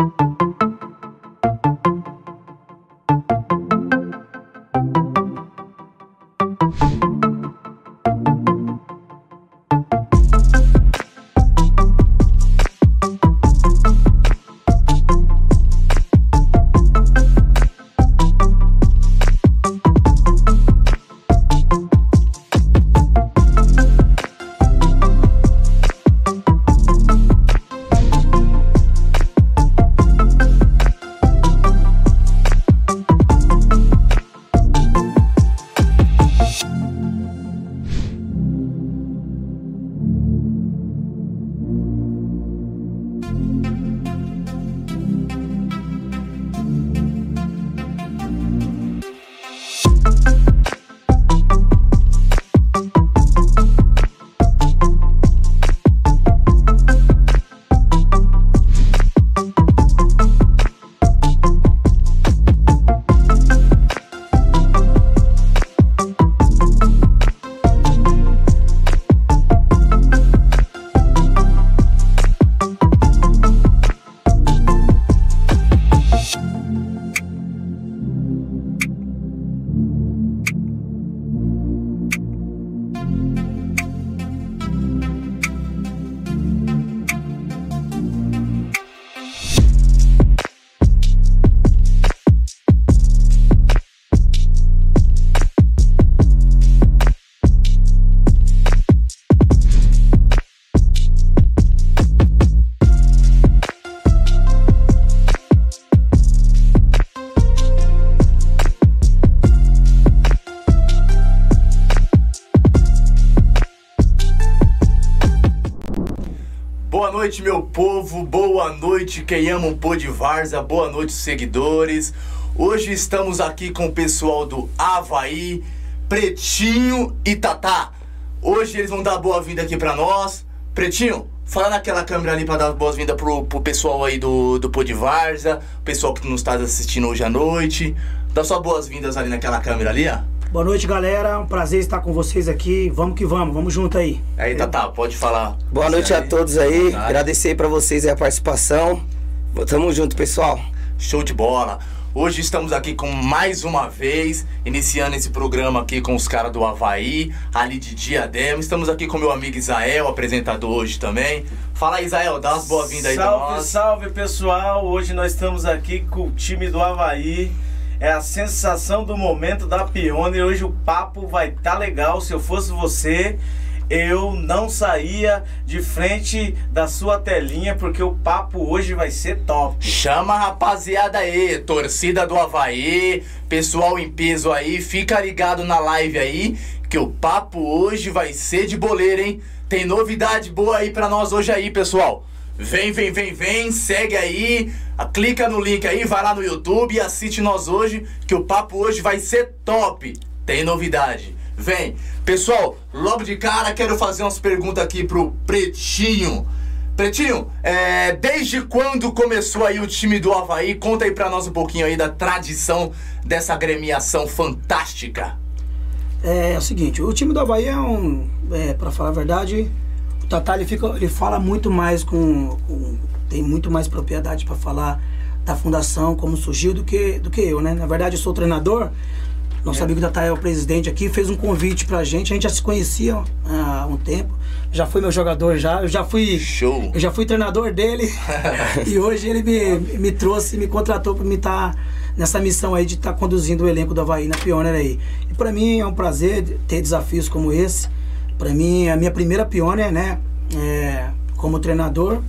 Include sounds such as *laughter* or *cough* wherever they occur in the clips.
noite, noite, quem ama o Pô de Varza. Boa noite, seguidores. Hoje estamos aqui com o pessoal do Havaí, Pretinho e Tatá. Hoje eles vão dar boa-vinda aqui pra nós. Pretinho, fala naquela câmera ali pra dar boas-vindas pro, pro pessoal aí do, do Pô de Varza, pessoal que nos está assistindo hoje à noite. Dá só boas-vindas ali naquela câmera ali, ó. Boa noite, galera. Um prazer estar com vocês aqui. Vamos que vamos, vamos junto aí. Aí, Tata, pode falar. Boa noite aí. a todos aí. Agradecer para vocês a participação. Tamo junto, pessoal. Show de bola. Hoje estamos aqui com mais uma vez, iniciando esse programa aqui com os caras do Havaí, ali de Diadema. Estamos aqui com meu amigo Isael, apresentador hoje também. Fala aí, Isael, dá umas boas-vindas aí pra nós. Salve, salve, pessoal. Hoje nós estamos aqui com o time do Havaí é a sensação do momento da Pione. Hoje o papo vai estar tá legal. Se eu fosse você, eu não saía de frente da sua telinha porque o papo hoje vai ser top. Chama a rapaziada aí, torcida do Havaí, pessoal em peso aí, fica ligado na live aí que o papo hoje vai ser de boleiro, hein? Tem novidade boa aí pra nós hoje aí, pessoal. Vem, vem, vem, vem, segue aí, clica no link aí, vai lá no YouTube e assiste nós hoje, que o papo hoje vai ser top. Tem novidade. Vem. Pessoal, logo de cara quero fazer umas perguntas aqui pro Pretinho. Pretinho, é, desde quando começou aí o time do Havaí? Conta aí pra nós um pouquinho aí da tradição dessa agremiação fantástica. É, é o seguinte, o time do Havaí é um, é, pra falar a verdade, Tatá ele, fica, ele fala muito mais com, com tem muito mais propriedade para falar da fundação, como surgiu, do que, do que eu, né? Na verdade, eu sou treinador. Nosso é. amigo Tatá é o presidente aqui, fez um convite pra gente. A gente já se conhecia há um tempo. Já foi meu jogador já. Eu já fui. Show! Eu já fui treinador dele. *laughs* e hoje ele me, me trouxe, me contratou para me estar tá nessa missão aí de estar tá conduzindo o elenco do Havaí na Pioneer aí. E para mim é um prazer ter desafios como esse. Para mim, a minha primeira pioneer, né, é, como treinador.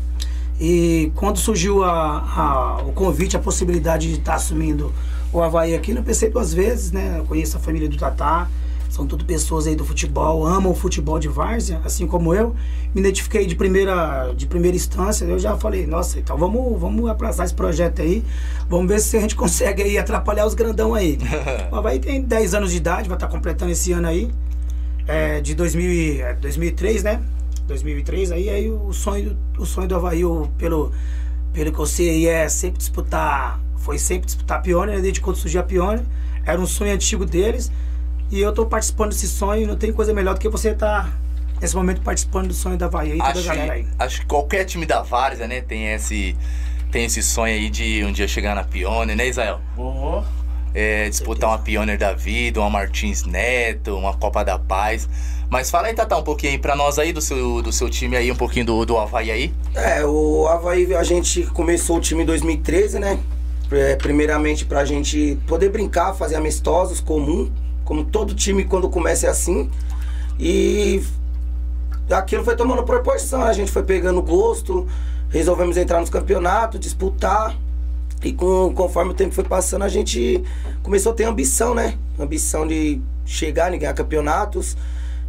E quando surgiu a, a, o convite, a possibilidade de estar tá assumindo o Havaí aqui, não pensei duas vezes, né? Eu conheço a família do Tatá, são tudo pessoas aí do futebol, amam o futebol de várzea, assim como eu. Me identifiquei de primeira, de primeira instância, eu já falei, nossa, então vamos, vamos abraçar esse projeto aí, vamos ver se a gente *laughs* consegue aí atrapalhar os grandão aí. *laughs* o Havaí tem 10 anos de idade, vai estar tá completando esse ano aí é, de 2000, 2003, é, né? 2003, aí, aí o sonho, o sonho do Havaí, pelo, pelo que eu sei, é sempre disputar, foi sempre disputar a Pioneer, né? desde quando surgiu a Pioneer, era um sonho antigo deles, e eu tô participando desse sonho, não tem coisa melhor do que você estar tá, nesse momento participando do sonho da Havaí e toda acho, a galera aí. Acho que qualquer time da Várzea, né, tem esse tem esse sonho aí de um dia chegar na Pioneer, né, Israel? Oh, É, disputar uma Pioneer da vida, uma Martins Neto, uma Copa da Paz. Mas fala aí, Tata, um pouquinho aí pra nós aí, do seu, do seu time aí, um pouquinho do, do Havaí aí. É, o Havaí, a gente começou o time em 2013, né? É, primeiramente pra gente poder brincar, fazer amistosos comum, como todo time quando começa é assim. E aquilo foi tomando proporção, a gente foi pegando gosto, resolvemos entrar nos campeonatos, disputar. E com, conforme o tempo foi passando, a gente começou a ter ambição, né? Ambição de chegar e ganhar campeonatos.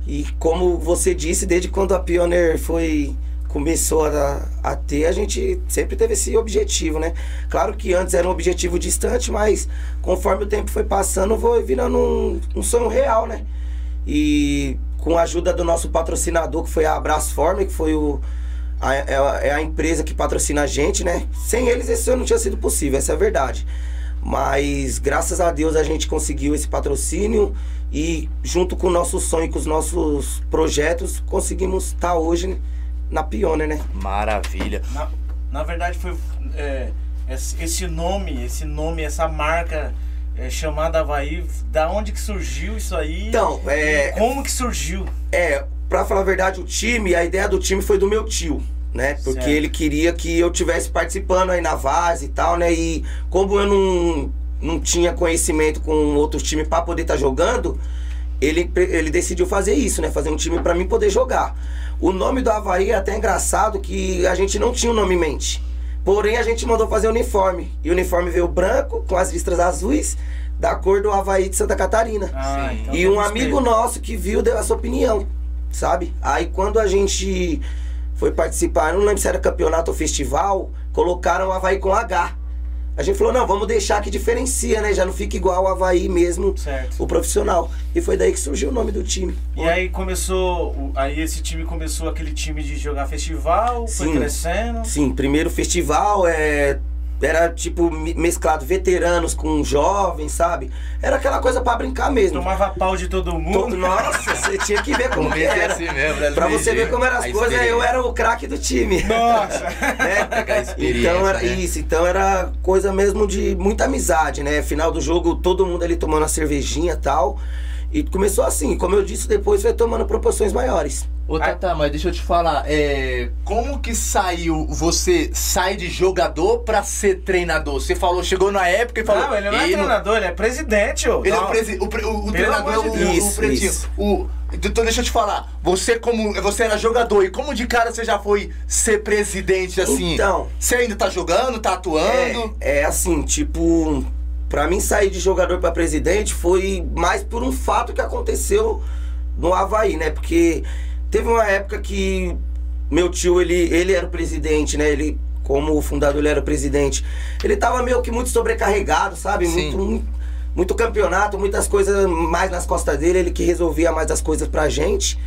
E como você disse, desde quando a Pioneer foi começou a, a ter, a gente sempre teve esse objetivo, né? Claro que antes era um objetivo distante, mas conforme o tempo foi passando, foi virando um, um sonho real, né? E com a ajuda do nosso patrocinador, que foi a Abraço Forme, que foi o, a, é, a- é empresa que patrocina a gente, né? Sem eles esse sonho não tinha sido possível, essa é a verdade. Mas graças a Deus a gente conseguiu esse patrocínio e junto com o nosso sonho, com os nossos projetos, conseguimos estar hoje na Pioneer, né? Maravilha. na, na verdade foi é, esse nome, esse nome, essa marca é, chamada Havaí, da onde que surgiu isso aí? Então, é- E como que surgiu? É, pra falar a verdade, o time, a ideia do time foi do meu tio, né? Porque Certo. ele queria que eu tivesse participando aí na Vaz e tal, né? E como eu não, não tinha conhecimento com outros times pra poder estar jogando, ele, ele decidiu fazer isso, né? Fazer um time pra mim poder jogar. O nome do Havaí é até engraçado que a gente não tinha o nome em mente. Porém, a gente mandou fazer o uniforme. E o uniforme veio branco, com as listras azuis, da cor do Havaí de Santa Catarina. Ah, Sim. então E tem um um amigo espelho. nosso que viu deu essa opinião, sabe? Aí quando a gente foi participar, não lembro se era campeonato ou festival, colocaram o Havaí com H. A gente falou, não, vamos deixar que diferencia, né? Já não fica igual o Havaí mesmo, Certo. o profissional. E foi daí que surgiu o nome do time. E aí começou, aí esse time começou aquele time de jogar festival, foi Sim. crescendo. Sim, primeiro festival, é, era tipo me- mesclado veteranos com jovens, sabe? Era aquela coisa pra brincar mesmo. Tomava pau de todo mundo. Todo- Nossa, *laughs* você tinha que ver como que é era. assim mesmo, Pra você ver como eram as coisas, eu era o craque do time. Nossa! *laughs* né? Pegar a experiência, Então era né? isso, então era coisa mesmo de muita amizade, né? Final do jogo, todo mundo ali tomando a cervejinha e tal. E começou assim, como eu disse, depois foi tomando proporções maiores. Ô Tata, mas deixa eu te falar, é, como que saiu, você sai de jogador pra ser treinador? Você falou, chegou na época e falou... Não, ele não é "Ei, treinador, ele é presidente, ô. Ele é Não. o, presi o, pre- o- o Pelo treinador é amor o, de Deus. o Isso, pretinho. isso. O, então deixa eu te falar, você como você era jogador e como de cara você já foi ser presidente assim? Então. Você ainda tá jogando, tá atuando? É, é assim, tipo, pra mim sair de jogador pra presidente foi mais por um fato que aconteceu no Havaí, né? Porque teve uma época que meu tio, ele, ele era o presidente, né? Ele, como o fundador, ele era o presidente. Ele tava meio que muito sobrecarregado, sabe? Muito, muito, muito campeonato, muitas coisas mais nas costas dele, ele que resolvia mais as coisas pra gente.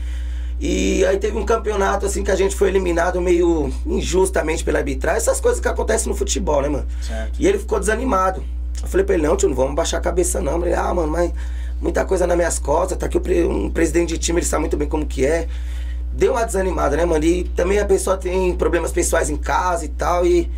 E aí teve um campeonato assim que a gente foi eliminado meio injustamente pela arbitragem, essas coisas que acontecem no futebol, né, mano? Certo. E ele ficou desanimado. Eu falei pra ele, não, tio, não vamos baixar a cabeça não. Ele, ah, mano, mas muita coisa nas minhas costas, tá aqui o um presidente de time, ele sabe muito bem como que é. Deu uma desanimada, né, mano? E também a pessoa tem problemas pessoais em casa e tal, e...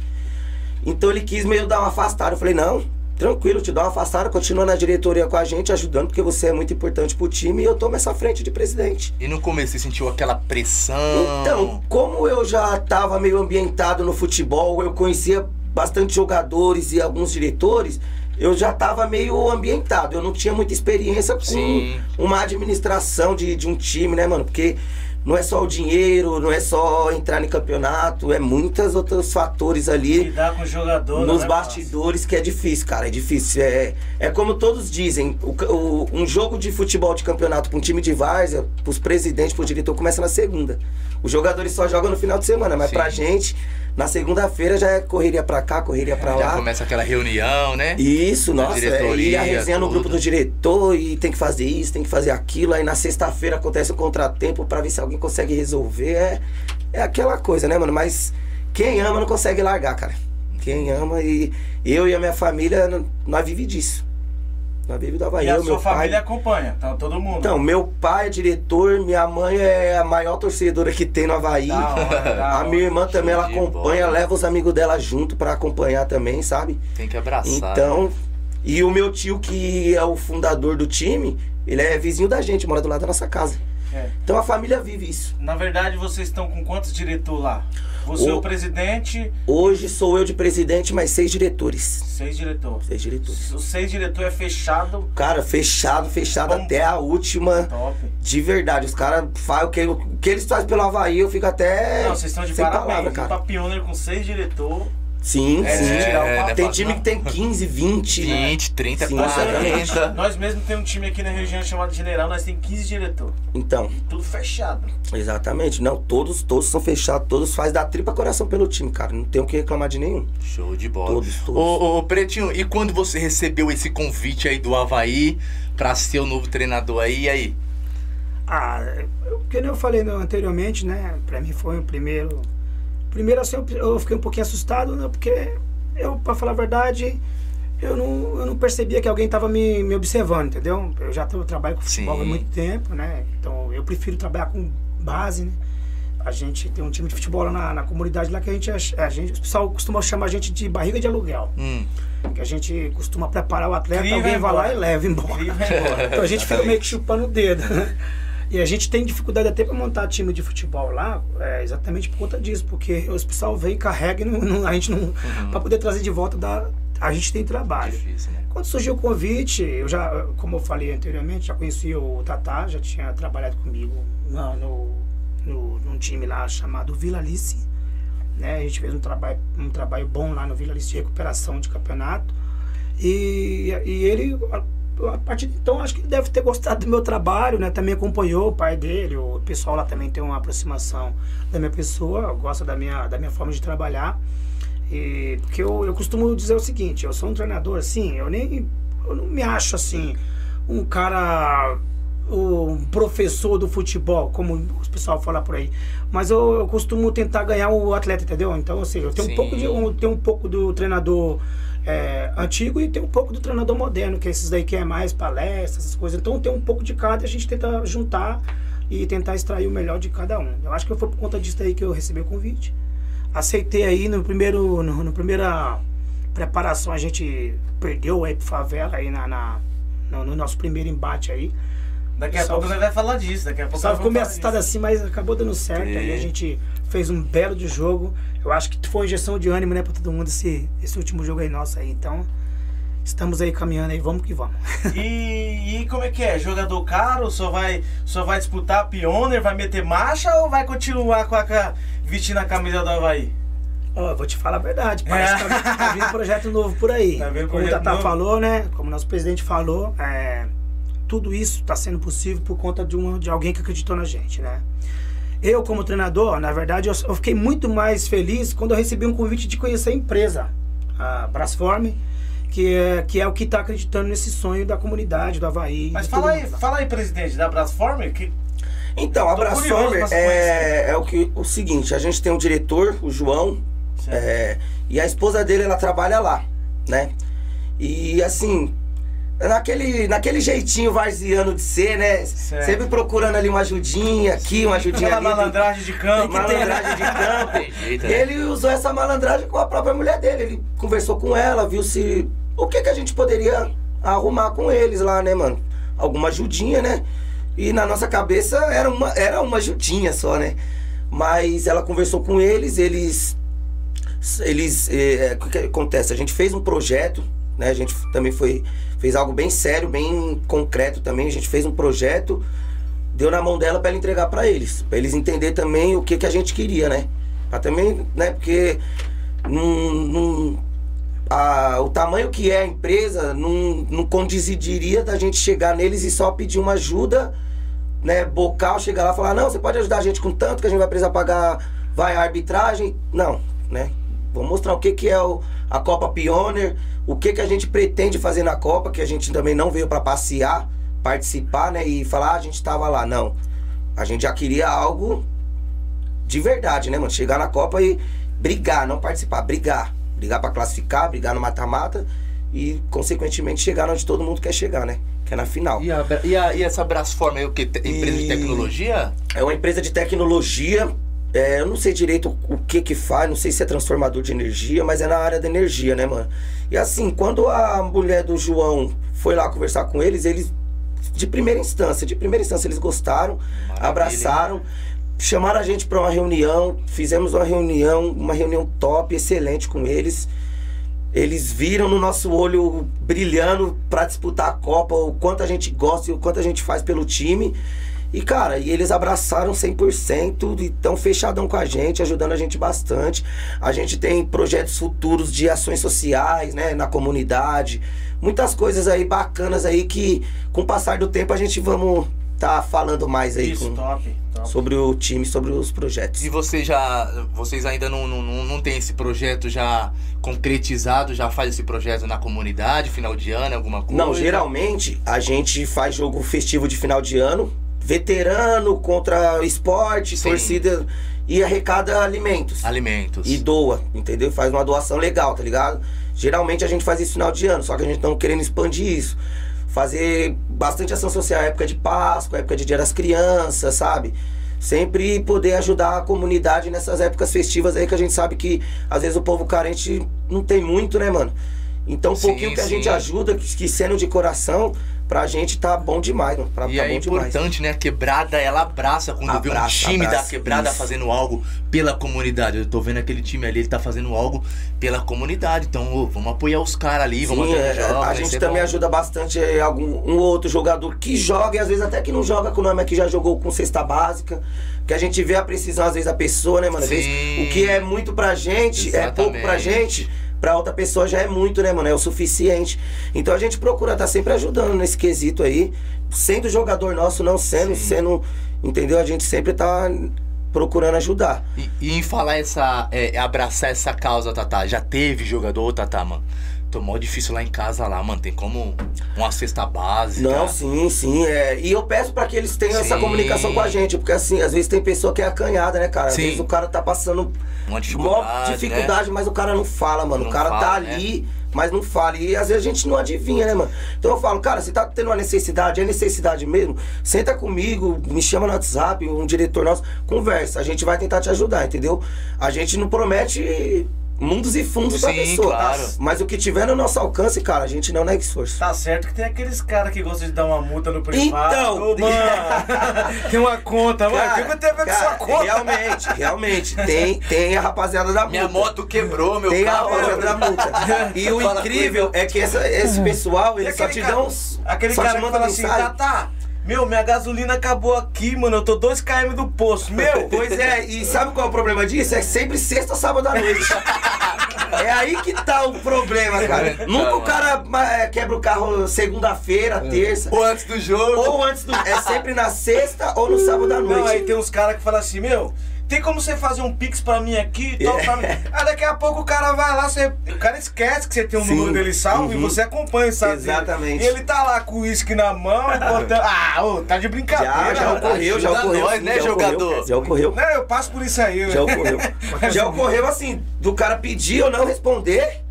Então ele quis meio dar uma afastada. Eu falei, não, tranquilo, te dá uma afastada, continua na diretoria com a gente, ajudando, porque você é muito importante pro time e eu tomo essa frente de presidente. E no começo você sentiu aquela pressão? Então, como eu já estava meio ambientado no futebol, eu conhecia bastante jogadores e alguns diretores, eu já estava meio ambientado. Eu não tinha muita experiência com Sim. uma administração de, de um time, né, mano? Porque não é só o dinheiro, não é só entrar em campeonato, é muitos outros fatores ali Lidar com o jogador. nos é bastidores que é difícil, cara, é difícil. É, é como todos dizem, o, o- um jogo de futebol de campeonato para um time de várzea, pros presidentes, pro diretor, começa na segunda. Os jogadores só jogam no final de semana, mas Sim. pra gente, na segunda-feira já é correria pra cá, correria pra Já lá. começa aquela reunião, né? Isso, Da nossa, é, e a resenha no tudo. grupo do diretor, e tem que fazer isso, tem que fazer aquilo, aí na sexta-feira acontece o contratempo pra ver se alguém consegue resolver. É, é aquela coisa, né, mano? Mas quem ama não consegue largar, cara. Quem ama e eu e a minha família, nós vivemos disso. Nós vive do Havaí. E a eu, sua meu pai. família acompanha, tá? Todo mundo. Então, meu pai é diretor, minha mãe é a maior torcedora que tem no Havaí. Da hora, da *laughs* A hora. minha irmã também, Show ela acompanha, bola. leva os amigos dela junto pra acompanhar também, sabe? Tem que abraçar. Então, e o meu tio, que é o fundador do time, ele é vizinho da gente, mora do lado da nossa casa. É. Então a família vive isso. Na verdade, vocês estão com quantos diretores lá? Você é o O- presidente, Hoje sou eu de presidente, mas seis diretores. seis diretores. Seis diretores. Os seis diretores é fechado, Cara, fechado, fechado Como- até a última. top. De verdade, os caras fazem o que, o que eles fazem pelo Havaí, eu fico até. Não, vocês estão de sem parabéns. palavra, cara. pra Pioneer com seis diretores. Sim, É, sim. É, né, Tem time que tem 15, 20. né? 20, 30, Sim, 40. Nós mesmo temos um time aqui na região chamado General, nós temos 15 diretores. Então, Tudo fechado. exatamente. Não, todos, todos são fechados, todos fazem da tripa coração pelo time, cara. Não tem o que reclamar de nenhum. Show de bola. Todos, todos. Ô, ô, Pretinho, e quando você recebeu esse convite aí do Havaí pra ser o novo treinador aí, e aí? Ah, eu, que nem eu falei anteriormente, né? Pra mim foi o primeiro. Primeiro assim, eu, fiquei um pouquinho assustado, né? Porque eu, pra falar a verdade, eu não, eu não percebia que alguém tava me, me observando, entendeu? Eu já trabalho com futebol há Sim. muito tempo, né? Então eu prefiro trabalhar com base, né? A gente tem um time de futebol lá na, na comunidade lá que a gente, a gente. O pessoal costuma chamar a gente de barriga de aluguel. Hum, Que a gente costuma preparar o atleta, Cria alguém vai vai lá embora. e leva embora. Cria embora. Então a gente fica meio que chupando o dedo, né? E a gente tem dificuldade até para montar time de futebol lá, é, exatamente por conta disso, porque os pessoal vem, carrega e não, não- a gente não. Para poder trazer de volta, dá, a gente tem trabalho. difícil, né? Quando surgiu o convite, eu já, como eu falei anteriormente, já conhecia o Tatá, já tinha trabalhado comigo no, no, no, num time lá chamado Vila Alice. Né? A gente fez um trabalho, um trabalho bom lá no Vila Alice de recuperação de campeonato. E, e ele, a, partir de então, acho que ele deve ter gostado do meu trabalho, né? Também acompanhou o pai dele, o pessoal lá também tem uma aproximação da minha pessoa, gosta da minha, da minha forma de trabalhar. E, porque eu, eu costumo dizer o seguinte, eu sou um treinador assim, eu nem eu não me acho assim um cara um professor do futebol, como o pessoal fala por aí. Mas eu, eu costumo tentar ganhar o atleta, entendeu? Então, ou seja, eu tenho Sim. um pouco de um, tenho um pouco do treinador é, antigo e tem um pouco do treinador moderno, que é esses daí que é mais palestras, essas coisas. Então tem um pouco de cada, a gente tenta juntar e tentar extrair o melhor de cada um. Eu acho que foi por conta disso aí que eu recebi o convite. Aceitei aí no primeiro, no, no primeira preparação a gente perdeu aí pro favela aí na, na- no, no nosso primeiro embate aí. Daqui a Só- pouco nós vai falar disso. Daqui a pouco ficou meio assustado assim, mas acabou dando certo. Aí a É. gente fez um belo de jogo. Eu acho que foi uma injeção de ânimo, né, pra todo mundo esse, esse último jogo aí nosso aí. Então, estamos aí caminhando aí, vamos que vamos. E, e como é que é? Jogador caro? Só vai, só vai disputar a Pioneer? Vai meter marcha ou vai continuar com a, ca- vestindo a camisa do Havaí? Ó, eu vou te falar a verdade, parece que tá, tá vindo *laughs* projeto novo por aí. Tá como o Tatá falou, né? Como o nosso presidente falou, é, tudo isso está sendo possível por conta de, uma, de alguém que acreditou na gente, né? Eu, como treinador, na verdade, eu, eu fiquei muito mais feliz quando eu recebi um convite de conhecer a empresa, a Brasform, que é, que é o que está acreditando nesse sonho da comunidade, do Havaí. Mas fala aí, mundo. fala aí, presidente da Brasform, que Então, a se é, é o, que, o seguinte, a gente tem um diretor, o João, é, e a esposa dele, ela trabalha lá, né? E assim, naquele, naquele jeitinho varziano de ser, né? Certo. Sempre procurando ali uma ajudinha aqui, uma ajudinha aquela ali. malandragem de campo. malandragem de campo. Tem jeito, né? ele usou essa malandragem com a própria mulher dele. Ele conversou com ela, viu se. O que, que a gente poderia arrumar com eles lá, né, mano? Alguma ajudinha, né? E na nossa cabeça era uma, era uma ajudinha só, né? Mas ela conversou com eles, eles. Eles. eh, O que, que acontece? A gente fez um projeto, né? A gente também foi. Fez algo bem sério, bem concreto também. A gente fez um projeto, deu na mão dela para ela entregar para eles. para eles entender também o que, que a gente queria, né? Pra também, né? Porque a- o tamanho que é a empresa não, não condiziria da gente chegar neles e só pedir uma ajuda, né? Bocal, chegar lá e falar, não, você pode ajudar a gente com tanto que a gente vai precisar pagar, vai a arbitragem. Não, né? Vamos mostrar o que, que é o, a Copa Pioneer, o que, que a gente pretende fazer na Copa, que a gente também não veio para passear, participar, né? E falar, ah, a gente tava lá. Não. A gente já queria algo de verdade, né, mano? Chegar na Copa e brigar, não participar, brigar. Brigar pra classificar, brigar no mata-mata e, consequentemente, chegar onde todo mundo quer chegar, né? Que é na final. E, a, e, a, e essa Brasforma é o quê? Te- Empresa de E- tecnologia? É uma empresa de tecnologia. É, eu não sei direito o que que faz, não sei se é transformador de energia, mas é na área da energia, né, mano? E assim, quando a mulher do João foi lá conversar com eles, eles, de primeira instância, de primeira instância, eles gostaram, Maravilha, abraçaram, chamaram a gente para uma reunião, fizemos uma reunião, uma reunião top, excelente com eles. Eles viram no nosso olho brilhando para disputar a Copa, o quanto a gente gosta e o quanto a gente faz pelo time. E, cara, e eles abraçaram 100% e tão fechadão com a gente, ajudando a gente bastante. A gente tem projetos futuros de ações sociais, né, na comunidade. Muitas coisas aí bacanas aí que, com o passar do tempo, a gente vamos tá falando mais aí Isso, com- top, top. sobre o time, sobre os projetos. E você já. Vocês ainda não, não, não, não tem esse projeto já concretizado? Já faz esse projeto na comunidade, final de ano, alguma coisa? Não, geralmente a gente faz jogo festivo de final de ano, veterano contra esporte, Sim. torcida e arrecada alimentos. Alimentos. E doa, entendeu? Faz uma doação legal, tá ligado? Geralmente a gente faz isso final de ano, só que a gente tá querendo expandir isso. Fazer bastante ação social, época de Páscoa, época de Dia das Crianças, sabe? Sempre poder ajudar a comunidade nessas épocas festivas aí que a gente sabe que às vezes o povo carente não tem muito, né, mano? Então, um Sim, pouquinho que a sim. gente ajuda, que, que sendo de coração, pra gente tá bom demais, mano. Pra, E tá é bom demais. importante, né? A quebrada, ela abraça quando vê um Abraça, time da abraça, quebrada isso. fazendo algo pela comunidade. Eu tô vendo aquele time ali, ele tá fazendo algo pela comunidade. Então, ô, vamos apoiar os caras ali, vamos Sim, apoiar é, os jogos, a gente ser também bom. ajuda bastante é, algum um ou outro jogador que joga e às vezes até que não joga com o nome, que já jogou com cesta básica. Que a gente vê a precisão, às vezes, da pessoa, né, mano? Vezes, o que é muito pra gente, é pouco pra Exatamente. gente, pra outra pessoa já é muito, né, mano? É o suficiente. Então a gente procura estar sempre ajudando nesse quesito aí. Sendo jogador nosso, não sendo, Sim. sendo. Entendeu? A gente sempre tá procurando ajudar. E, e em falar essa. É, abraçar essa causa, Tatá. Já teve jogador, Tatá, mano? Tô mó difícil lá em casa lá, mano. Tem como uma cesta básica. Não, sim, sim. É. E eu peço pra que eles tenham essa Sim. comunicação com a gente, porque assim, às vezes tem pessoa que é acanhada, né, cara? Às Sim. vezes o cara tá passando Uma dificuldade. dificuldade, mas o cara não fala, mano. Não o cara fala, tá né? ali, mas não fala. E às vezes a gente não adivinha, né, mano? Então eu falo, cara, você tá tendo uma necessidade, é necessidade mesmo? Senta comigo, me chama no WhatsApp, um diretor nosso, conversa. A gente vai tentar te ajudar, entendeu? A gente não promete mundos e fundos pra Sim, pessoa. claro. Mas o que tiver no nosso alcance, cara, a gente não nega esforço. Tá certo que tem aqueles caras que gostam de dar uma multa no privado. Então! Ô, mano, *laughs* tem uma conta, mano. O que que tem a ver com cara, sua conta? Realmente, realmente. Tem, tem a rapaziada da multa. Minha moto quebrou, meu Tem a carro. rapaziada da multa. E o incrível é que essa- esse pessoal, eles só te cara- dão. uns- Aquele só te cara que manda fala assim, mensagem. tá, tá. Meu, minha gasolina acabou aqui, mano. Eu tô 2km do posto. Meu, *laughs* Pois é, e sabe qual é o problema disso? É sempre sexta ou sábado à noite. *laughs* É aí que tá o problema, cara. *laughs* Nunca o cara é, quebra o carro segunda-feira, terça. Ou antes do jogo. Ou antes do. É sempre na sexta ou no sábado à Não, aí noite. tem uns caras que falam assim, meu, tem como você fazer um pix pra mim aqui e tal, pra mim? Aí daqui a pouco o cara vai lá, você, o cara esquece que você tem o Sim. número dele salvo e Uhum. você acompanha, sabe? Exatamente. E ele tá lá com o uísque na mão e *laughs* botando... Ah, ô, tá de brincadeira. Já, já ocorreu, já ocorreu. nós, né, já ocorreu, jogador? Já ocorreu. Não, eu passo por isso aí. Já né? ocorreu. *laughs* Já ocorreu assim, do cara pedir ou não responder.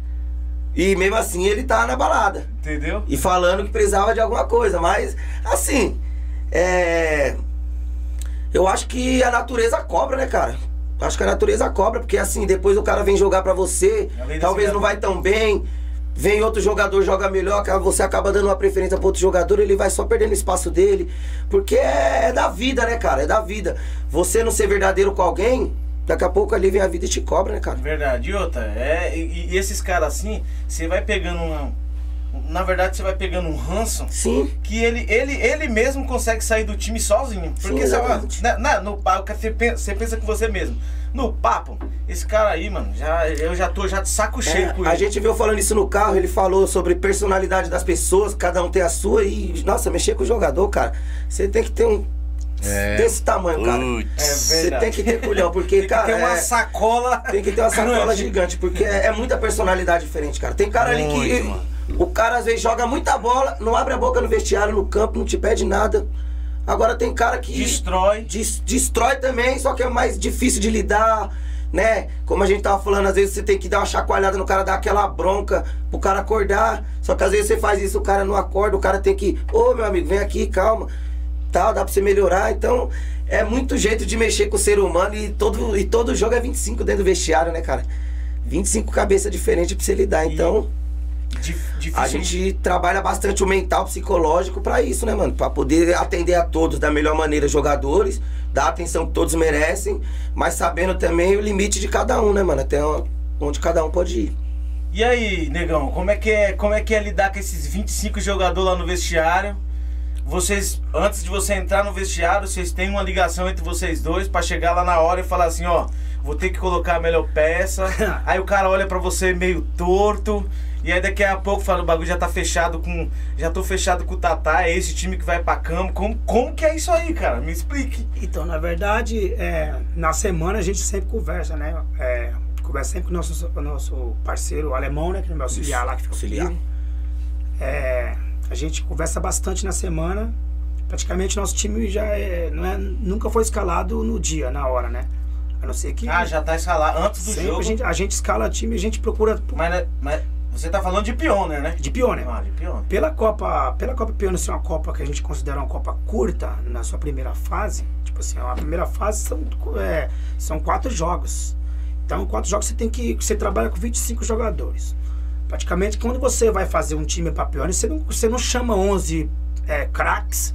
E mesmo assim ele tá na balada. Entendeu? E falando que precisava de alguma coisa. Mas, assim, é. Eu acho que a natureza cobra, né, cara? Acho que a natureza cobra, porque assim, depois o cara vem jogar pra você, talvez não vai tão bem. Vem outro jogador, joga melhor, você acaba dando uma preferência pro outro jogador, ele vai só perdendo o espaço dele. Porque é da vida, né, cara? É da vida. Você não ser verdadeiro com alguém, daqui a pouco ali vem a vida e te cobra, né, cara? Verdade. E outra, é, e, e esses caras assim, você vai pegando uma... Na verdade, você vai pegando um ranço Sim. que ele, ele, ele mesmo consegue sair do time sozinho. Porque Sim, você, na, na- no papo, você pensa, você pensa com você mesmo. No papo, esse cara aí, mano, já, eu já tô já de saco cheio É, com a ele. gente viu falando isso no carro, ele falou sobre personalidade das pessoas, cada um tem a sua e, nossa, mexer com o jogador, cara, você tem que ter um É. desse tamanho, cara. É Você verdade. tem que ter culhão, porque, *laughs* Tem que cara, ter uma é- sacola. tem que ter uma *laughs* sacola grande. gigante, porque é, é muita personalidade diferente, cara. Tem cara ali que Muito, mano. O cara às vezes joga muita bola, não abre a boca no vestiário, no campo, não te pede nada. Agora tem cara que Destrói. des- destrói também, só que é mais difícil de lidar. né? Como a gente tava falando, às vezes você tem que dar uma chacoalhada no cara, dar aquela bronca pro cara acordar. Só que às vezes você faz isso, o cara não acorda, o cara tem que, ô meu amigo, vem aqui, calma. Tal, dá pra você melhorar. Então, é muito jeito de mexer com o ser humano e todo, e todo jogo é 25 dentro do vestiário, né, cara? 25 cabeças diferentes pra você lidar. Então, difícil. a gente trabalha bastante o mental psicológico pra isso, né, mano? Pra poder atender a todos da melhor maneira, jogadores, dar a atenção que todos merecem, mas sabendo também o limite de cada um, né, mano? Até onde cada um pode ir. E aí, negão, como é que é, como é que é lidar com esses 25 jogadores lá no vestiário? Vocês, antes de você entrar no vestiário, vocês têm uma ligação entre vocês dois pra chegar lá na hora e falar assim, ó, vou ter que colocar a melhor peça. *laughs* aí o cara olha pra você meio torto. E aí daqui a pouco fala, o bagulho já tá fechado com. Já tô fechado com o Tatá, é esse time que vai pra campo. Como, como que é isso aí, cara? Me explique. Então, na verdade, é, na semana a gente sempre conversa, né? É, conversa sempre com o nosso, o nosso parceiro alemão, né? Que é o meu auxiliar lá que fica Auxiliar. comigo. É, a gente conversa bastante na semana. Praticamente nosso time já é, não é, nunca foi escalado no dia, na hora, né? A não ser que Ah, já tá escalado antes do jogo. a gente, a gente escala time, a gente procura Mas, mas você tá falando de Pioneer, né? de pioneer. Ah, de Pioneer. Pela Copa, pela Copa Pioneer ser uma Copa que a gente considera uma Copa curta na sua primeira fase, tipo assim, a primeira fase são, é, são quatro jogos. Então, quatro jogos você tem que. Você trabalha com 25 jogadores. Praticamente, quando você vai fazer um time para Pioneer, você não, você não chama 11 é, craques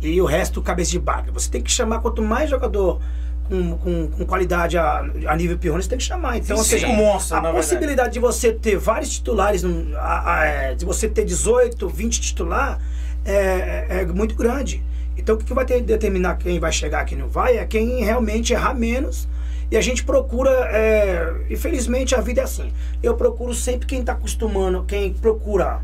e o resto cabeça de baga. Você tem que chamar quanto mais jogador com, com, com qualidade a, a nível Pioneer, você tem que chamar. Então, ou Cinco seja, monstros, a na verdade. possibilidade de você ter vários titulares, a- a- é, de você ter 18, 20 titular, é, é- é muito grande. Então o que vai ter, determinar quem vai chegar, quem não vai, é quem realmente errar menos. E a gente procura, é, infelizmente a vida é assim. Eu procuro sempre quem está acostumando, quem procura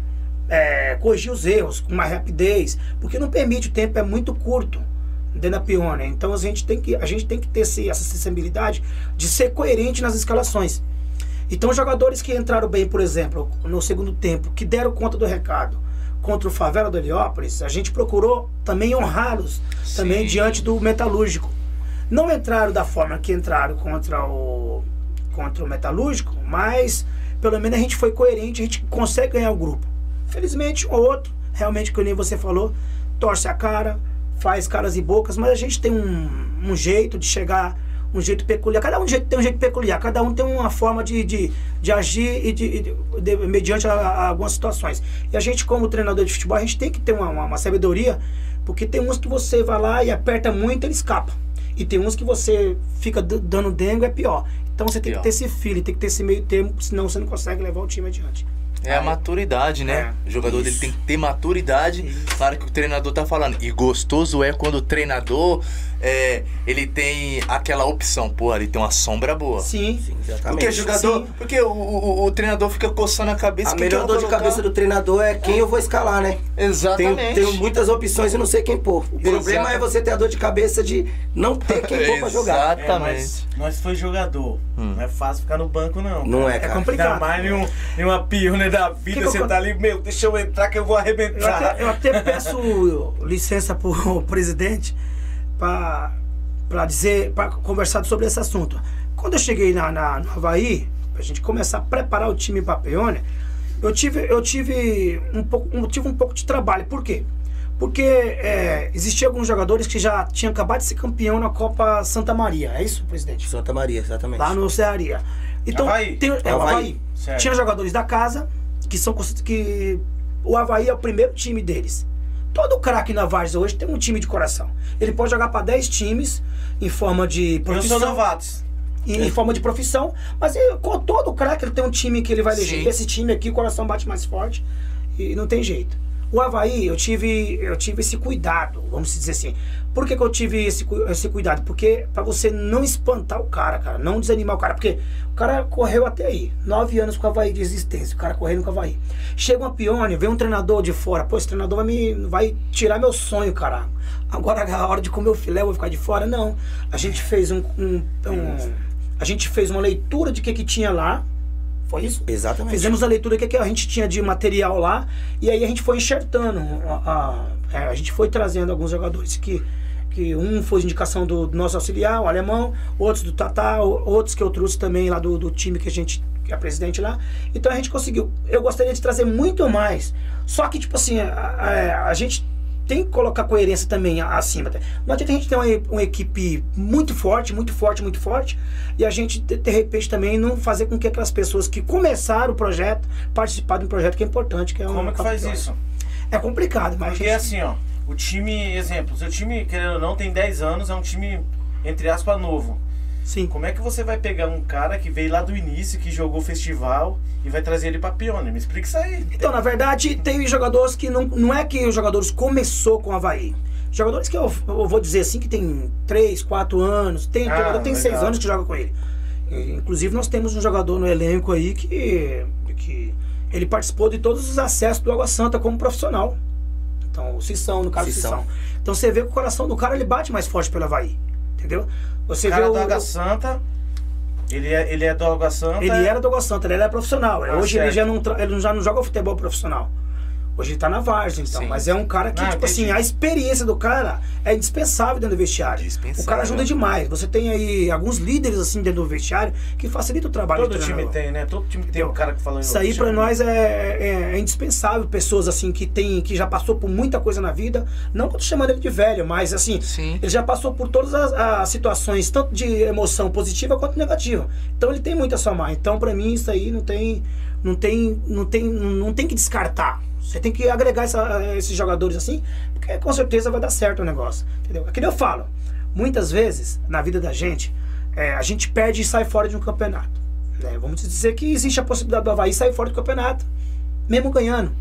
é, corrigir os erros com mais rapidez, porque não permite, o tempo é muito curto da Pioneer. Então a gente tem que, a gente tem que ter essa sensibilidade de ser coerente nas escalações. Então, jogadores que entraram bem, por exemplo, no segundo tempo, que deram conta do recado contra o Favela do Heliópolis, a gente procurou também honrá-los também diante do metalúrgico. Não entraram da forma que entraram contra o contra o metalúrgico, mas pelo menos a gente foi coerente, a gente consegue ganhar o grupo. Felizmente, um ou outro, realmente, que nem você falou, torce a cara, faz caras e bocas, mas a gente tem um, um jeito de chegar, um jeito peculiar. Cada um tem um jeito peculiar, cada um tem uma forma de, de, de agir e de, de- de- mediante a, a algumas situações. E a gente, como treinador de futebol, a gente tem que ter uma, uma, uma sabedoria, porque tem uns que você vai lá e aperta muito, ele escapa. E tem uns que você fica dando dengo, é pior. Então você tem Pior. que ter esse feeling, tem que ter esse meio termo, senão você não consegue levar o time adiante. É a maturidade, né? É, o jogador dele isso. tem que ter maturidade. Claro que o treinador tá falando. E gostoso é quando o treinador é, ele tem aquela opção. Pô, ali tem uma sombra boa. Sim. Sim, Porque exatamente. jogador. Sim. Porque o, o, o treinador fica coçando a cabeça. A que eu melhor dor de cabeça do treinador é quem eu vou escalar, né? Tenho, Exatamente. tenho muitas opções e não sei quem pôr. O problema é você ter a dor de cabeça de não ter quem pôr pra jogar. É, Exatamente. mas nós foi jogador. Hum. Não é fácil ficar no banco, não. Não é, É cara. complicado. Ainda mais em, um, em uma da vida, Que que você eu- tá ali, meu, deixa eu entrar que eu vou Eu arrebentar. até, eu até peço licença pro *laughs* presidente para dizer, para conversar sobre esse assunto. Quando eu cheguei na, na, no Havaí, pra gente começar a preparar o time para Peônia, eu tive, eu tive um pouco, um, tive um pouco de trabalho. Por quê? Porque é, existiam alguns jogadores que já tinham acabado de ser campeão na Copa Santa Maria. É isso, presidente? Santa Maria, exatamente. lá no Cearia. Então, Havaí. tem, é o Havaí. Havaí. Tinha jogadores da casa que são que o Havaí é o primeiro time deles. Todo craque na Varsa hoje tem um time de coração. Ele pode jogar para 10 times em forma de profissão. sou novatos. em, em forma de profissão, mas ele, com todo craque ele tem um time que ele vai eleger. Sim. Esse time aqui, o coração bate mais forte e não tem jeito. O Havaí, eu tive, eu tive esse cuidado, vamos dizer assim. Por que, que eu tive esse, esse cuidado? Porque para você não espantar o cara, cara, não desanimar o cara. Porque o cara correu até aí, nove anos com o Havaí de existência, o cara correndo com o Havaí. Chega uma pione, vem um treinador de fora, pô, esse treinador vai, me, vai tirar meu sonho, cara. Agora a hora de comer o filé, eu vou ficar de fora. Não. A gente fez um- um- um a gente fez uma leitura de o que, que tinha lá. Foi isso? Exatamente. Fizemos a leitura do que, que a gente tinha de material lá. E aí a gente foi enxertando. A, a- é, a gente foi trazendo alguns jogadores que, que um foi indicação do, do nosso auxiliar, o alemão, outros do Tatá, outros que eu trouxe também lá do, do time que a gente, que é presidente lá. Então a gente conseguiu. Eu gostaria de trazer muito mais. Só que, tipo assim, a, a- a gente tem que colocar coerência também acima. Não adianta a gente ter uma, uma equipe muito forte, muito forte, muito forte, e a gente, de, de repente, também não fazer com que aquelas pessoas que começaram o projeto participar de um projeto que é importante, que é Como é que faz isso? É complicado, mas Porque gente- assim, ó, o time, exemplo, seu time, querendo ou não, tem 10 anos, é um time, entre aspas, novo. sim. Como é que você vai pegar um cara que veio lá do início, que jogou festival, e vai trazer ele pra Pioneer? Me explica isso aí. Então, na verdade, tem jogadores que não, não é que os jogadores começou com o Havaí. Jogadores que eu, eu vou dizer assim que tem 3, 4 anos, tem Ah, jogador tem 6 legal. anos que joga com ele. Inclusive nós temos um jogador no elenco aí que, que ele participou de todos os acessos do Água Santa como profissional. Então, o Cissão, no caso Cissão. Cissão. Então você vê que o coração do cara ele bate mais forte pelo Havaí. Entendeu? Você O cara vê do o, Água Santa, ele é, ele é do Água Santa. ele era do Água Santa, ele era profissional. Ah, Hoje ele certo. já não, ele já não joga futebol profissional. Hoje ele tá na Várzea, então. Sim. Mas é um cara que, Ah, tipo entendi. assim, a experiência do cara é indispensável dentro do vestiário. O cara ajuda demais. Você tem aí alguns líderes, assim, dentro do vestiário que facilita o trabalho Todo do time treinador. tem, né? Todo time tem Entendeu? um cara que fala Isso aí pra nós é, é- é indispensável. Pessoas assim que tem, que já passou por muita coisa na vida. Não que eu tô chamando ele de velho, mas assim, Sim. ele já passou por todas as, as situações, tanto de emoção positiva quanto negativa. Então ele tem muito a somar. Então pra mim isso aí não tem, não tem, não tem, não tem que descartar. Você tem que agregar essa- esses jogadores assim, porque com certeza vai dar certo o negócio. Entendeu? É que eu falo. Muitas vezes na vida da gente, é, a gente perde e sai fora de um campeonato. né? Vamos dizer que existe a possibilidade do Havaí sair fora do campeonato, mesmo ganhando.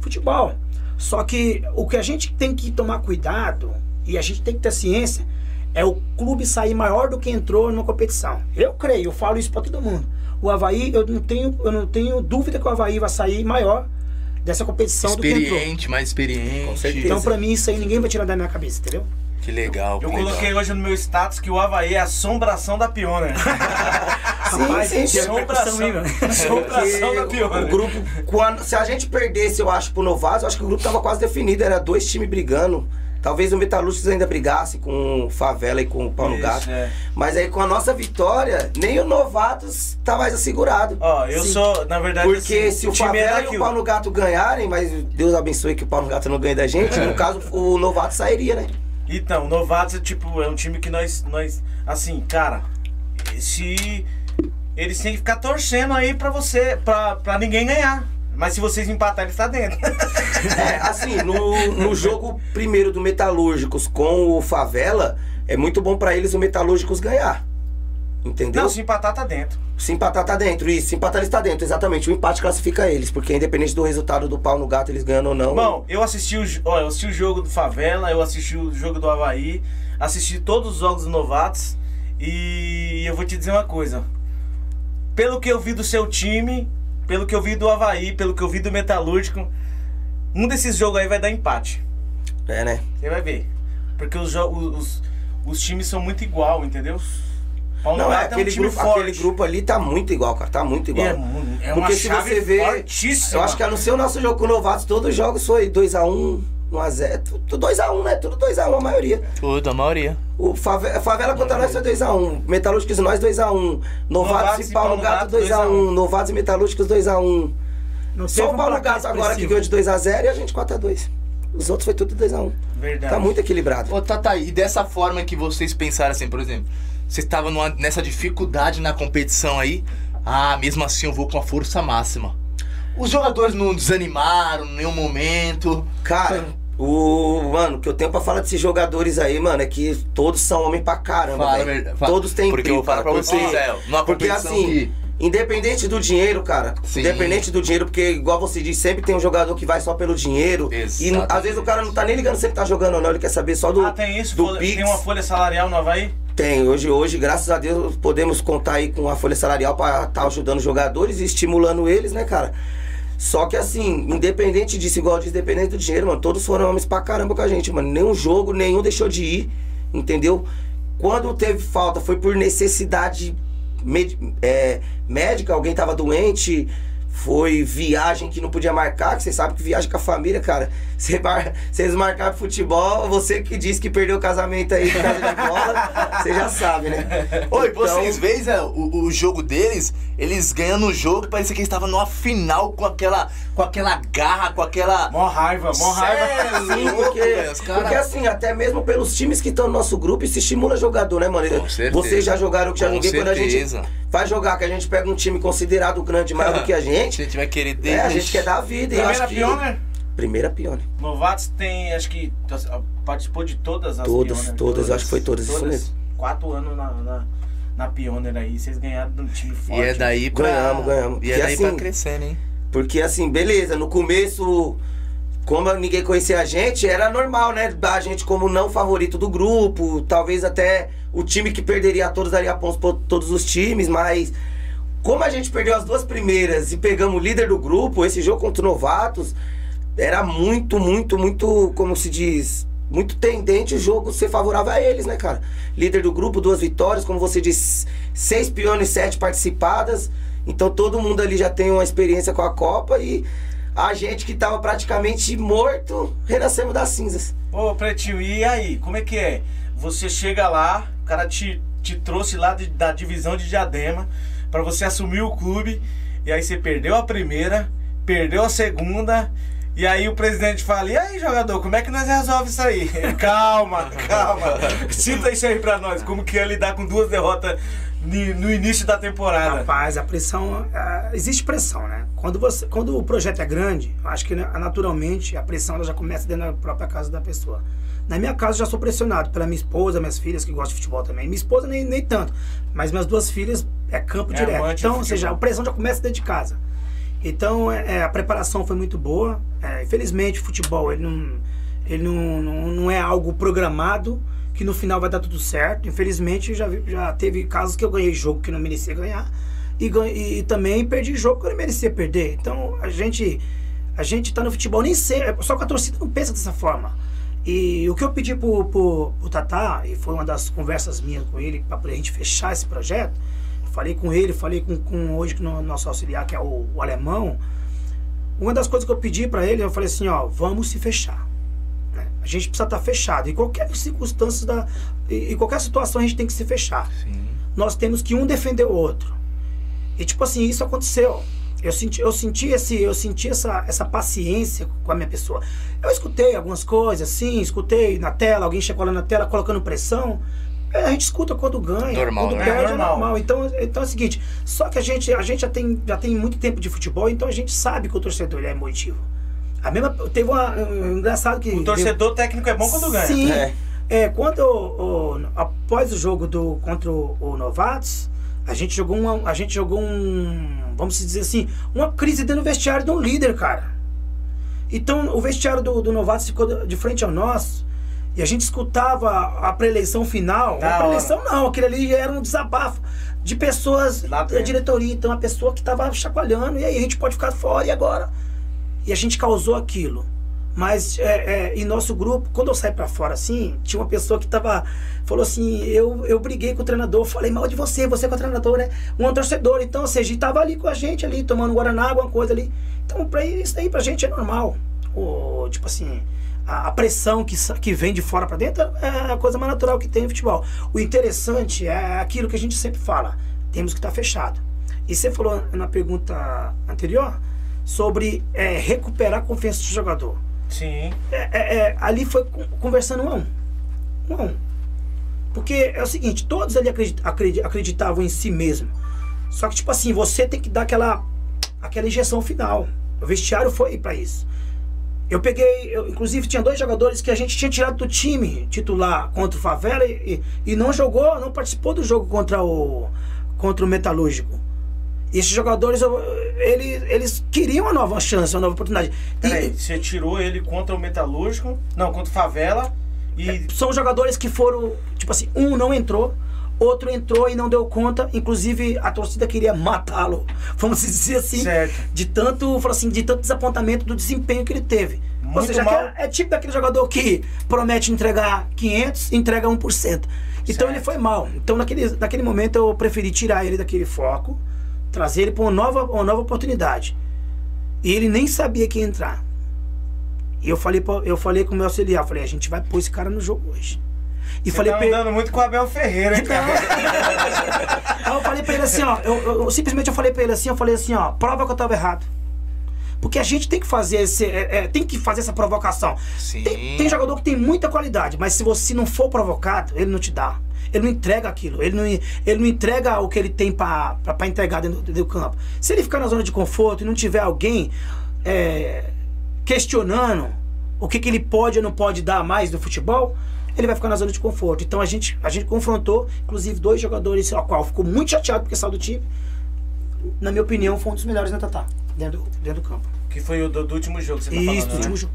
Futebol. Só que o que a gente tem que tomar cuidado e a gente tem que ter ciência é o clube sair maior do que entrou numa competição. Eu creio, eu falo isso para todo mundo. O Havaí, eu não tenho, eu não tenho dúvida que o Havaí vai sair maior dessa competição do que entrou. Experiente, mais experiente. Com certeza. Então, pra mim, isso aí ninguém vai tirar da minha cabeça, entendeu? Que legal. Eu que legal. coloquei hoje no meu status que o Havaí é a assombração da. *laughs* Rapaz, sim, que sim. hein, velho? Assombração da Pioneer. o grupo, quando, se a gente perdesse, eu acho, pro Novato, eu acho que o grupo tava quase definido. Era dois times brigando. Talvez o Metalúrgicos ainda brigasse com o Favela e com o Paulo Isso, Gato. é. Mas aí com a nossa vitória, nem o Novatos tá mais assegurado. Ó, eu Sim. sou, na verdade, Porque assim, se o time é Favela e o Paulo Gato ganharem, mas Deus abençoe que o Paulo Gato não ganhe da gente, no *laughs* caso o Novato sairia, né? Então, Novatos, tipo, é um time que nós, nós assim, cara, se eles têm que ficar torcendo aí pra você, pra, pra ninguém ganhar. Mas se vocês empatarem, eles tá dentro. *laughs* É, assim, no, no jogo primeiro do Metalúrgicos com o Favela, é muito bom pra eles o Metalúrgicos ganhar. Entendeu? Não, se empatar, tá dentro. Se empatar tá dentro, isso. Se empatar eles tá dentro, exatamente. O empate classifica eles, porque independente do resultado do pau no gato, eles ganhando ou não. Bom, eu assisti, o, ó, eu assisti o jogo do Favela, eu assisti o jogo do Havaí, assisti todos os jogos Novatos e eu vou te dizer uma coisa. Pelo que eu vi do seu time, pelo que eu vi do Havaí, pelo que eu vi do Metalúrgico, um desses jogos aí vai dar empate. É, né? Você vai ver. Porque os, os, os times são muito igual, entendeu? Paulo Não, é aquele, grupo, aquele grupo ali tá muito igual, cara. Tá muito igual. É, é uma Porque se você ver. fortíssima. Eu acho que a não ser o nosso jogo com o Novatos, todos os jogos foi 2x1, 1x0. Tudo 2x1, né? Tudo 2x1 a maioria. Tudo, a maioria. O Favela, favela contra nós foi 2x1. Metalúrgicos nós 2x1. Novatos Novatos e e Paulo Paulo Gato Gato 2x1. Novatos e Metalúrgicos 2x1. Não Só o um Paulo placar Gato agora que ganhou de 2x0 e a gente 4x2. Os outros foi tudo 2x1. Verdade. Tá muito equilibrado. Ô, Tata, e dessa forma que vocês pensaram assim, por exemplo, vocês estavam nessa dificuldade na competição aí, ah, mesmo assim eu vou com a força máxima. Os jogadores não desanimaram em nenhum momento. Cara, o. Mano, o que eu tenho pra falar desses jogadores aí, mano, é que todos são homem pra caramba. Fala velho. fala. Todos têm Porque eu vou falar pra porque- é, numa Porque assim, que- independente do dinheiro, cara. Sim. Independente do dinheiro, porque igual você disse, sempre tem um jogador que vai só pelo dinheiro. E Exatamente. às vezes o cara não tá nem ligando se ele tá jogando ou não, ele quer saber só do. Ah, tem isso? do Folha- Pix. tem uma folha salarial no Havaí? Tem, hoje, hoje, graças a Deus, podemos contar aí com a folha salarial pra estar ajudando os jogadores e estimulando eles, né, cara? Só que assim, independente disso, igual diz, independente do dinheiro, mano, todos foram homens pra caramba com a gente, mano. Nenhum jogo, nenhum deixou de ir, entendeu? Quando teve falta, foi por necessidade é, médica, alguém tava doente, foi viagem que não podia marcar, que você sabe que viagem com a família, cara. Você mar... Vocês marcaram futebol, você que disse que perdeu o casamento aí por causa de bola, você já sabe, né? Oi, Então- vocês veem é, o, o jogo deles, eles ganhando o jogo, parecia que eles estavam numa final com aquela, com aquela garra, com aquela. Mó raiva, mó raiva. É *laughs* Sim, porque, cara- porque assim, até mesmo pelos times que estão no nosso grupo, isso estimula jogador, né, mano? Com certeza. Vocês já jogaram que já Com ninguém quando a gente certeza. vai jogar, que a gente pega um time considerado grande, maior do que a *laughs* A gente, gente vai querer é, a gente quer dar vida. e eu Primeira acho que... Pioneer? Primeira Pioneer. Novatos tem, acho que participou de todas as Todas, Pioneer. todas, eu acho que foi todas, isso mesmo. Quatro anos na, na, na Pioneer aí, vocês ganharam de um time forte. E é daí pra. Ganhamos, ganhamos. E é Porque daí assim- pra crescendo, hein? Porque assim, beleza, no começo, como ninguém conhecia a gente, era normal, né? A gente como não favorito do grupo, talvez até o time que perderia todos daria pontos pra todos os times, mas como a gente perdeu as duas primeiras e pegamos o líder do grupo, esse jogo contra o Novatos, era muito, muito, muito, como se diz, muito tendente o jogo ser favorável a eles, né, cara? Líder do grupo, duas vitórias, como você disse, seis peões, sete participadas. Então todo mundo ali já tem uma experiência com a Copa e a gente que tava praticamente morto, renascemos das cinzas. Ô, Pretinho, e aí, como é que é? Você chega lá, o cara te, te trouxe lá de- da divisão de Diadema pra você assumir o clube, e aí você perdeu a primeira, perdeu a segunda, e aí o presidente fala, e aí, jogador, como é que nós resolve isso aí? *laughs* calma, calma. *laughs* Sinta isso aí pra nós, como que é lidar com duas derrotas no início da temporada. Rapaz, a pressão. existe pressão, né? Quando, você, quando o projeto é grande, acho que né, naturalmente a pressão ela já começa dentro da própria casa da pessoa. Na minha casa, eu já sou pressionado pela minha esposa, minhas filhas que gostam de futebol também. Minha esposa nem, nem tanto, mas minhas duas filhas é campo É direto. Então, ou seja, a pressão já começa dentro de casa. Então, é, é, a preparação foi muito boa. É, infelizmente, o futebol ele não, ele não, não, não é algo programado que no final vai dar tudo certo. Infelizmente, já, vi- já teve casos que eu ganhei jogo que não merecia ganhar e, gan- e também perdi jogo que eu não merecia perder. Então, a gente a gente tá no futebol nem sei, só que a torcida não pensa dessa forma. E o que eu pedi pro, pro, pro Tatá, e foi uma das conversas minhas com ele, para a gente fechar esse projeto, falei com ele, falei com, com hoje com o nosso auxiliar, que é o, o alemão. Uma das coisas que eu pedi para ele, eu falei assim, ó, vamos se fechar. A gente precisa estar fechado. Em qualquer circunstância, da, em qualquer situação, a gente tem que se fechar. Sim. Nós temos que um defender o outro. E tipo assim, isso aconteceu. Eu senti, eu senti, esse, eu senti essa, essa paciência com a minha pessoa. Eu escutei algumas coisas, sim, escutei na tela, alguém chegou lá na tela colocando pressão. É, A gente escuta quando ganha, Normal, quando né? perde é Normal. normal. Então, então é o seguinte, só que a gente, a gente já, tem, já tem muito tempo de futebol, então a gente sabe que o torcedor ele é emotivo. A mesma, teve uma, um, engraçado que... O torcedor técnico é bom quando ganha. Sim. É. É, quando o- o- após o jogo do contra o, o Novatos, a gente jogou uma, a gente jogou um, vamos dizer assim, uma crise dentro do vestiário de um líder, cara. Então, o vestiário do, do Novatos ficou de frente ao nosso. E a gente escutava a pré-eleição final. Da a pré-eleição não, aquele ali era um desabafo de pessoas Lá da diretoria. Então, a pessoa que estava chacoalhando, e aí a gente pode ficar fora, e agora? E a gente causou aquilo. Mas é, é, em nosso grupo, quando eu saí pra fora assim, tinha uma pessoa que tava. Falou assim: eu, eu briguei com o treinador, falei mal de você, você é o treinador, né? Um torcedor, então, ou seja, tava ali com a gente, ali, tomando Guaraná, alguma coisa ali. Então, pra isso aí pra gente é normal. O, tipo assim, a, a pressão que, que vem de fora pra dentro é a coisa mais natural que tem no futebol. O interessante é aquilo que a gente sempre fala: temos que estar fechado. E você falou na pergunta anterior sobre é, recuperar a confiança do jogador. Sim. É, é, é, ali foi con- conversando um a um. Um a um. Porque é o seguinte, todos ali acredit- acredi- acreditavam em si mesmo. Só que, tipo assim, você tem que dar aquela, aquela injeção final. O vestiário foi pra isso. Eu peguei, eu, inclusive tinha dois jogadores que a gente tinha tirado do time titular contra o Favela e, e, e não jogou, não participou do jogo contra o, contra o Metalúrgico. Esses jogadores, eles, eles queriam uma nova chance, uma nova oportunidade. E- Peraí, você tirou ele contra o Metalúrgico, não, contra o Favela e. são jogadores que foram, tipo assim, um não entrou, outro entrou e não deu conta, inclusive a torcida queria matá-lo, vamos dizer assim, Certo. de tanto, assim, de tanto desapontamento do desempenho que ele teve. Ou Muito seja, mal. é, é tipo daquele jogador que promete entregar 500 e entrega 1%. Então Certo. ele foi mal. Então naquele, naquele momento eu preferi tirar ele daquele foco, trazer ele para uma nova, uma nova oportunidade. E ele nem sabia que ia entrar. E eu falei, pra- eu falei com o meu auxiliar, falei, a gente vai pôr esse cara no jogo hoje. E Você falei tá pra ele. andando muito com o Abel Ferreira, hein, cara? *laughs* Aí eu falei pra ele assim, ó. Eu, eu- eu- simplesmente eu falei pra ele assim, eu falei assim, ó, prova que eu tava errado. Porque a gente tem que fazer esse. é, é, tem que fazer essa provocação. Sim. Tem, tem jogador que tem muita qualidade, mas se você não for provocado, ele não te dá. Ele não entrega aquilo. Ele não, ele não entrega o que ele tem pra entregar dentro, do- do campo. Se ele ficar na zona de conforto e não tiver alguém é, questionando o que, que ele pode ou não pode dar mais do futebol, ele vai ficar na zona de conforto. Então a gente, a gente confrontou, inclusive, dois jogadores, ao qual ficou muito chateado porque saiu do time. Na minha opinião, foi um dos melhores na Tatá, dentro, do- dentro do campo. Que foi o do, do último jogo que você tá Isso, falando, do né? último jogo.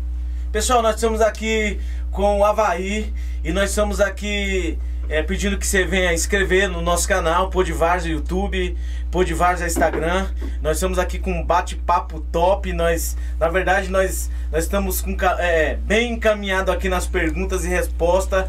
Pessoal, nós estamos aqui com o Havaí e nós estamos aqui é, pedindo que você venha inscrever no nosso canal, Podvars YouTube, Podvars Instagram. Nós estamos aqui com um bate-papo top. Nós, na verdade, nós, nós estamos com, é, bem encaminhado aqui nas perguntas e respostas.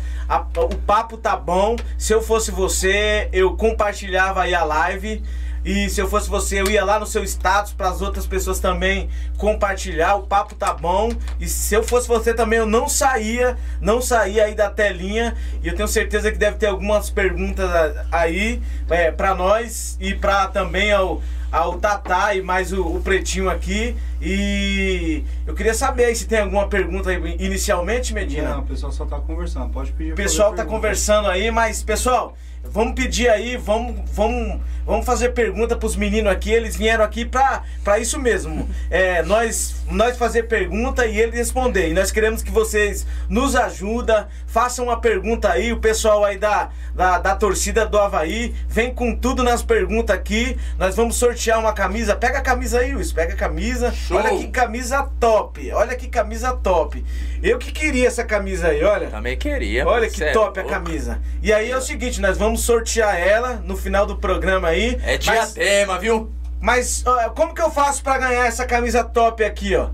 O papo tá bom. Se eu fosse você, eu compartilhava aí a live. E se eu fosse você, eu ia lá no seu status para as outras pessoas também compartilhar. O papo tá bom. E se eu fosse você também, eu não saía, não saía aí da telinha. E eu tenho certeza que deve ter algumas perguntas aí é, para nós e para também ao ao Tatá e mais o, o Pretinho aqui. E eu queria saber aí se tem alguma pergunta inicialmente, Medina. Não, o pessoal só tá conversando. Pode pedir. O pessoal tá conversando aí, mas pessoal, vamos pedir aí, vamos, vamos, vamos fazer pergunta pros meninos aqui. Eles vieram aqui pra, pra isso mesmo. É, nós, nós fazer pergunta e eles responder. E nós queremos que vocês nos ajudem, façam uma pergunta aí. O pessoal aí da, da, da torcida do Havaí vem com tudo nas perguntas aqui. Nós vamos sortear uma camisa. Pega a camisa aí, Luiz. Pega a camisa. Show. Olha que camisa top. Olha que camisa top. Eu que queria essa camisa aí, olha. Também queria. Olha que é top a louco. camisa. E aí é o seguinte, nós vamos sortear ela no final do programa aí. É mas, diadema, viu? mas ó, como que eu faço pra ganhar essa camisa top aqui, ó?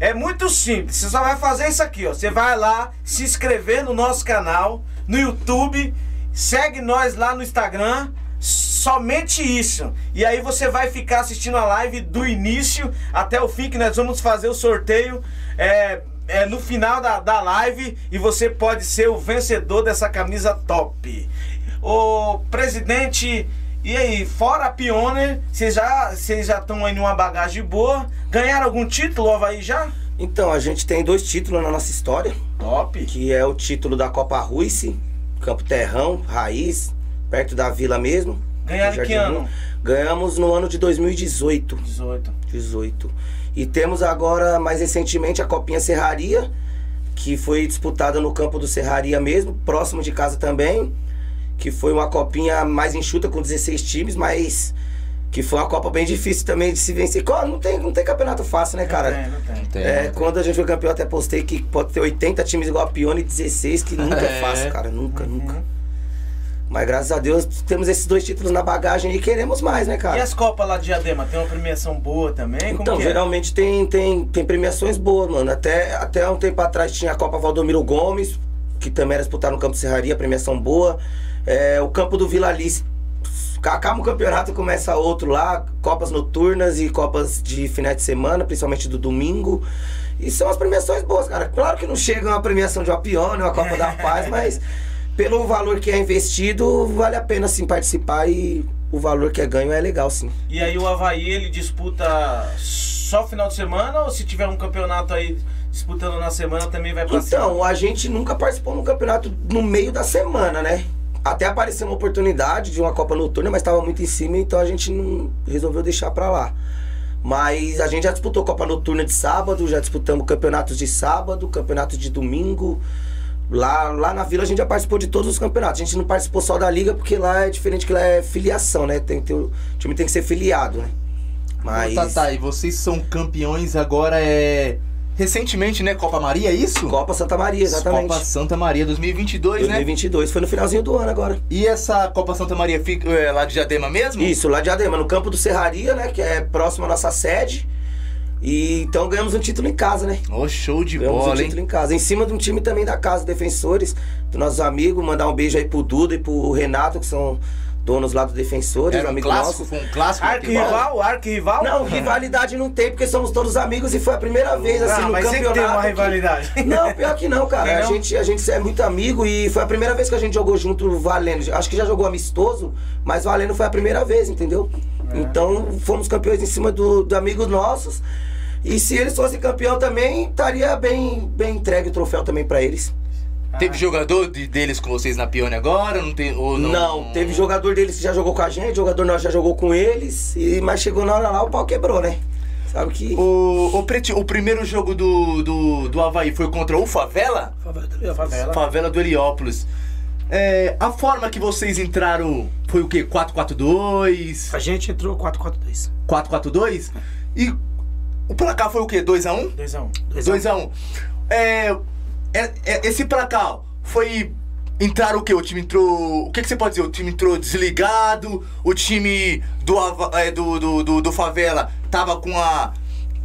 É muito simples. Você só vai fazer isso aqui, ó. Você vai lá se inscrever no nosso canal, no YouTube, segue nós lá no Instagram. Somente isso. E aí você vai ficar assistindo a live do início até o fim, que nós vamos fazer o sorteio. É, é, no final da, da live e você pode ser o vencedor dessa camisa top. Ô presidente, e aí, fora a Pioneer, vocês já estão aí numa bagagem boa? Ganharam algum título, Havaí já? Então, a gente tem dois títulos na nossa história, Top. que é o título da Copa Ruice, Campo Terrão, Raiz, perto da vila mesmo. Ganharam que ano? Ganhamos no ano de 2018. 18. 18. E temos agora, mais recentemente, a Copinha Serraria, que foi disputada no campo do Serraria mesmo, próximo de casa também. Que foi uma copinha mais enxuta com 16 times, mas que foi uma Copa bem difícil também de se vencer. Não tem, não tem campeonato fácil, né, cara? Não tem, não tem. Tem, É, tem. quando a gente foi campeão, eu até postei que pode ter 80 times igual a Pione e 16, que nunca é, É. fácil, cara. Nunca, Uhum. nunca. Mas graças a Deus temos esses dois títulos na bagagem e queremos mais, né, cara? E as Copas lá de Diadema, tem uma premiação boa também? Como Então, que é? geralmente tem, tem, tem premiações boas, mano. Até, até um tempo atrás tinha a Copa Valdomiro Gomes, que também era disputada no Campo Serraria, premiação boa. É, o campo do Vila Alice. Acaba o campeonato e começa outro lá, Copas noturnas e Copas de finais de semana, principalmente do domingo. E são as premiações boas, cara. Claro que não chega uma premiação de uma Pione, uma Copa da *laughs* Paz, mas pelo valor que é investido, vale a pena sim participar e o valor que é ganho é legal sim. E aí o Havaí, ele disputa só final de semana ou se tiver um campeonato aí disputando na semana também vai pra cima? Então, a gente nunca participou num campeonato no meio da semana, né? Até apareceu uma oportunidade de uma Copa Noturna, mas estava muito em cima, então a gente não resolveu deixar pra lá. Mas a gente já disputou Copa Noturna de sábado, já disputamos campeonatos de sábado, campeonato de domingo. Lá, lá na vila a gente já participou de todos os campeonatos. A gente não participou só da liga, porque lá é diferente que lá é filiação, né? Tem, ter, o time tem que ser filiado, né? Mas. Tá, tá, e vocês são campeões agora é. Recentemente, né? Copa Maria, é isso? Copa Santa Maria, exatamente. Copa Santa Maria 2022, né? 2022, foi no finalzinho do ano agora. E essa Copa Santa Maria fica é, lá de Diadema mesmo? Isso, lá de Adema, no campo do Serraria, né? Que é próximo à nossa sede. E então ganhamos um título em casa, né? Ô, show de Ganhamos um bola, hein? título em casa. Em cima de um time também da casa, defensores, dos nossos amigos. Mandar um beijo aí pro Duda e pro Renato, que são donos lá do Defensores, Era um amigo clássico, nosso. foi um clássico. Arquirrival, arquirrival? Não, rivalidade não tem, porque somos todos amigos e foi a primeira vez assim Ah, no mas sempre campeonato. tem uma que- rivalidade. *laughs* Não, pior que não, cara. Tem A não? gente, a gente é muito amigo e foi a primeira vez que a gente jogou junto valendo. Acho que já jogou amistoso, mas valendo foi a primeira vez, entendeu? É. Então fomos campeões em cima do, do amigos nossos. E se eles fossem campeão também, estaria bem, bem entregue o troféu também pra eles. Teve jogador de- deles com vocês na Pione agora? Não tem, não, Não, teve jogador deles que já jogou com a gente, jogador nós já jogou com eles, e, mas chegou na hora lá, o pau quebrou, né? Sabe que. O, o, Preti- o primeiro jogo do, do, do Havaí foi contra o Favela? Favela do. Favela. Favela do Heliópolis. É, a forma que vocês entraram foi o quê? 4-4-2? A gente entrou 4-4-2. 4-4-2? E o placar foi o quê? 2x1? 2x1. 2x1. É, é, é, esse placar foi. Entrar o quê? O time entrou. O que, que você pode dizer? O time entrou desligado, o time do, é, do, do, do, do Favela tava com a.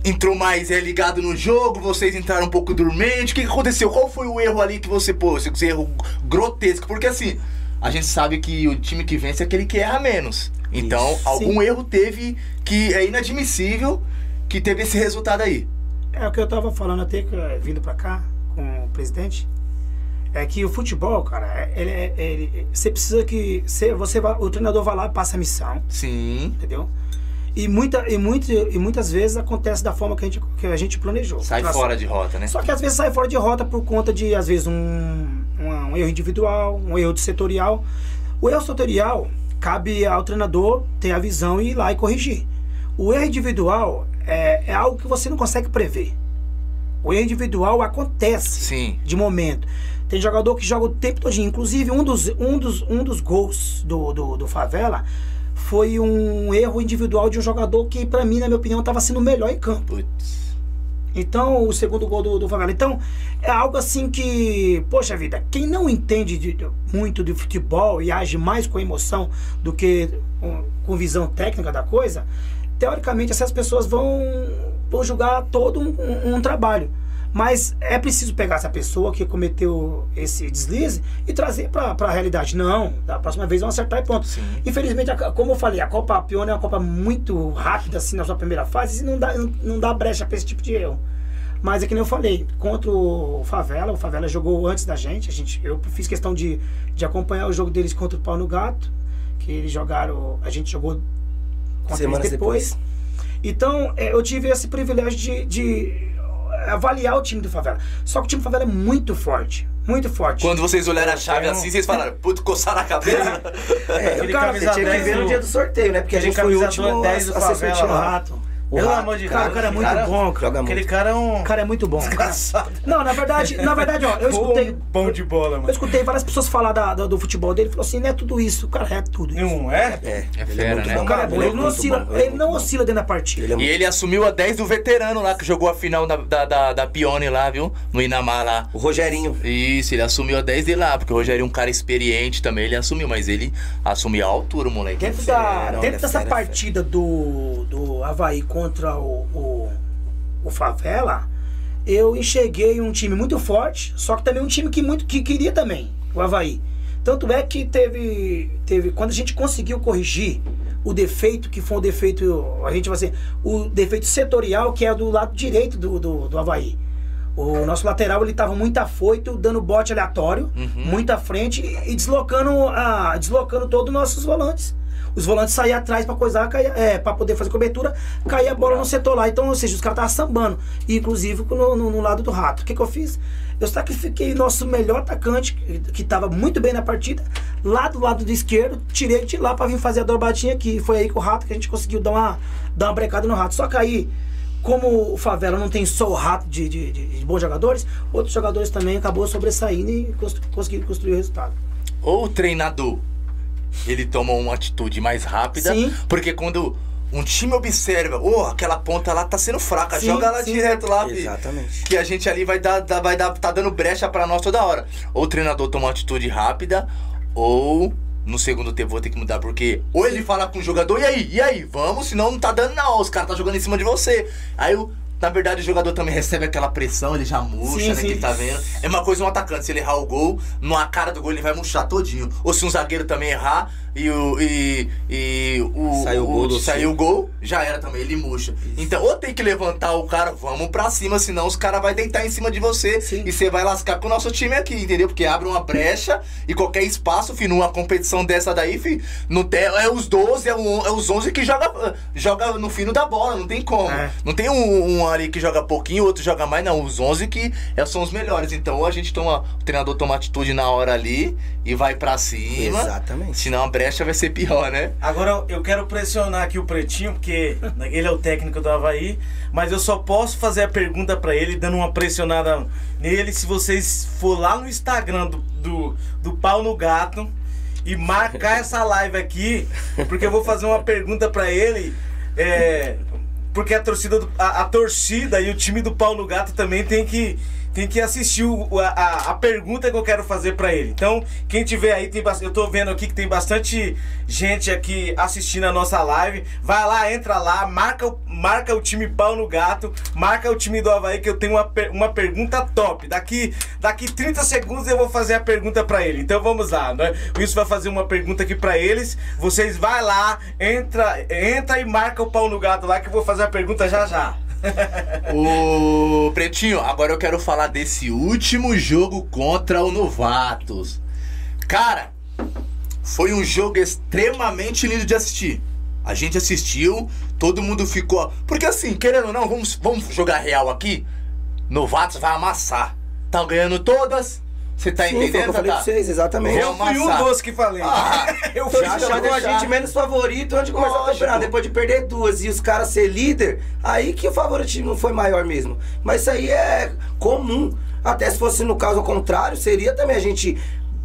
Entrou mais é, ligado no jogo, vocês entraram um pouco dormente. O que, que aconteceu? Qual foi o erro ali que você pôs? Esse erro grotesco? Porque assim, a gente sabe que o time que vence é aquele que erra menos. Então, algum erro teve que é inadmissível que teve esse resultado aí. É o que eu tava falando até que, eh, vindo pra cá com o presidente. É que o futebol, cara, é- ele, é- ele- você precisa que. Você, você o treinador vai lá, passa a missão, Sim. entendeu? E, muita, e, muito, e muitas vezes acontece da forma que a gente, que a gente planejou. Sai Traçou. fora de rota, né? Só que às vezes sai fora de rota por conta de, às vezes, um, um, um erro individual, um erro de setorial. O erro setorial cabe ao treinador ter a visão e ir lá e corrigir. O erro individual é, é algo que você não consegue prever. O erro individual acontece Sim. de momento. Tem jogador que joga o tempo todo. Inclusive, um dos, um dos, um dos gols do, do, do Favela foi um erro individual de um jogador que, pra mim, na minha opinião, estava sendo o melhor em campo. Putz. Então, o segundo gol do, do Favela. Então, é algo assim que, poxa vida, quem não entende de- de- muito de futebol e age mais com emoção do que com, com visão técnica da coisa, teoricamente essas pessoas vão julgar todo um, um- um trabalho. Mas é preciso pegar essa pessoa que cometeu esse deslize e trazer para a realidade. Não, da próxima vez vão acertar e ponto. Sim. Infelizmente, a- como eu falei, a Copa Pione é uma Copa muito rápida assim na sua primeira fase e não dá, não dá brecha para esse tipo de erro. Mas é que nem eu falei, contra o Favela, o Favela jogou antes da gente, a gente eu fiz questão de, de acompanhar o jogo deles contra o Pau no Gato, que eles jogaram, a gente jogou contra Semanas eles depois. Então, é, eu tive esse privilégio de, de avaliar o time do Favela. Só que o time do Favela é muito forte, muito forte. Quando vocês olharam a chave um- assim, vocês falaram, puto, coçaram a cabeça. É, Aquele cara, você tinha que 10 ver no dia do sorteio, né? Porque a gente foi o último 10 do a ser Favela rato. Pelo Rato, amor de cara, Deus. o cara é muito cara- bom, cara. Joga Aquele muito. cara é um. O cara é muito bom. cara. Desgraçado. Não, na verdade, na verdade, ó, eu *laughs* escutei. Bom de bola, Eu mano. escutei várias pessoas falar da- da- do futebol dele e falou assim, não é tudo isso, o cara é tudo isso. Não é? É, É ele fera, né? bom, O cara é bom, ele ele não oscila, bom, ele não bom. oscila dentro da partida. Ele é E ele assumiu a 10 do veterano lá, que jogou a final da, da, da, da Pione lá, viu? No Inamar lá. O Rogerinho. Isso, ele assumiu a 10 dele lá, porque o Rogério é um cara experiente também, ele assumiu, mas ele assumiu a altura, moleque. Dentro, da, dessa partida do, do Havaí contra o, o, o Favela, eu enxerguei um time muito forte, só que também um time que muito que queria também, o Havaí. Tanto é que teve, teve. Quando a gente conseguiu corrigir o defeito, que foi o defeito. A gente vai ser. O defeito setorial, que é do lado direito do, do, do Havaí. O nosso lateral ele estava muito afoito, dando bote aleatório, muito à frente e e deslocando, a, deslocando todos os nossos volantes. Os volantes saíam atrás para coisar, é, para poder fazer cobertura, caía a bola no setor lá. Então, ou seja, os caras estavam sambando. Inclusive no, no- no lado do rato. O que, que eu fiz? Eu sacrifiquei nosso melhor atacante, que estava muito bem na partida, lá do lado do esquerdo, tirei de lá para vir fazer a dobradinha aqui. Foi aí com o rato que a gente conseguiu dar uma, dar uma brecada no rato. Só que aí como o Favela não tem só o rato de, de- de- bons jogadores, outros jogadores também acabou sobressaindo e cons- conseguiram construir o resultado. Ou treinador, ele toma uma atitude mais rápida, Sim. porque quando um time observa, oh, aquela ponta lá tá sendo fraca, Sim, joga lá sim. direto lá. Exatamente. que a gente ali vai dar, vai dar, tá dando brecha pra nós toda hora. Ou o treinador toma uma atitude rápida, ou no segundo tempo vou ter que mudar, porque ou ele fala com o jogador, e aí, e aí, vamos, senão não tá dando não, os caras tá jogando em cima de você. Aí o Na verdade, o jogador também recebe aquela pressão, ele já murcha, Sim, né? sim. Que ele tá vendo. É uma coisa um atacante, se ele errar o gol, na cara do gol ele vai murchar todinho. Ou se um zagueiro também errar e o. E, e o. Saiu o gol do Saiu o gol, já era também, ele murcha. Então, ou tem que levantar o cara, vamos pra cima, senão os caras vão deitar em cima de você. Sim. E você vai lascar com o nosso time aqui, entendeu? Porque abre uma brecha e qualquer espaço, filho, numa competição dessa daí, no te, é os 12, é, o- é os 11 que joga, joga no fino da bola, não tem como. É. Não tem um, um ali que joga pouquinho, outro joga mais, não. Os 11 que é, são os melhores. Então, ou a gente toma, o treinador toma atitude na hora ali e vai pra cima. Exatamente. Senão a brecha vai ser pior, né? Agora eu quero pressionar aqui o Pretinho, porque ele é o técnico do Havaí, mas eu só posso fazer a pergunta pra ele, dando uma pressionada nele, se vocês for lá no Instagram do, do, do Pau no Gato e marcar essa live aqui, porque eu vou fazer uma pergunta pra ele. é, porque a torcida, do- a, a torcida e o time do Pau no Gato também tem que, tem que assistir o- a, a, pergunta que eu quero fazer pra ele. Então, quem tiver aí, tem, eu tô vendo aqui que tem bastante gente aqui assistindo a nossa live. Vai lá, entra lá, marca, marca o time Pau no Gato, marca o time do Havaí, que eu tenho uma, uma pergunta top. Daqui, daqui 30 segundos eu vou fazer a pergunta pra ele. Então vamos lá, né? O Wilson vai fazer uma pergunta aqui pra eles. Vocês vai lá, entra, entra e marca o Pau no Gato lá, que eu vou fazer a pergunta já já. *laughs* O Pretinho, agora eu quero falar desse último jogo contra o Novatos. Cara, foi um jogo extremamente lindo de assistir. A gente assistiu, todo mundo ficou. Porque assim, querendo ou não, vamos, vamos jogar real aqui. Novatos vai amassar. Tá ganhando todas. Você tá Sim, foi o que entendendo, eu falei pra Tata? vocês, exatamente. Eu fui um dos que falei. Ah, *laughs* eu fui Já chamou a gente menos favorito antes de começar o Lógico. campeonato. Depois de perder duas e os caras ser líder, aí que o favoritismo foi maior mesmo. Mas isso aí é comum. Até se fosse no caso ao contrário, seria também a gente.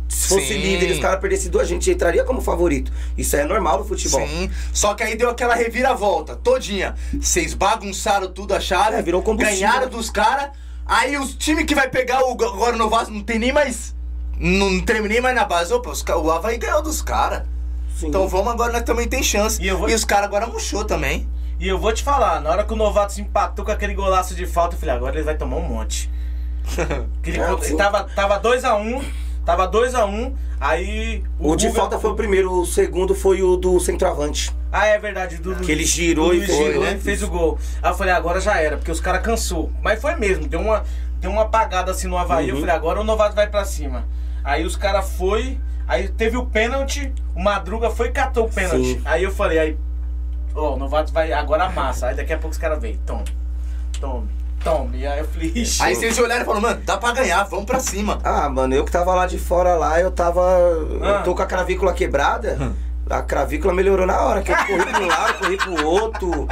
Se fosse Sim. líder e os caras perdessem duas, a gente entraria como favorito. Isso aí é normal no futebol. Sim, só que aí deu aquela reviravolta todinha. Vocês bagunçaram tudo a chave, É, virou combustível. ganharam dos caras. Aí os time que vai pegar o agora no Vasco não tem nem mais. Não tem nem mais na base. Opa, os, o Havaí ganhou dos caras. Então vamos agora, nós também tem chance. E E, eu vou- os caras agora murchou também. E eu vou te falar, na hora que o Novato se empatou com aquele golaço de falta, eu falei, agora ele vai tomar um monte. *laughs* Aquele É, tava 2x1, tava 2x1, tava 2x1, aí. O de Guga- falta foi o primeiro, o segundo foi o do centroavante. Ah, é verdade, do Que ele girou e foi, girou né? e fez o gol. Aí eu falei, agora já era, porque os caras cansou. Mas foi mesmo, deu uma, deu uma apagada assim no Havaí. Eu Uhum. falei, agora o Novato vai pra cima. Aí os caras foi, aí teve o pênalti, o Madruga foi e catou o pênalti. Sim. Aí eu falei, aí, ó, o Novato vai agora amassa. Aí daqui a pouco os caras veem, tome, tome, tome. Aí eu falei, ixi. Aí vocês olharam e falaram, mano, dá pra ganhar, vamos pra cima. Ah, mano, eu que tava lá de fora lá, eu tava. Ah. Eu tô com a cravícula quebrada. A cravícula melhorou na hora, que eu corri pra um *laughs* lado, corri pro outro.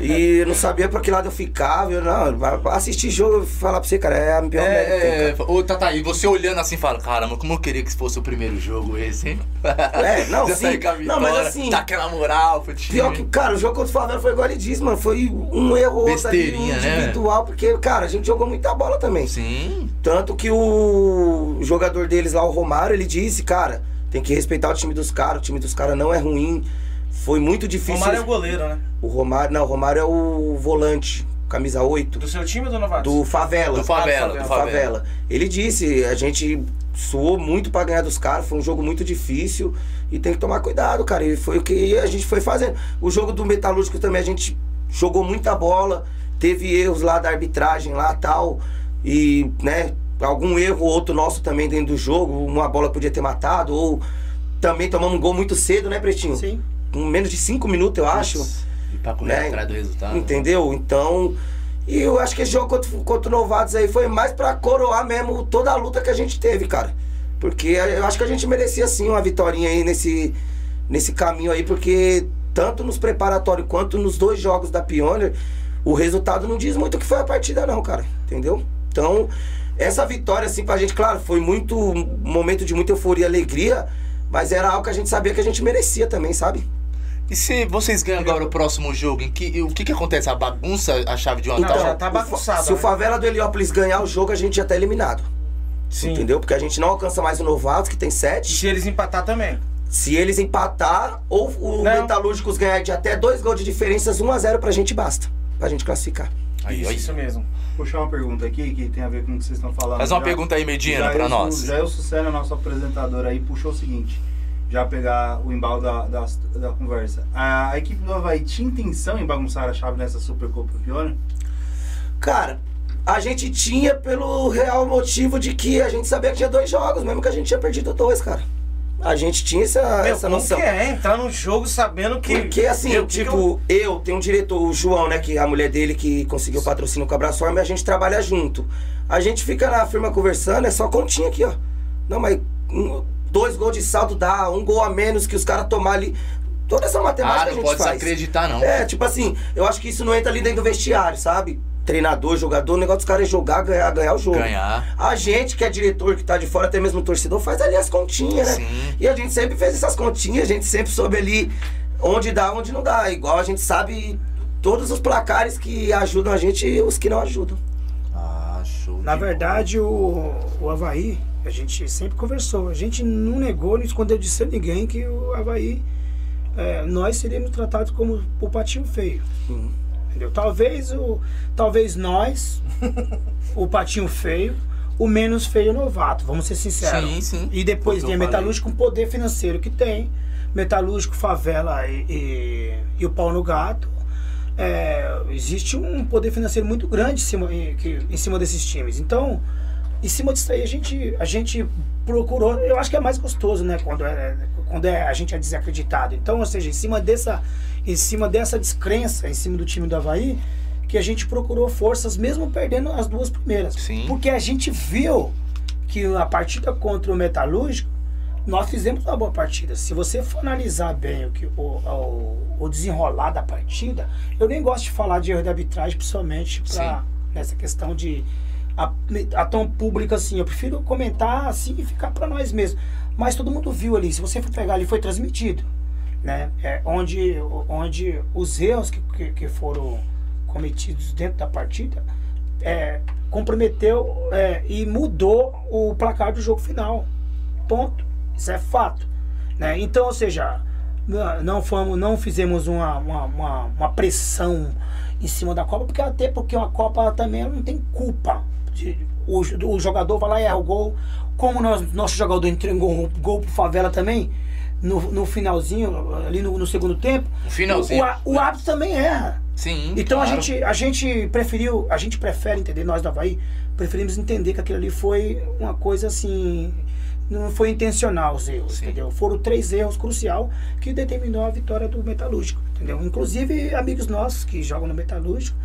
E não sabia pra que lado eu ficava. Eu, não, assistir jogo, falar pra você, cara, é a pior merda que tem, É, é, ô Tata, e você olhando assim fala, caramba, como eu queria que fosse o primeiro jogo esse, hein? *laughs* É, não, Já sim. sair com a Não, mas vitória, assim- Dá aquela moral pro time. Pior que, cara, o jogo contra o Favela foi igual ele disse, mano. Foi um erro ou outro ali, Besteirinha, né? individual, porque, cara, a gente jogou muita bola também. Sim. Tanto que o jogador deles lá, o Romário, ele disse, cara, tem que respeitar o time dos caras, o time dos caras não é ruim. Foi muito O difícil. Romário é o goleiro, né? O Romário, não, o Romário é o volante, camisa 8, Do seu time ou do Novato? do Favela. Do favela, do do do favela. favela. Ele disse, a gente suou muito pra ganhar dos caras, foi um jogo muito difícil e tem que tomar cuidado, cara. E foi o que a gente foi fazendo. O jogo do Metalúrgico também a gente jogou muita bola, teve erros lá da arbitragem lá tal e, né, algum erro ou outro nosso também dentro do jogo, uma bola podia ter matado ou também tomamos um gol muito cedo, né, Pretinho? Sim. Com menos de cinco minutos, eu acho. E pra correr Né? atrás do resultado. Entendeu? Então. E eu acho que esse jogo contra, contra o Novatos aí foi mais pra coroar mesmo toda a luta que a gente teve, cara. Porque eu acho que a gente merecia sim uma vitória aí nesse, nesse caminho aí, porque tanto nos preparatórios quanto nos dois jogos da Pioneer, o resultado não diz muito o que foi a partida, não, cara. Entendeu? Então, essa vitória, assim, pra gente, claro, foi muito um momento de muita euforia e alegria, mas era algo que a gente sabia que a gente merecia também, sabe? E se vocês ganham agora o próximo jogo, em que, o que que acontece? A bagunça, a chave de uma Não, tal? já tá o bagunçado, Se o né? Favela do Heliópolis ganhar o jogo, a gente já tá eliminado. Sim. Entendeu? Porque a gente não alcança mais o Novatos, que tem E sete. se eles empatar também. Se eles empatar, ou o Não. Metalúrgicos ganhar de até dois gols de diferenças, 1x0 pra gente basta. Pra gente classificar. Aí, Isso, aí. isso mesmo. Puxar uma pergunta aqui que tem a ver com o que vocês estão falando. Faz uma Já- pergunta aí, Medina, eu nós. Já eu, Sucena, nosso apresentador aí, puxou o seguinte. Já pegar o embalo da, da, da conversa. A, a equipe do Havaí tinha intenção em bagunçar a chave nessa Supercopa Pione? Cara, a gente tinha pelo real motivo de que a gente sabia que tinha dois jogos, mesmo que a gente tinha perdido dois, cara. A gente tinha essa, Meu, essa como noção. que é entrar no jogo sabendo que... Porque assim, Meu, que que eu- tipo, eu... tenho um diretor, o João, né, que é a mulher dele que conseguiu patrocínio com a Abraçorme, a gente trabalha junto. A gente fica na firma conversando, é só continha aqui, ó. Não, mas um- dois gols de saldo dá, um gol a menos que os caras tomar ali. Toda essa matemática Ah, a não gente pode se faz. acreditar, não. É, tipo assim, eu acho que isso não entra ali dentro do vestiário, sabe? Treinador, jogador, o negócio dos caras é jogar, ganhar, ganhar o jogo. Ganhar. A gente que é diretor, que tá de fora, até mesmo o torcedor, faz ali as continhas, né? Sim. E a gente sempre fez essas continhas, a gente sempre soube ali onde dá, onde não dá. Igual a gente sabe todos os placares que ajudam a gente e os que não ajudam. Ah, show. Na de verdade, o, o Havaí, a gente sempre conversou. A gente não negou, não escondeu de ser ninguém que o Havaí, é, nós seríamos tratados como o patinho feio. Sim. Entendeu? Talvez, o, talvez nós, o patinho feio, o menos feio novato, vamos ser sinceros. Sim, sim. E depois vem eu Metalúrgico com o poder financeiro que tem. Metalúrgico, favela e, e, e o pau no gato. É, existe um poder financeiro muito grande em cima, em, que- em cima desses times. Então, em cima disso aí, a gente, a gente procurou. Eu acho que é mais gostoso, né? Quando, é, quando é, a gente é desacreditado. Então, ou seja, em cima dessa, em cima dessa descrença, em cima do time do Havaí, que a gente procurou forças, mesmo perdendo as duas primeiras. Sim. Porque a gente viu que a partida contra o Metalúrgico, nós fizemos uma boa partida. Se você for analisar bem o, que, o, o, o desenrolar da partida, eu nem gosto de falar de erro de arbitragem, principalmente pra, Sim. nessa questão de a, a tão pública assim. Eu prefiro comentar assim e ficar para nós mesmos. Mas todo mundo viu ali. Se você for pegar ali, foi transmitido. Né? É, onde, onde os erros que, que, que foram cometidos dentro da partida é, comprometeu é, e mudou o placar do jogo final. Ponto. Isso é fato. Né? Então, ou seja, não, fomos, não fizemos uma, uma, uma, uma pressão em cima da Copa, porque até porque uma Copa também não tem culpa. De- o, o jogador vai lá e erra o gol. Como nós, nosso jogador entregou um gol pro favela também, no, no finalzinho, ali no, no segundo tempo, No finalzinho. o, a- o árbitro também erra. Sim. Então claro. a, gente, a gente preferiu, a gente prefere entender, nós da Havaí, preferimos entender que aquilo ali foi uma coisa assim. Não foi intencional os erros, Sim. entendeu? Foram três erros crucial que determinou a vitória do Metalúrgico, entendeu? Inclusive amigos nossos que jogam no Metalúrgico,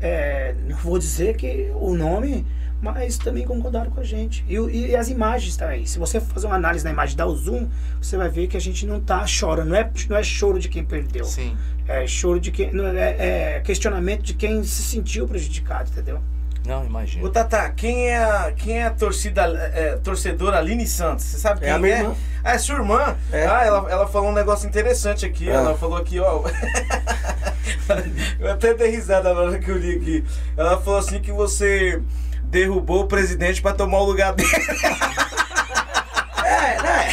é, não vou dizer que o nome, mas também concordaram com a gente. E, e as imagens também. Se você fazer uma análise na imagem, dar o zoom, você vai ver que a gente não tá chorando. Não é, não é choro de quem perdeu. Sim. É choro de quem. não, É, é questionamento de quem se sentiu prejudicado, entendeu? Não, Ô imagina. Tata, quem é a, quem é a torcida, é, torcedora Aline Santos? Você sabe quem É é? a minha irmã. Ah, é sua irmã? É. Ah, ela, ela falou um negócio interessante aqui. Ah. Ela falou aqui, ó. *laughs* eu até dei risada na hora que eu li aqui. Ela falou assim que você derrubou o presidente pra tomar o lugar dele. *laughs* É, né?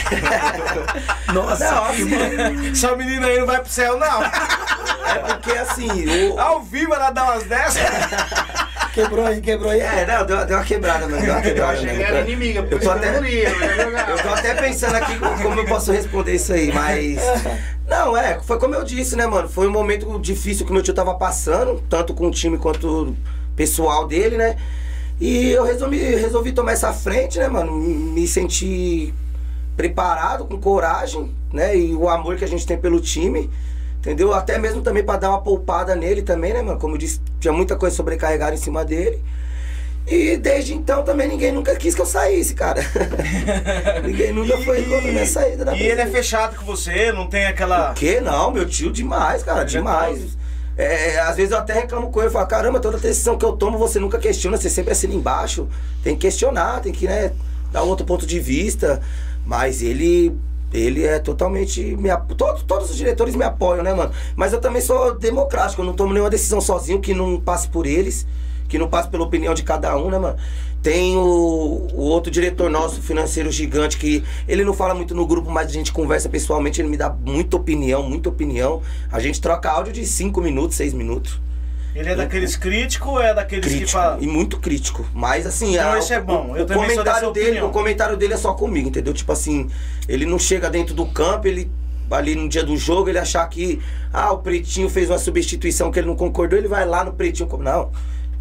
Nossa, Não, assim, Essa menina aí não vai pro céu, não. é porque assim, o, Ao vivo ela dá umas dessas. quebrou aí, quebrou aí. É, não, deu, deu uma quebrada, mano. Deu uma Eu quebrada. achei que mano. era inimiga, Eu tô eu até- eu. Eu tô até pensando aqui como como eu posso responder isso aí, mas. Não, é, foi como eu disse, né, mano? Foi um momento difícil que meu tio tava passando, tanto com o time quanto o pessoal dele, né? E eu resolvi, resolvi tomar essa frente, né, mano? Me senti preparado, com coragem, né? E o amor que a gente tem pelo time. Entendeu? Até mesmo também pra dar uma poupada nele também, né, mano? Como eu disse, tinha muita coisa sobrecarregada em cima dele. E desde então também ninguém nunca quis que eu saísse, cara. *laughs* ninguém nunca foi contra a minha saída da E ele é fechado com você, não tem aquela. Que não, meu tio, demais, cara, é demais. É, às vezes eu até reclamo com ele, falo, caramba, toda decisão que eu tomo você nunca questiona, você sempre assina embaixo. Tem que questionar, tem que, né, dar outro ponto de vista. Mas ele, ele é totalmente. Me, todos, todos os diretores me apoiam, né, mano? Mas eu também sou democrático, eu não tomo nenhuma decisão sozinho que não passe por eles, que não passe pela opinião de cada um, né, mano? Tem o, o outro diretor nosso, financeiro gigante, que ele não fala muito no grupo, mas a gente conversa pessoalmente, ele me dá muita opinião, muita opinião. A gente troca áudio de 5 minutos, 6 minutos. Ele é daqueles críticos ou é daqueles que crítico falam. e muito crítico. Mas assim, Então a- esse é bom. O, Eu o também comentário dele, opinião. o comentário dele é só comigo, entendeu? Tipo assim, ele não chega dentro do campo, ele ali no dia do jogo, ele achar que ah, o Pretinho fez uma substituição que ele não concordou, ele vai lá no Pretinho, não.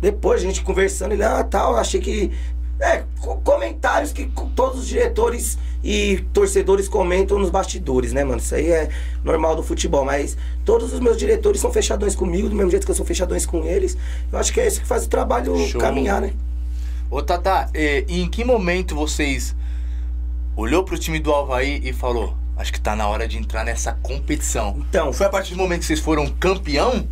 Depois a gente conversando, ele ah, tal, achei que é, co- comentários que todos os diretores e torcedores comentam nos bastidores, né, mano? Isso aí é normal do futebol, mas todos os meus diretores são fechadões comigo, do mesmo jeito que eu sou fechadões com eles. Eu acho que é isso que faz o trabalho Show. caminhar, né? Ô Tata, e, e em que momento vocês olhou pro time do Havaí e falou, acho que tá na hora de entrar nessa competição? Então, Foi a partir do momento que vocês foram campeão?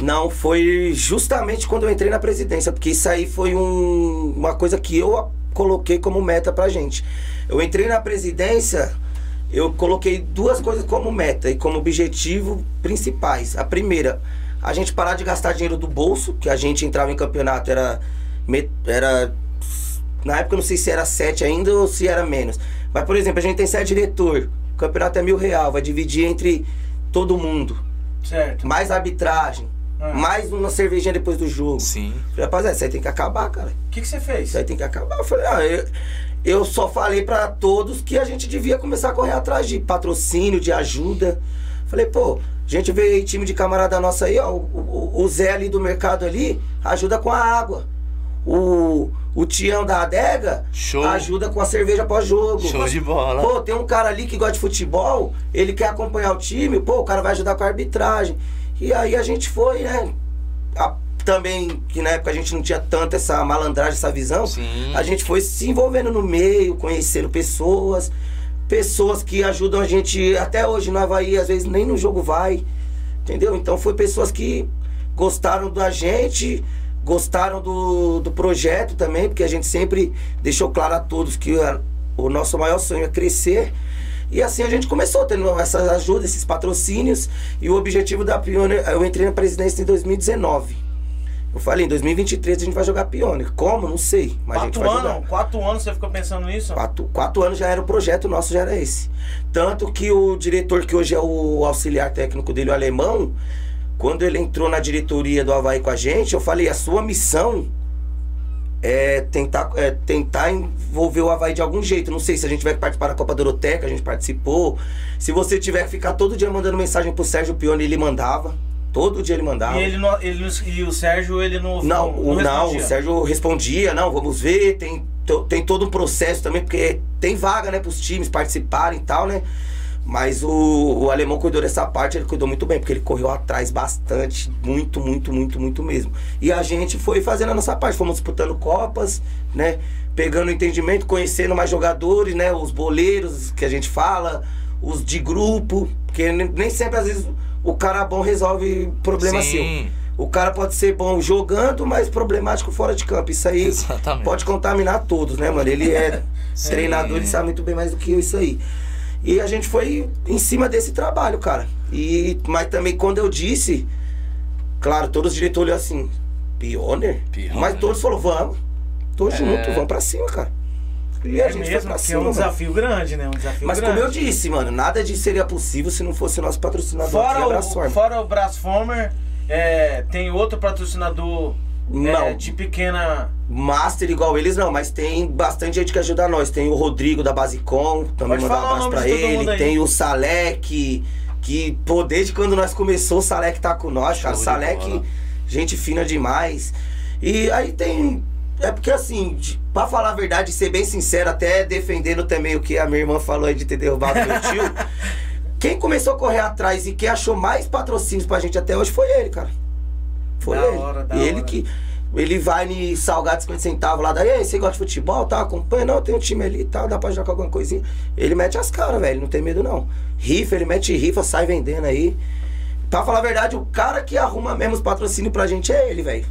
Não, foi justamente quando eu entrei na presidência, porque isso aí foi um- uma coisa que eu coloquei como meta pra gente. Eu entrei na presidência, eu coloquei duas coisas como meta e como objetivo principais. A primeira, a gente parar de gastar dinheiro do bolso, que a gente entrava em campeonato, era. era na época eu não sei se era sete ainda ou se era menos. Mas, por exemplo, a gente tem sete diretor, o campeonato é mil real, vai dividir entre todo mundo. Certo. Mais arbitragem, Ah. mais uma cervejinha depois do jogo. Sim. Falei, rapaziada, isso aí tem que acabar, cara. O que, que você fez? Isso aí tem que acabar. Eu falei, ah, eu, eu só falei pra todos que a gente devia começar a correr atrás de patrocínio, de ajuda. Falei, pô, a gente vê aí time de camarada nossa aí, ó, o, o, o Zé ali do mercado ali, ajuda com a água. O, o Tião da adega Show. ajuda com a cerveja pós-jogo. Show de bola. Pô, tem um cara ali que gosta de futebol, ele quer acompanhar o time, pô, o cara vai ajudar com a arbitragem. E aí a gente foi, né? A- também, que na época a gente não tinha tanto essa malandragem, essa visão, Sim. a gente foi se envolvendo no meio, conhecendo pessoas, pessoas que ajudam a gente até hoje no Havaí, às vezes nem no jogo vai, entendeu? Então foi pessoas que gostaram da gente, gostaram do, do projeto também, porque a gente sempre deixou claro a todos que o nosso maior sonho é crescer. E assim a gente começou tendo essas ajudas, esses patrocínios, e o objetivo da Pioneer, eu entrei na presidência em 2019. Eu falei, em 2023 a gente vai jogar Pioneer. Como? Não sei, mas a gente Quatro vai jogar. anos? Quatro anos você ficou pensando nisso? Quatro, quatro anos já era o projeto nosso, já era esse. Tanto que o diretor, que hoje é o auxiliar técnico dele, o alemão, quando ele entrou na diretoria do Havaí com a gente, eu falei, a sua missão é tentar, é tentar envolver o Havaí de algum jeito. Não sei se a gente que participar da Copa Doroteca, a gente participou. Se você tiver que ficar todo dia mandando mensagem pro Sérgio Pione, ele mandava. Todo dia ele mandava. E ele, não, ele não- e o Sérgio, ele não. Não, o, não, respondia. o Sérgio respondia, não, vamos ver, tem, tem todo um processo também, porque tem vaga, né, pros times participarem e tal, né? Mas o, o alemão cuidou dessa parte, ele cuidou muito bem, porque ele correu atrás bastante, muito, muito, muito, muito mesmo. E a gente foi fazendo a nossa parte, fomos disputando Copas, né? Pegando entendimento, conhecendo mais jogadores, né? Os boleiros que a gente fala, os de grupo, porque nem sempre, às vezes, o cara bom resolve problema seu. Sim. O cara pode ser bom jogando, mas problemático fora de campo. Isso aí Exatamente. pode contaminar todos, né, mano? Ele é *laughs* treinador, ele sabe muito bem mais do que eu isso aí. E a gente foi em cima desse trabalho, cara. E, mas também quando eu disse, claro, todos os diretores olham assim, Pioneer? Pioneer. Mas todos falaram, vamos. Tô junto, vamos pra cima, cara. E a É gente foi mesmo, pra porque cima. é um mano. desafio grande, né? Um desafio Mas grande. como eu disse, mano, nada disso seria possível se não fosse nosso patrocinador Fora Abraço o, Forma. fora o Brasformer, é, tem outro patrocinador é, Não. de pequena. Master igual eles não, mas tem bastante gente que ajuda nós. Tem o Rodrigo da Basicom, também Pode mandar um abraço pra ele. Tem o Salek, que, pô, desde quando nós começou, o Salek tá com nós, cara. Salek, gente fina demais. E aí tem. É porque assim, pra falar a verdade, ser bem sincero, até defendendo também o que a minha irmã falou aí de ter derrubado meu tio. *laughs* Quem começou a correr atrás e quem achou mais patrocínios pra gente até hoje foi ele, cara. Foi Da ele. hora, da ele hora. que. Ele vai em salgado 50 centavos lá, daí, "Ei, você gosta de futebol, tá? Acompanha, não, tem um time ali e tal, dá pra jogar alguma coisinha. Ele mete as caras, velho, não tem medo não. Rifa, ele mete rifa, sai vendendo aí. Pra falar a verdade, o cara que arruma mesmo os patrocínios pra gente é ele, velho.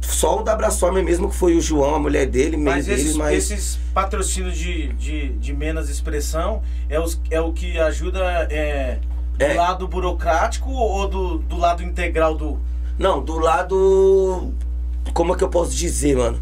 Só o da Brasformer mesmo, que foi o João, a mulher dele, meio Mas dele, esses, mas. esses patrocínios de, de, de menos expressão é, os, é o que ajuda é, do É. lado burocrático ou do, do lado integral do. Não, do lado. Como é que eu posso dizer, mano?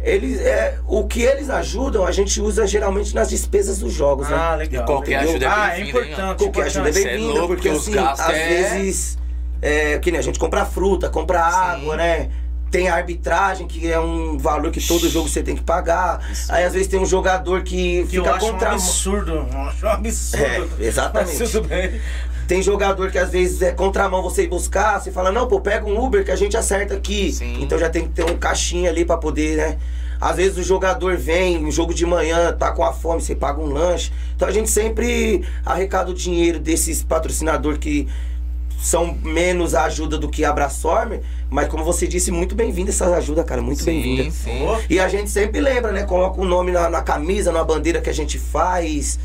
Eles, é, o que eles ajudam, a gente usa geralmente nas despesas dos jogos, né? Ah, legal. E qualquer legal. ajuda é ah, é bem-vinda, hein, importante. Qualquer ajuda é é bem-vinda, louco, porque assim, às é- vezes. é, que nem a gente compra fruta, compra água, né? Tem a arbitragem, que é um valor que todo jogo você tem que pagar. Aí às vezes tem um jogador que, Que eu fica acho contra um absurdo. Eu acho um absurdo. É, exatamente. Mas tudo bem. Tem jogador que às vezes é contramão você ir buscar, você fala, não, pô, pega um Uber que a gente acerta aqui. Sim. Então já tem que ter um caixinha ali pra poder, né? Às vezes o jogador vem, um jogo de manhã, tá com a fome, você paga um lanche. Então a gente sempre arrecada o dinheiro desses patrocinadores que são menos ajuda do que a mas como você disse, muito bem-vinda essa ajuda, cara, muito bem-vinda. sim. E a gente sempre lembra, né? Coloca o nome na, na camisa, na bandeira que a gente faz.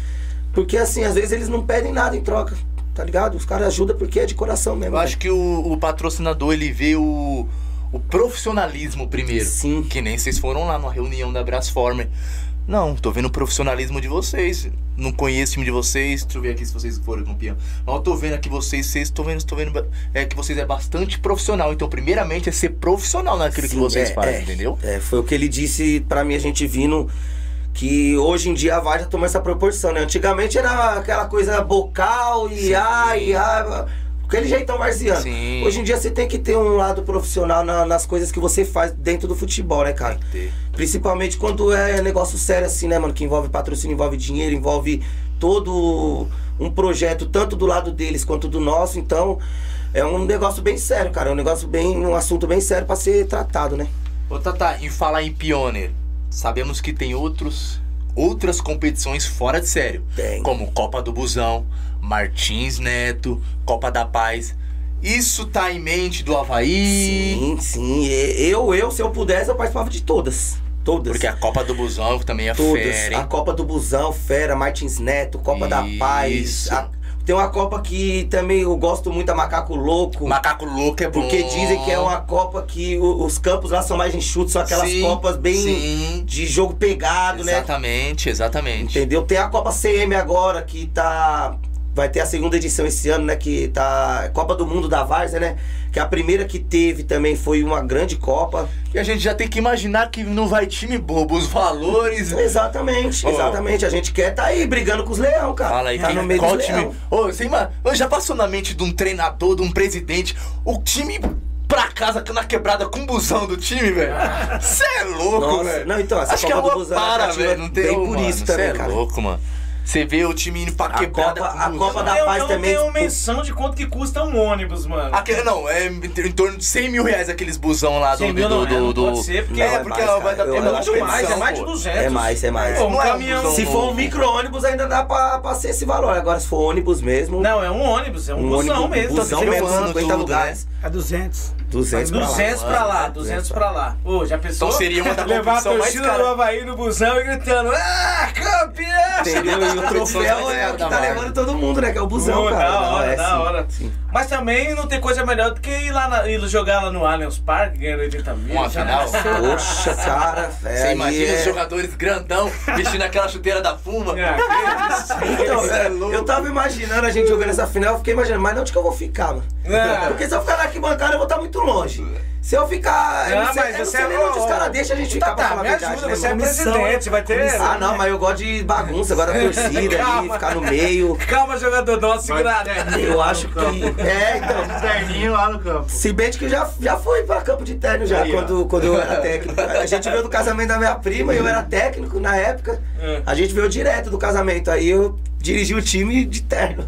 Porque assim, às vezes eles não pedem nada em troca, tá ligado? Os caras ajudam porque é de coração mesmo. Eu acho que o, o patrocinador ele vê o, o profissionalismo primeiro. Sim. Que nem vocês foram lá numa reunião da Brasformer. Não, tô vendo o profissionalismo de vocês. Não conheço o time de vocês. Deixa eu ver aqui se vocês foram campeão. Mas eu tô vendo aqui vocês, vocês tô vendo, tô vendo é, que vocês é bastante profissional. Então, primeiramente, é ser profissional naquilo que Sim, vocês é, fazem, é. entendeu? É, foi o que ele disse pra mim, a gente vindo. Que hoje em dia a Varda tomou essa proporção, né? Antigamente era aquela coisa bocal e ai, ai, aquele jeitão varziano. Sim. Hoje em dia você tem que ter um lado profissional na- nas coisas que você faz dentro do futebol, né, cara? Principalmente quando é negócio sério assim, né, mano? Que envolve patrocínio, envolve dinheiro, envolve todo um projeto, tanto do lado deles quanto do nosso. Então, é um negócio bem sério, cara. É um negócio bem. um assunto bem sério pra ser tratado, né? Ô Tata, em falar em Pioneer, sabemos que tem outros, outras competições fora de sério. Tem. Como Copa do Busão, Martins Neto, Copa da Paz. Isso tá em mente do Havaí? Sim, sim. Eu, eu, se eu pudesse, eu participava de todas. Todas. Porque a Copa do Busão também é Todas. fera, A hein? Copa do Busão, Fera, Martins Neto, Copa da Paz. Isso. A- Tem uma Copa que também eu gosto muito, a Macaco Louco. Macaco Louco é bom. Porque dizem que é uma Copa que o- os campos lá são mais enxutos, são aquelas Sim, Copas bem sim. de jogo pegado, né? Exatamente, exatamente. Entendeu? Tem a Copa CM agora que tá. Vai ter a segunda edição esse ano, né? Que tá. Copa do Mundo da Várzea, né? Que a primeira que teve também foi uma grande Copa. E a gente já tem que imaginar que não vai time bobo, os valores. Exatamente, Ô. exatamente. A gente quer tá aí brigando com os leão, cara. Fala aí, tá quem, no meio qual dos time? Ô, você ima- já passou na mente de um treinador, de um presidente, o time pra casa na quebrada com o busão do time, velho? Você é louco, velho. não, então, essa Acho que é Copa do uma Busão é para, velho. Não tem bem por mano, isso cê também, é cara. louco, mano. Você vê o time indo pra A quebrada Copa- com a. Copa da eu, Paz eu também, não tenho tipo- menção de quanto que custa um ônibus, mano. Aquele, não, é em torno de 100 mil reais aqueles busão lá do. 100 mil do, não, do, é, não do- pode ser, porque Não, é, é porque mais, vai dar Eu tempo acho de que é mais, é mais de pô. 200. É mais, é mais. Pô, um é um caminhão. Se for um micro-ônibus, ainda dá pra, pra ser esse valor. Agora, se for ônibus mesmo. Não, é um ônibus, é um, busão ônibus, mesmo. busão mesmo, levando 50 tudo, lugares. É 200. 200 pra lá. 200 pra lá, 200 200 pra lá. Ô, já pensou? Então seria uma *laughs* da Levar a torcida do. Havaí no busão e gritando, ah, campeão! Entendeu? E o troféu é o que tá levando todo mundo, né? Que é o busão, Pô, cara. Da hora, é da sim. hora. Sim. Mas também não tem coisa melhor do que ir lá na- ir jogar lá no Allianz Parque, ganhando 80 mil. Uma final? Poxa, cara. *laughs* É, Você imagina é- os jogadores grandão vestindo aquela chuteira da Fuma? Isso? *laughs* Então, é é, louco. eu tava imaginando a gente jogando essa final, eu fiquei imaginando, mas onde que eu vou ficar, mano? Não. Porque se eu ficar na arquibancada, eu vou estar muito longe. Se eu ficar. eu Não, não sei, mas eu não você sei é nem onde os caras deixam a gente ficar Tá, tá, me a verdade, ajuda, né, você é mano? presidente, vai ter... Ah, não, mas eu gosto de bagunça, agora a *laughs* torcida ali, ficar no meio. Calma, jogador, dá uma segurada. Eu acho que. É, então. Terninho lá no campo. Se bem que eu já, já fui pra campo de terno já, Aí, ó. quando, quando eu era técnico. A gente veio do casamento da minha prima, eu era técnico na época. É. A gente veio direto do casamento, aí eu dirigi o time de terno.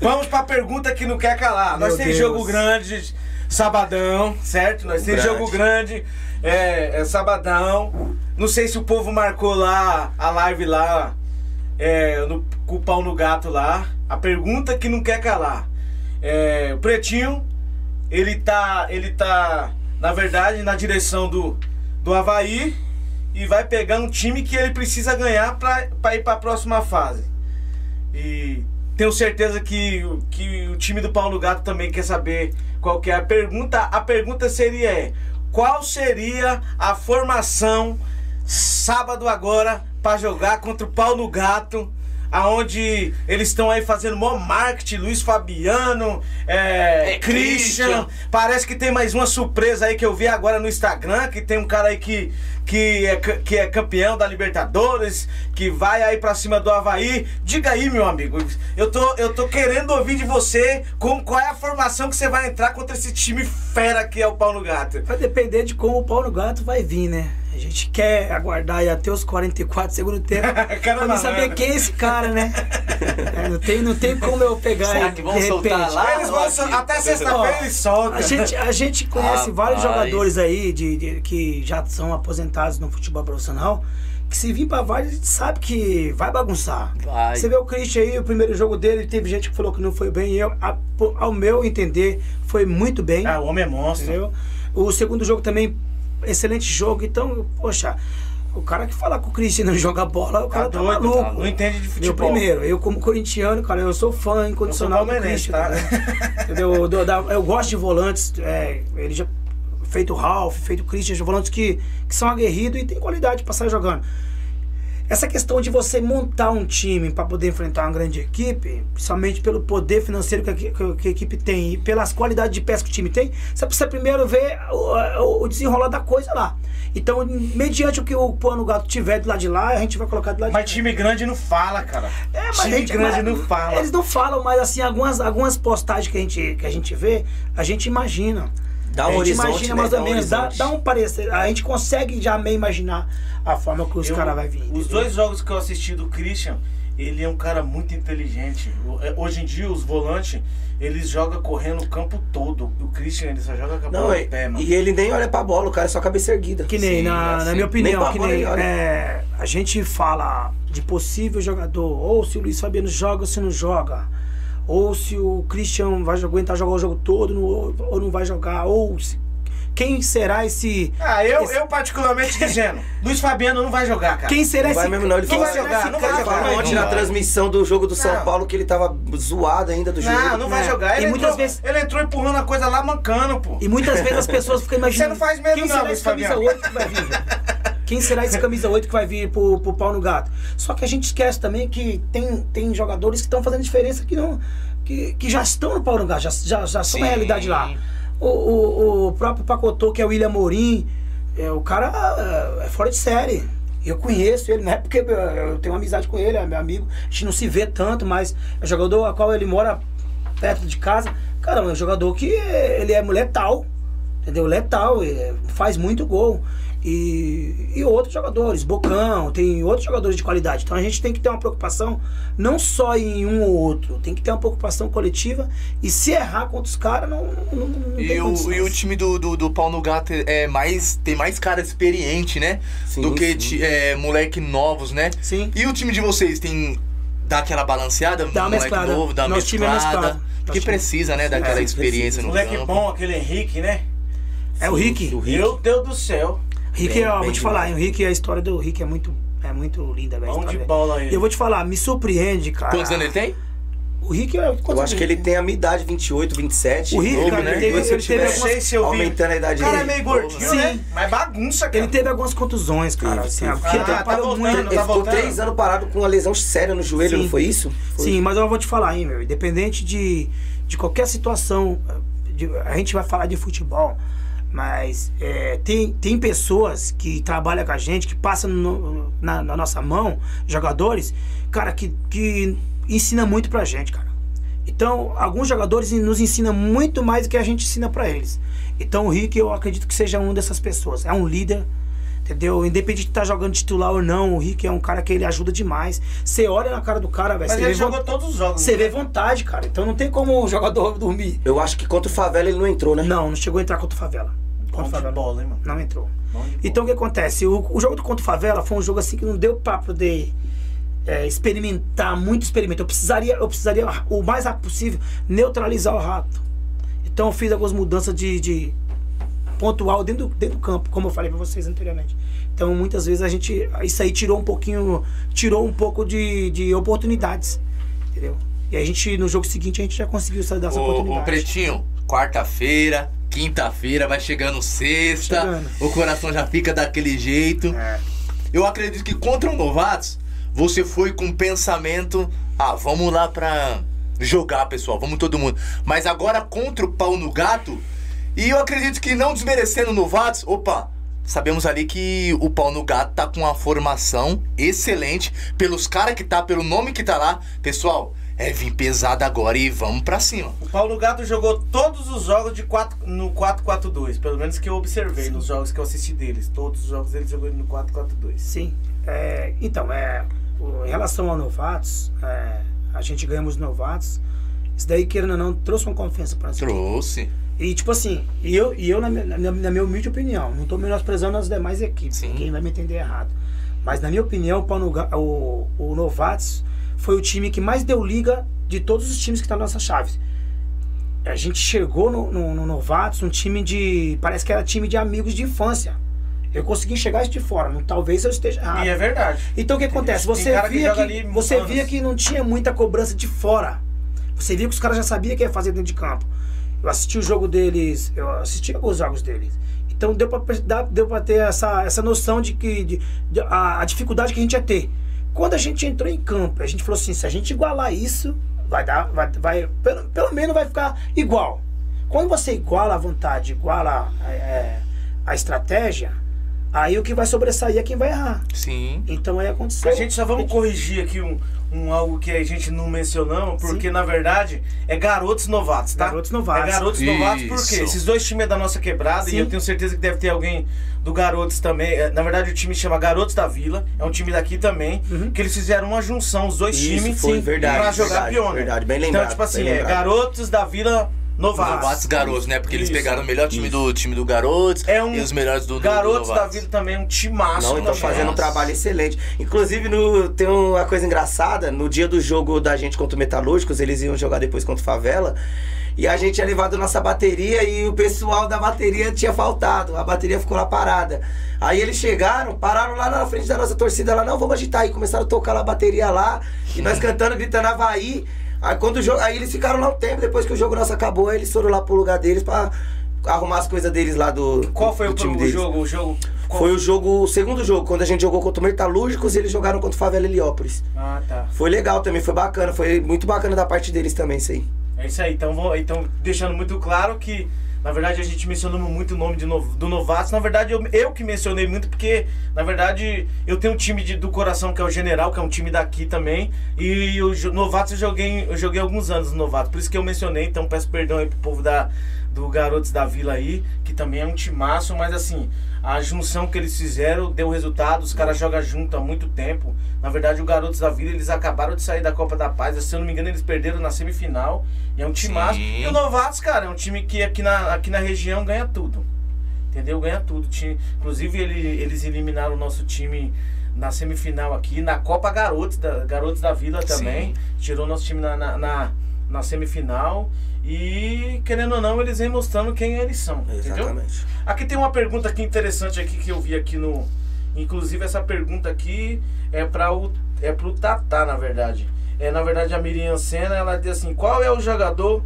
Vamos pra pergunta que não quer calar. Nós Meu temos Deus. jogo grande, sabadão, certo? Nós temos jogo grande, é, é sabadão. Não sei se o povo marcou lá a live lá, é, no, com o pau no gato lá. A pergunta que não quer calar. É, o Pretinho, ele tá, ele tá, na verdade, na direção do, do Havaí e vai pegar um time que ele precisa ganhar pra ir pra próxima fase. E tenho certeza que, o- que o time do Paulo Gato também quer saber qual que é a pergunta. A pergunta seria qual seria a formação sábado agora para jogar contra o Paulo Gato aonde eles estão aí fazendo mó marketing, Luiz Fabiano, é, É, Christian. Christian. Parece que tem mais uma surpresa aí que eu vi agora no Instagram, que tem um cara aí que, que, é, que é campeão da Libertadores, que vai aí pra cima do Havaí. Diga aí, meu amigo. Eu tô, eu tô querendo ouvir de você como, qual é a formação que você vai entrar contra esse time fera que é o Pau no Gato. Vai depender de como o Paulo Gato vai vir, né? A gente quer aguardar aí até os 44 segundo tempo *laughs* pra saber quem é esse cara, né? É, não, tem, não tem como eu pegar Será que vão de soltar lá? Eles vão, sol- até sexta-feira eles soltam. A gente, a gente conhece vários Rapaz. jogadores aí de, de- que já são aposentados no futebol profissional. Que se vir pra vários, a gente sabe que vai bagunçar. Vai. Você vê o Christian aí, o primeiro jogo dele, teve gente que falou que não foi bem. E eu, ao meu entender, foi muito bem. Ah, o homem é monstro. Entendeu? O segundo jogo também, excelente jogo. Então, poxa, o cara que fala que o Christian não joga bola, o Tá cara tá, doido, maluco. tá? Não entende de Eu futebol. primeiro, eu como corintiano, cara, eu sou fã incondicional do Christian. tá? né? Entendeu? Do- da- eu gosto de volantes, é, ele já feito o Ralph, feito o Christian, volantes que, que são aguerridos e tem qualidade pra sair jogando. Essa questão de você montar um time para poder enfrentar uma grande equipe, principalmente pelo poder financeiro que a, que- a equipe tem e pelas qualidades de peça que o time tem, você precisa primeiro ver o, o desenrolar da coisa lá. Então, mediante o que o pano gato tiver do lado de lá, a gente vai colocar do lado Mas de time grande não fala, cara. é, mas time gente- grande mas- não fala. Eles não falam, mas assim, algumas, algumas postagens que a, gente, que a gente vê, a gente imagina. Dá um a gente horizonte, imagina né? mais ou um menos, dá, dá um parecer. A gente consegue já meio imaginar a forma que os caras vão vir. Os entendeu? dois jogos que eu assisti do Christian, ele é um cara muito inteligente. É, Hoje em dia, os volantes, eles jogam correndo o campo todo. O Christian, ele só joga com a Não, bola e, no pé, mano. e ele nem olha pra bola, o cara é só cabeça erguida. Que nem, Sim, na, assim, na minha opinião, nem que nem, é, a gente fala de possível jogador, ou se o Luiz Fabiano joga ou se não joga, ou se o Christian vai aguentar jogar o jogo todo no- ou não vai jogar, ou se- quem será esse... Ah, eu, esse- eu particularmente dizendo, *laughs* Luiz Fabiano não vai jogar, cara. Quem será Não esse vai mesmo não, ele Não vai esse jogar, não vai Ele jogar. falou ontem na transmissão do jogo do São Não. Paulo que ele tava zoado ainda do jogo. Não, não vai É. jogar. Ele, E entrou, muitas vezes- ele entrou empurrando a coisa lá, mancando, pô. E muitas vezes as pessoas ficam imaginando. Você não faz medo quem não, será Luiz esse camisa Fabiano? 8 que vai vir? *laughs* Quem será esse camisa 8 que vai vir pro, pro pau no gato? Só que a gente esquece também que tem, tem jogadores que estão fazendo diferença que não. Que, que já estão no pau no gato, já, já, já são Sim. a realidade lá. O, o, o próprio Pacotô, que é o William Morim, é, o cara é, é fora de série. Eu conheço ele, não é porque eu- tenho amizade com ele, é meu amigo. A gente não se vê tanto, mas é jogador a qual ele mora perto de casa. Cara, é um jogador que ele é letal, entendeu? Letal, é, faz muito gol. E, e outros jogadores, Bocão, tem outros jogadores de qualidade. Então a gente tem que ter uma preocupação não só em um ou outro, tem que ter uma preocupação coletiva. E se errar contra os caras, não, não, não tem E o, e o time do, do, do pau no gato é mais. tem mais cara experiente, né? Sim, do que ti- é, moleque novos, né? Sim. E o time de vocês tem. dá aquela balanceada? Dá uma moleque mesclada. novo, dá uma Nosso time é mesclada. mesclado. Porque Nosso time- precisa, né? Daquela É, experiência no Moleque campo. bom, aquele Henrique, né? É o Rick. O Rick. Meu Deus do céu. Rick, Bem- ó, bem vou te falar, hein, o Rick, a história do Rick é muito, é muito linda, velho. Bom de dele. bola E ele. eu vou te falar, me surpreende, cara. Quantos anos ele tem? O Rick é. Eu acho que ele tem a minha idade, 28, 27. O Rick, novo, cara, né? ele teve- ele teve algumas- sei se eu vi. aumentando a idade O cara é dele. meio gordinho, Sim. né? Mas bagunça, cara. Ele teve algumas contusões, cara. Assim, Ah, tá atrapalhou voltando, muito. Ele tá ficou voltando. três anos parado com uma lesão séria no joelho, Sim. não foi isso? Foi. Sim, mas eu vou te falar, hein, meu. Independente de, de qualquer situação, de- a gente vai falar de futebol, mas é, tem, tem pessoas que trabalham com a gente, que passam no- na, na nossa mão, jogadores, cara, que, que ensina muito pra gente, cara. Então, alguns jogadores nos ensinam muito mais do que a gente ensina pra eles. Então, o Rick, eu acredito que seja um dessas pessoas. É um líder, entendeu? Independente de estar jogando titular ou não, o Rick é um cara que ele ajuda demais. Você olha na cara do cara, velho. Mas você ele vê jogou todos os jogos. Você né? vê vontade, cara. Então não tem como o jogador dormir. Eu acho que contra o Favela ele não entrou, né? Não, não chegou a entrar contra o Favela. Contra o Favela. bola, hein, mano? Não entrou. Então o que acontece? O, o jogo do contra o Favela foi um jogo assim que não deu pra poder é, experimentar, muito experimento. Eu precisaria, eu precisaria, o mais rápido possível, neutralizar o rato. Então eu fiz algumas mudanças de, de pontual dentro do, dentro do campo, como eu falei pra vocês anteriormente. Então muitas vezes a gente. Isso aí tirou um pouquinho. Tirou um pouco de, de oportunidades. Entendeu? E a gente, no jogo seguinte, a gente já conseguiu sair dessa Ô, oportunidade. ô Pretinho, quarta-feira, quinta-feira, vai chegando sexta, Chegando. o coração já fica daquele jeito. É. Eu acredito que contra o Novatos, você foi com pensamento, ah, vamos lá pra jogar, pessoal, vamos todo mundo. Mas agora contra o pau no gato, e eu acredito que não desmerecendo novatos, opa, sabemos ali que o pau no gato tá com uma formação excelente, pelos caras que tá, pelo nome que tá lá. Pessoal, é vir pesado agora e vamos pra cima. O Paulo Gato jogou todos os jogos de 4, no 4-4-2, pelo menos que eu observei nos jogos que eu assisti deles. Todos os jogos ele jogou no 4-4-2. Sim. É, então, é, em relação a novatos, é, a gente ganhamos novatos. Isso daí, querendo ou não, trouxe uma confiança pra nós. Trouxe. E tipo assim, e eu, e eu na, minha- na, na minha humilde opinião, não tô menosprezando as demais equipes, Sim. ninguém vai me entender errado. Mas na minha opinião, o, Paulo o, o Novatos foi o time que mais deu liga de todos os times que estão na nossa chave. A gente chegou no, no, no Novatos, um time de. Parece que era time de amigos de infância. Eu consegui enxergar isso de fora, não, talvez eu esteja errado. E é verdade. Então o que acontece? Você que via que, ali você anos. via que não tinha muita cobrança de fora. Você via que os caras já sabiam o que ia fazer dentro de campo. Eu assisti o jogo deles, eu assisti alguns jogos deles. Então deu pra ter essa, essa noção de que de, de- a, a dificuldade que a gente ia ter. Quando a gente entrou em campo, a gente falou assim, se a gente igualar isso, vai dar, vai, vai pelo, pelo menos vai ficar igual. Quando você iguala a vontade, iguala é, a estratégia, aí o que vai sobressair é quem vai errar. Sim. Então aí aconteceu. A gente só vamos corrigir aqui um, um algo que a gente não mencionamos, porque Sim. na verdade é garotos novatos, tá? Garotos novatos. É garotos novatos Isso. porque esses dois times é da nossa quebrada e Sim. eu tenho certeza que deve ter alguém do Garotos também. É, Na verdade o time chama Garotos da Vila, é um time daqui também, Uhum. que eles fizeram uma junção, os dois Isso, times, foi verdade, pra jogar verdade, Pioneer. verdade, bem Então, lembrado, tipo assim, é. Garotos da Vila Novatos. Novatos garotos, né? Porque eles Isso. pegaram o melhor time do time do garotos É um e os melhores do, do Garotos do da. Vila também, um timaço. Não, então também. fazendo um trabalho excelente. Inclusive, no, tem uma coisa engraçada, no dia do jogo da gente contra o Metalúrgicos, eles iam jogar depois contra o Favela. E a gente tinha levado nossa bateria e o pessoal da bateria tinha faltado. A bateria ficou lá parada. Aí eles chegaram, pararam lá na frente da nossa torcida lá, não, vamos agitar aí. Começaram a tocar lá a bateria lá. E nós cantando, gritando Havaí. Aí quando o jogo. Aí eles ficaram lá um tempo, depois que o jogo nosso acabou, aí eles foram lá pro lugar deles pra arrumar as coisas deles lá do. Qual foi do o, time o deles. jogo? O jogo qual- Foi o jogo, o segundo jogo, quando a gente jogou contra o Metalúrgicos e eles jogaram contra o Favela Heliópolis. Ah, tá. Foi legal também, foi bacana, foi muito bacana da parte deles também isso aí. É isso aí, então, vou- então deixando muito claro que, na verdade, a gente mencionou muito o nome de no- do Novatos. Na verdade, eu, eu que mencionei muito, porque, na verdade, eu tenho um time de- do coração que é o General, que é um time daqui também. E o Novatos eu joguei, eu joguei alguns anos no Novatos, por isso que eu mencionei, então peço perdão aí pro povo da, do Garotos da Vila aí, que também é um timaço, mas assim, a junção que eles fizeram deu resultado, os caras jogam junto há muito tempo. Na verdade, o Garotos da Vila, eles acabaram de sair da Copa da Paz, se eu não me engano, eles perderam na semifinal. E é um timaço. Sim. E o Novatos, cara, é um time que aqui na, aqui na região ganha tudo. Entendeu? Ganha tudo. Time, inclusive, ele- eles eliminaram o nosso time na semifinal aqui, na Copa Garotos, da, Garotos da Vila também. Tirou nosso time na, na, na, na semifinal. E, querendo ou não, eles vêm mostrando quem eles são. Entendeu? Exatamente. Aqui tem uma pergunta aqui interessante aqui que eu vi aqui no. Inclusive essa pergunta aqui é para o é pro Tatá, na verdade. É, na verdade a Miriam Senna, ela diz assim: "Qual é o jogador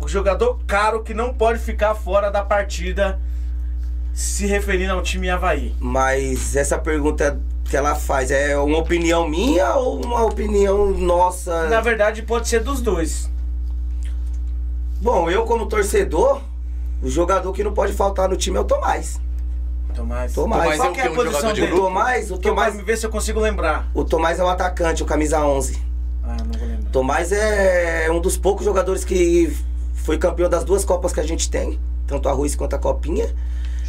o jogador caro que não pode ficar fora da partida?" Se referindo ao time Havaí. Mas essa pergunta que ela faz é uma opinião minha ou uma opinião nossa? Na verdade, pode ser dos dois. Bom, eu como torcedor, o jogador que não pode faltar no time é o Tomás. Tomás. Tomás. Tomás Qual é o que é quê? a Um posição de dele? O Tomás, o Tomás, quero ver se eu consigo lembrar. o Tomás é um atacante, o camisa 11. Ah, não vou lembrar. Tomás é um dos poucos jogadores que foi campeão das duas Copas que a gente tem, tanto a Ruiz quanto a Copinha.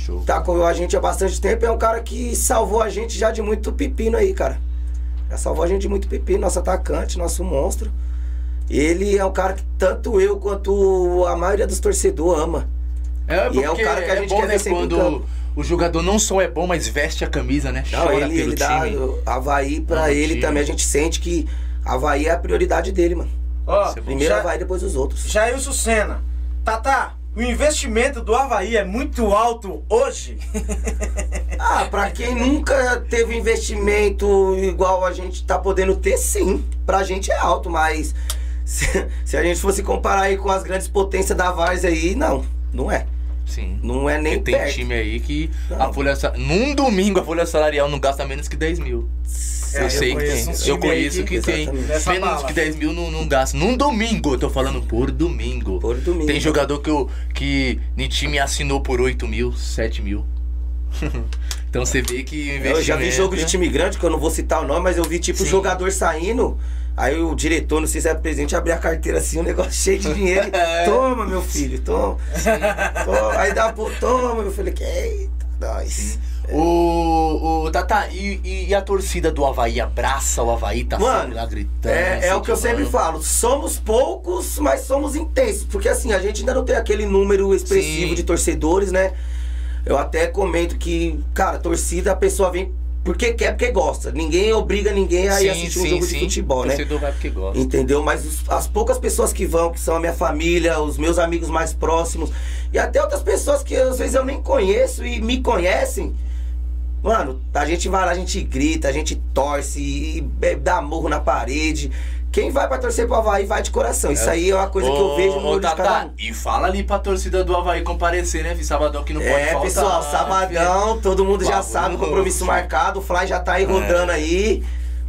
Show. Tá com a gente há bastante tempo, é um cara que salvou a gente já de muito pepino aí, cara. Já salvou a gente de muito pepino, nosso atacante, nosso monstro. Ele é um cara que tanto eu quanto a maioria dos torcedores ama. É, E é o porque cara que a é gente bom, quer né, ver em quando campo. o jogador não só é bom, mas veste a camisa, né? Não, Chora ele, pelo ele dá time. Havaí pra ele time. também. A gente sente que Havaí é a prioridade dele, mano. Ó, é bom. Primeiro já- Havaí, depois os outros. Jailson Senna. Tata, o investimento do Havaí é muito alto hoje. *laughs* Ah, pra quem nunca teve investimento igual a gente tá podendo ter, sim. Pra gente é alto, mas *laughs* se, se a gente fosse comparar aí com as grandes potências da Várzea aí, não, não é. Sim. Não é nem Porque tem perto. time aí que a Não. folha sa- num domingo a folha salarial não gasta menos que 10 mil. É, eu eu sei que conheço tem. Eu conheço que- tem menos que 10 mil não, não gasta. Num domingo, eu tô falando por domingo. Por domingo. Tem jogador que, eu, que em time assinou por 8 mil, 7 mil. *laughs* então você vê que investimento... Eu já vi jogo de time grande, que eu não vou citar o nome, mas eu vi tipo Sim. jogador saindo. Aí o diretor, não sei se é presente, abrir a carteira assim, um negócio cheio de dinheiro. *laughs* toma, meu filho, toma. *laughs* toma. Aí dá pro toma, meu filho. Eita, nós. O, o Tata, e, e- e a torcida do Havaí abraça o Havaí, tá Mano, lá gritando. É, é o que eu sempre falo. Somos poucos, mas somos intensos. Porque assim, a gente ainda não tem aquele número expressivo Sim. de torcedores, né? Eu até comento que, cara, torcida, a pessoa vem porque quer, porque gosta. Ninguém obriga ninguém a ir assistir um jogo de futebol, o né? torcedor vai porque gosta. Entendeu? Mas os- as poucas pessoas que vão, que são a minha família, os meus amigos mais próximos, e até outras pessoas que às vezes eu nem conheço e me conhecem. Mano, a gente vai lá, a gente grita, a gente torce e be- dá murro na parede. Quem vai pra torcer pro Havaí vai de coração. Isso aí é uma coisa que eu vejo no Ô, olho Tata, um. e fala ali pra torcida do Havaí comparecer, né? filho? Sabadão que não pode É, faltar. pessoal, sabadão, todo mundo já sabe, compromisso marcado, o Fly já tá aí rodando É. aí.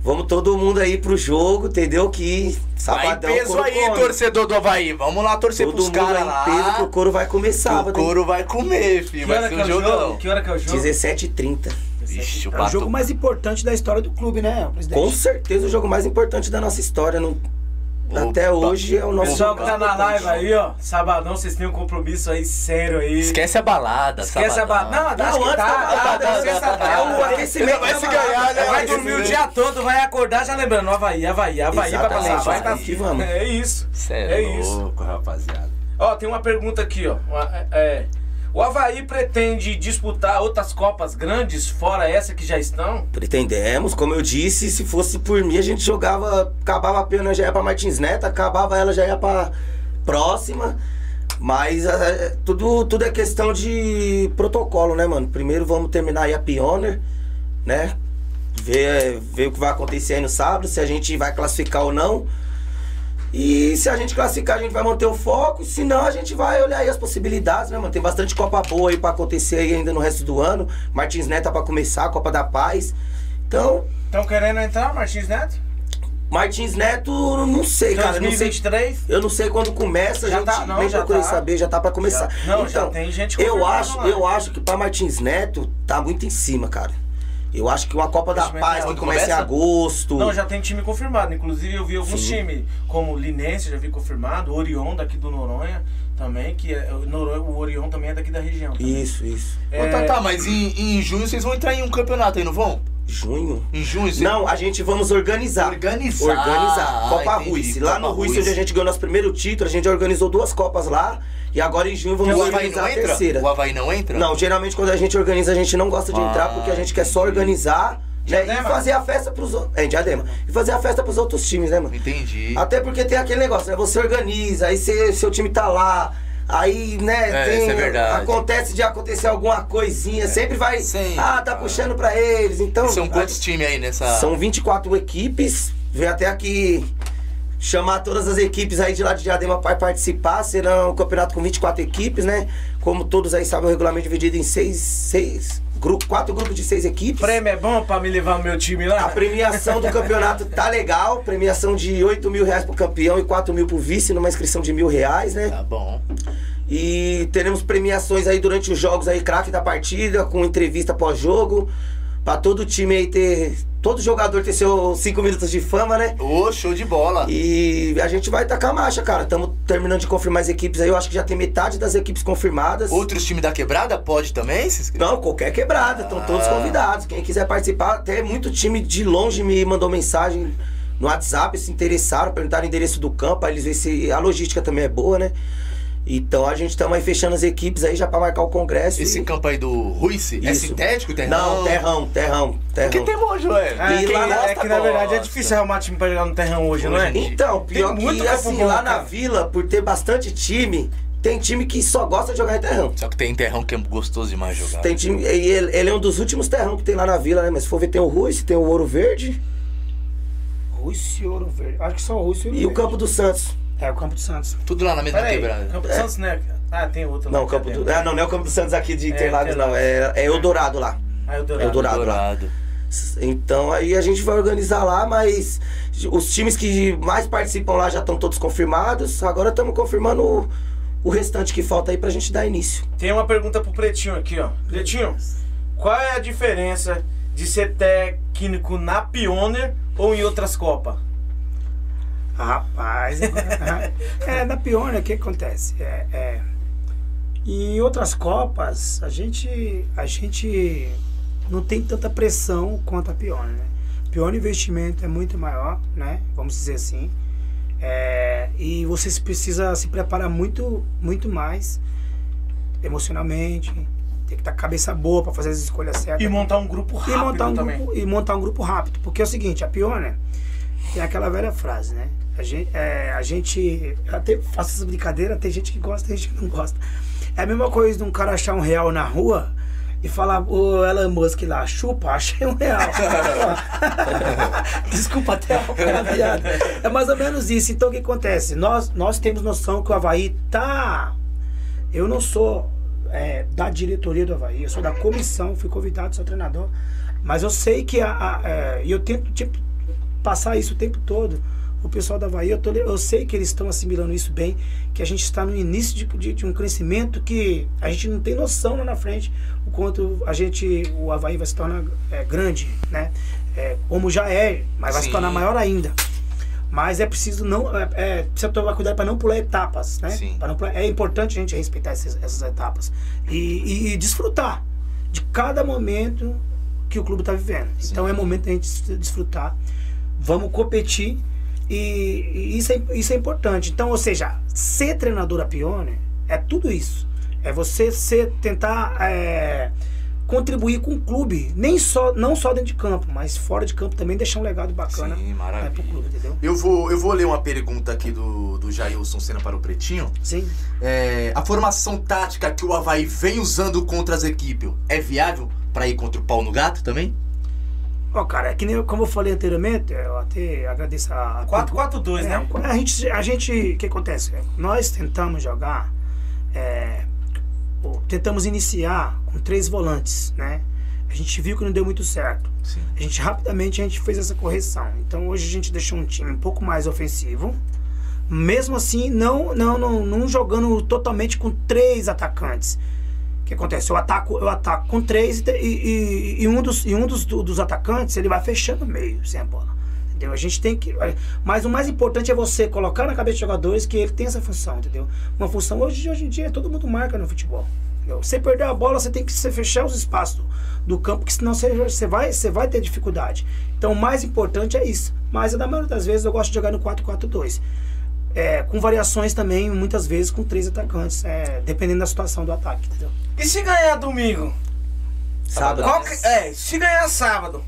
Vamos todo mundo aí pro jogo, entendeu? Que Vai sabadão. peso couro aí, come. torcedor do Havaí. Vamos lá torcer Todo pros caras lá. em peso que o couro vai comer sábado. o couro vai comer, filho. Que hora Vai que ser é um o jogo? jogão. Que hora que é o jogo? 17h30. Vixe, o É o jogo mais importante da história do clube, né, presidente? Com certeza o jogo mais importante da nossa história. Não... Até Opa. hoje é o nosso Pessoal que tá na live aí, ó. Sabadão, vocês têm um compromisso aí sério aí. Esquece a balada, Esquece a sabadão. balada. Não, acho Não, tá, da tá, balada, tá, da sexta-feira. balada. É o aquecimento Vai se ganhar, né? Vai Vai dormir o dia todo, vai acordar já lembrando, Havaí, Havaí, Havaí pra Exatamente, passar. Vai tá que vamos. É isso. Cê É é isso. louco, rapaziada. Ó, tem uma pergunta aqui, ó. Uma- é, é, o Havaí pretende disputar outras Copas grandes, fora essa que já estão? Pretendemos, como eu disse, se fosse por mim, a gente jogava, acabava a pena, já ia pra Martins Neto, acabava ela, já ia pra próxima. Mas é, tudo, tudo é questão de protocolo, né, mano? Primeiro vamos terminar aí a Pioneer, né? Ver, ver o que vai acontecer aí no sábado, se a gente vai classificar ou não. E se a gente classificar, a gente vai manter o foco. Se não, a gente vai olhar aí as possibilidades, né, mano? Tem bastante Copa boa aí pra acontecer aí ainda no resto do ano. Martins Neto tá pra começar, Copa da Paz. Então, Estão querendo entrar, Martins Neto? Martins Neto, não sei, cara. eu Não sei, 2023? eu não sei quando começa, Já a gente tá, não, nem já procurei tá. saber, já tá pra começar. Já- não, já então, tem gente eu acho, lá. eu acho que pra Martins Neto tá muito em cima, cara. Eu acho que uma Copa da Paz é que onde começa em começa? agosto. Não, já tem time confirmado. Inclusive, eu vi alguns times, como o Linense, já vi confirmado, Orion daqui do Noronha também, que é, o, Noronha, o Orion também é daqui da região. também. Isso, isso. Ô, É, Tata, mas em, em junho vocês vão entrar em um campeonato aí, não vão? Junho. Em junho? vocês- Não, a gente vamos organizar. Organizar. Organizar. Copa entendi. Ruiz. Lá no Copa Ruiz, Ruiz. onde a gente ganhou nosso primeiro título, a gente organizou duas Copas lá. E agora em junho vamos O organizar a entra? terceira. O Havaí não entra? Não, geralmente quando a gente organiza, a gente não gosta de Ah, entrar porque a gente quer só organizar né, e fazer a festa pros outros. É, em Diadema. E fazer a festa pros outros times, né, mano? Entendi. Até porque tem aquele negócio, né? Você organiza, aí cê- seu time tá lá. Aí, né, É, tem. isso é verdade. Acontece de acontecer alguma coisinha. Sempre vai. Sempre. Ah, tá puxando pra eles. Então. E são quantos times aí nessa... São 24 equipes. Vem até aqui chamar todas as equipes aí de lá de Diadema para participar. Será um campeonato com 24 equipes, né? Como todos aí sabem, o regulamento é dividido em seis, seis grupos, quatro grupos de seis equipes. Prêmio é bom pra me levar o meu time lá? A premiação do campeonato *laughs* tá legal. Premiação de 8 mil reais pro campeão e 4 mil pro vice, numa inscrição de mil reais, né? Tá bom. E teremos premiações aí durante os jogos aí, craque da partida, com entrevista pós-jogo. Pra todo time aí ter. Todo jogador ter seus 5 minutos de fama, né? Ô, show de bola. E a gente vai tacar marcha, cara. Estamos terminando de confirmar as equipes aí. Eu acho que já tem metade das equipes confirmadas. Outros times da quebrada pode também se inscrever? Não, qualquer quebrada, estão todos Ah. convidados. Quem quiser participar, até muito time de longe me mandou mensagem no WhatsApp, se interessaram, perguntaram o endereço do campo, aí eles veem se a logística também é boa, né? Então a gente estamos aí fechando as equipes aí já pra marcar o congresso. Esse e... campo aí do Ruice é sintético, terrão? Não, terrão, terrão, terrão. Que tem bom, Joel. É, E que, lá na é que na verdade é difícil arrumar time pra jogar no terrão hoje, não é? Hoje Então, pior Tem muito que assim, bom, lá na cara. vila, por ter bastante time, tem time que só gosta de jogar em terrão. Só que tem terrão que é gostoso demais jogar. Tem time, e ele, ele é um dos últimos terrão que tem lá na vila, né? Mas se for ver, tem o Ruiz, tem o Ouro Verde Russo e Ouro Verde. Acho que só o Russo e Ouro e o Verde. Campo do Santos. É, o Campo do Santos. Tudo lá na mesma Peraí, quebrada. Campo É. Santos, né? Ah, tem outro Não, lá o campo é do. Ah, não, não é o Campo do Santos aqui de É, Interlagos, Interlagos. não. É, é Eldorado lá. Ah, Eldorado. Eldorado. Dourado. Então aí a gente vai organizar lá, mas os times que mais participam lá já estão todos confirmados. Agora estamos confirmando o, o restante que falta aí pra gente dar início. Tem uma pergunta pro Pretinho aqui, ó. Pretinho, qual é a diferença de ser técnico na Pioneer ou em outras Copas? Rapaz, é, na *laughs* Pioneer o que acontece? É, é, em outras Copas, a gente, a gente não tem tanta pressão quanto a Pioneer. Né? Pioneer o investimento é muito maior, né? Vamos dizer assim. É, e você precisa se preparar muito, muito mais emocionalmente. Tem que estar com a cabeça boa para fazer as escolhas certas. E montar um grupo rápido E montar um também. grupo, e montar um grupo rápido. Porque é o seguinte, a Pioneer tem aquela velha frase, né? A gente, é, a gente até faço essa brincadeira, tem gente que gosta, tem gente que não gosta. É a mesma coisa de um cara achar um real na rua e falar, ô Elon Musk lá, chupa, achei um real. *laughs* Desculpa até a piada. *laughs* É mais ou menos isso. Então o que acontece? Nós, nós temos noção que o Havaí tá. Eu não sou é, da diretoria do Havaí, eu sou da comissão, fui convidado, sou treinador. Mas eu sei que a, a- é, e eu tento tipo, passar isso o tempo todo. O pessoal da Havaí, eu, tô, eu sei que eles estão assimilando isso bem, que a gente está no início de, de- de um crescimento que a gente não tem noção lá na frente o quanto a gente, o Havaí vai se tornar é, grande, né? É, como já é, mas vai se Sim. tornar maior ainda. Mas é preciso não. É, é, precisa tomar cuidado para não pular etapas, né? Sim. Não pular- é importante a gente respeitar essas, essas etapas. E, e- e desfrutar de cada momento que o clube está vivendo. Então é momento da gente des- desfrutar. Vamos competir. E, e isso, é, isso é importante. Então, ou seja, ser treinador a Pioneer é tudo isso. É você ser, tentar é, contribuir com o clube. Nem só, não só dentro de campo, mas fora de campo também deixar um legado bacana Sim, é, maravilha. pro clube, entendeu? Eu vou, eu vou ler uma pergunta aqui do, do Jailson Senna para o Pretinho. Sim. É, a formação tática que o Havaí vem usando contra as equipes é viável para ir contra o pau no gato também? Ó, cara, é que nem como eu falei anteriormente, eu até agradeço a. a 4-4-2, É, né? A gente, a gente, o que acontece? Nós tentamos jogar, é, tentamos iniciar com três volantes, né? A gente viu que não deu muito certo. Sim. A gente rapidamente a gente fez essa correção. Então hoje a gente deixou um time um pouco mais ofensivo. Mesmo assim, não, não, não, não jogando totalmente com três atacantes. Que acontece? Eu ataco, eu ataco com três e, e- e- um, dos, e um dos, do- dos atacantes ele vai fechando o meio sem a bola. Entendeu? A gente tem que. Mas o mais importante é você colocar na cabeça dos jogadores que ele tem essa função, entendeu? Uma função hoje, hoje em dia todo mundo marca no futebol. entendeu? Você perder a bola, você tem que fechar os espaços do, campo, porque senão você, você, vai, você vai ter dificuldade. Então o mais importante é isso. Mas na maioria das vezes eu gosto de jogar no 4-4-2. É, com variações também, muitas vezes com três atacantes, é, dependendo da situação do ataque, entendeu? E se ganhar domingo? Sábado. Qual que- é, se ganhar sábado,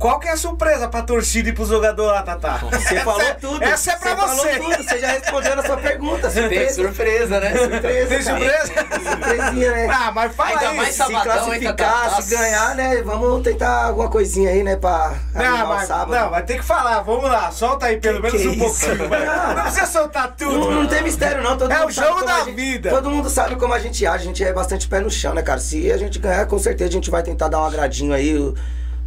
qual que é a surpresa pra torcida e pro jogador lá, Tatá? Você Essa falou é- tudo. Essa é pra falou você. tudo, você já respondeu na sua pergunta. Tem Surpresa. surpresa, né? Surpresa, Tem surpresa? Surpresinha, né? Ah, mas fala Ainda isso. mais se sabadão, hein, classificar, Tatá? se ganhar, né? Vamos tentar alguma coisinha aí, né? Pra Não, animar o mas, sábado. não, vai ter que falar. Vamos lá, solta aí pelo Que menos que um é isso? pouquinho. vai. Não. Não precisa soltar tudo. Não, não tem mistério, não. Todo É mundo o jogo da a gente- vida. Todo mundo sabe como a gente age. A gente é bastante pé no chão, né, cara? Se a gente ganhar, com certeza a gente vai tentar dar um agradinho aí, o-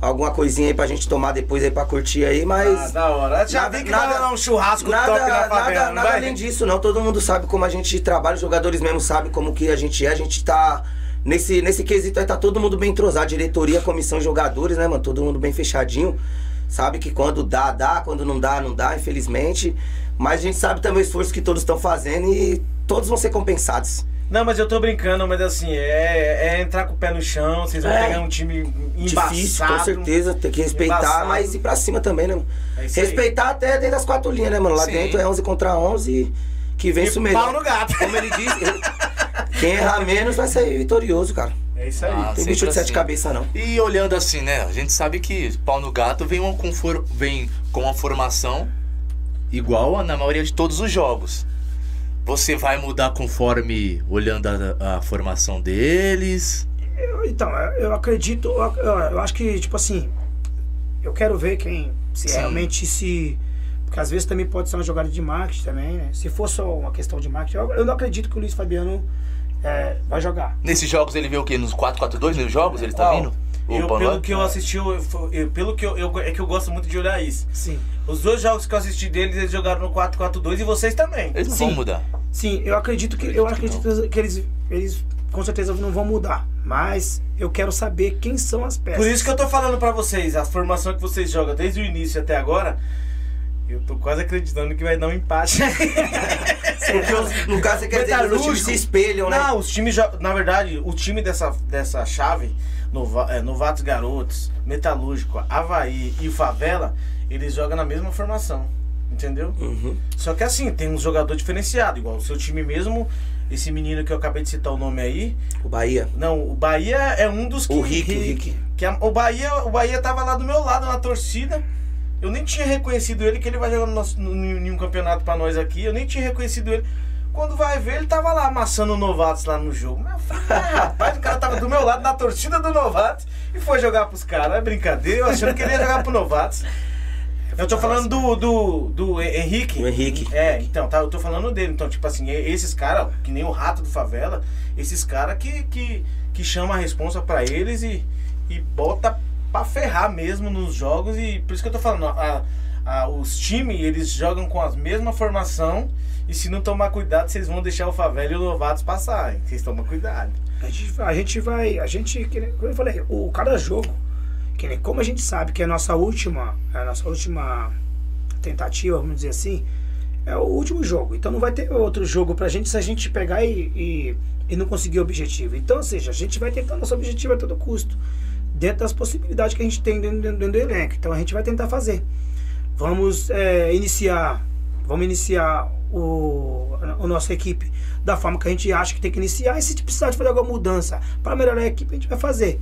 alguma coisinha aí pra gente tomar depois aí pra curtir aí, Ah, mas. da hora. Já Nada- vi que nada- dar um churrasco Nada, top na favela, nada, nada além disso, não. Todo mundo sabe como a gente trabalha, os jogadores mesmo sabem como que a gente é. A gente tá. Nesse, nesse quesito aí tá todo mundo bem entrosado, diretoria, comissão, jogadores, né, mano? Todo mundo bem fechadinho. Sabe que quando dá, dá, quando não dá, não dá, infelizmente. Mas a gente sabe também o esforço que todos estão fazendo e todos vão ser compensados. Não, mas eu tô brincando, mas assim, é, é entrar com o pé no chão, vocês vão É. pegar um time embaçado. Difícil, com certeza, tem que respeitar, Embaçado. mas ir pra cima também, né, mano? É isso aí. Respeitar até dentro das quatro linhas, né, mano? Lá Sim. dentro é 11 contra 11, que vence E o melhor. pau no gato. Como ele disse, quem errar *laughs* menos vai sair vitorioso, cara. É isso aí. Ah, Tem bicho de sete assim. cabeças, não. E olhando assim, né? A gente sabe que pau no gato vem, uma, com, for- vem com a formação igual a na maioria de todos os jogos. Você vai mudar conforme olhando a, a formação deles. Eu- então, eu acredito, eu, eu- acho que, tipo assim, eu quero ver quem se Sim. realmente se. Porque às vezes também pode ser uma jogada de marketing também, né? Se for só uma questão de marketing, eu, eu não acredito que o Luiz Fabiano é, vai jogar. Nesses jogos ele vê o quê? Nos 4-4-2 nos jogos ele tá Qual? vindo? O Eu, pelo que eu assisti, eu, eu- pelo que eu, eu- é que eu gosto muito de olhar isso. Sim. Os dois jogos que eu assisti deles, eles jogaram no 4-4-2 e vocês também. Eles não Sim. vão mudar. Sim, eu acredito que eu acredito que eles, eles com certeza não vão mudar. Mas eu quero saber quem são as peças. Por isso que eu tô falando pra vocês, a formação que vocês jogam desde o início até agora, eu tô quase acreditando que vai dar um empate. *laughs* Porque os- no caso você quer dizer que os times se espelham, né? Não, os times, na verdade, o time dessa, dessa chave, é, Novatos Garotos, Metalúrgico, Havaí e Favela, eles jogam na mesma formação. Entendeu? Uhum. Só que assim, tem um jogador diferenciado, igual o seu time mesmo, esse menino que eu acabei de citar o nome aí. O Bahia. Não, o Bahia é um dos que. O Rick, o Rick. que a- o, Bahia, o Bahia tava lá do meu lado na torcida. Eu nem tinha reconhecido ele, que ele vai jogar no nosso, no, em um campeonato pra nós aqui. Eu nem tinha reconhecido ele. Quando vai ver, ele tava lá amassando o Novatos lá no jogo. Mas eu falei, ah, rapaz, o cara tava do meu lado na torcida do Novatos e foi jogar pros caras. É brincadeira, eu achando que ele ia jogar pro Novatos. Eu tô falando do, do, do Henrique. O Henrique. É, então, tá, eu tô falando dele. Então, tipo assim, esses caras, que nem o rato do favela, esses caras que, que, que chama a responsa pra eles e, e bota pra ferrar mesmo nos jogos. E por isso que eu tô falando, a, a- os times, eles jogam com a mesma formação. E se não tomar cuidado, vocês vão deixar o favela e o Novatos passar. hein? Vocês tomam cuidado. A gente, a gente vai. A gente. Como eu falei, o cada jogo. Que nem, como a gente sabe que é a nossa última. é A nossa última tentativa, vamos dizer assim. É o último jogo. Então não vai ter outro jogo pra gente se a gente pegar e, e, e não conseguir o objetivo. Então, ou seja, a gente vai tentar nosso objetivo a todo custo. Dentro das possibilidades que a gente tem dentro, dentro- dentro do elenco. Então a gente vai tentar fazer. Vamos é, iniciar. Vamos iniciar o, a nossa equipe da forma que a gente acha que tem que iniciar. E se precisar de fazer alguma mudança para melhorar a equipe, a gente vai fazer.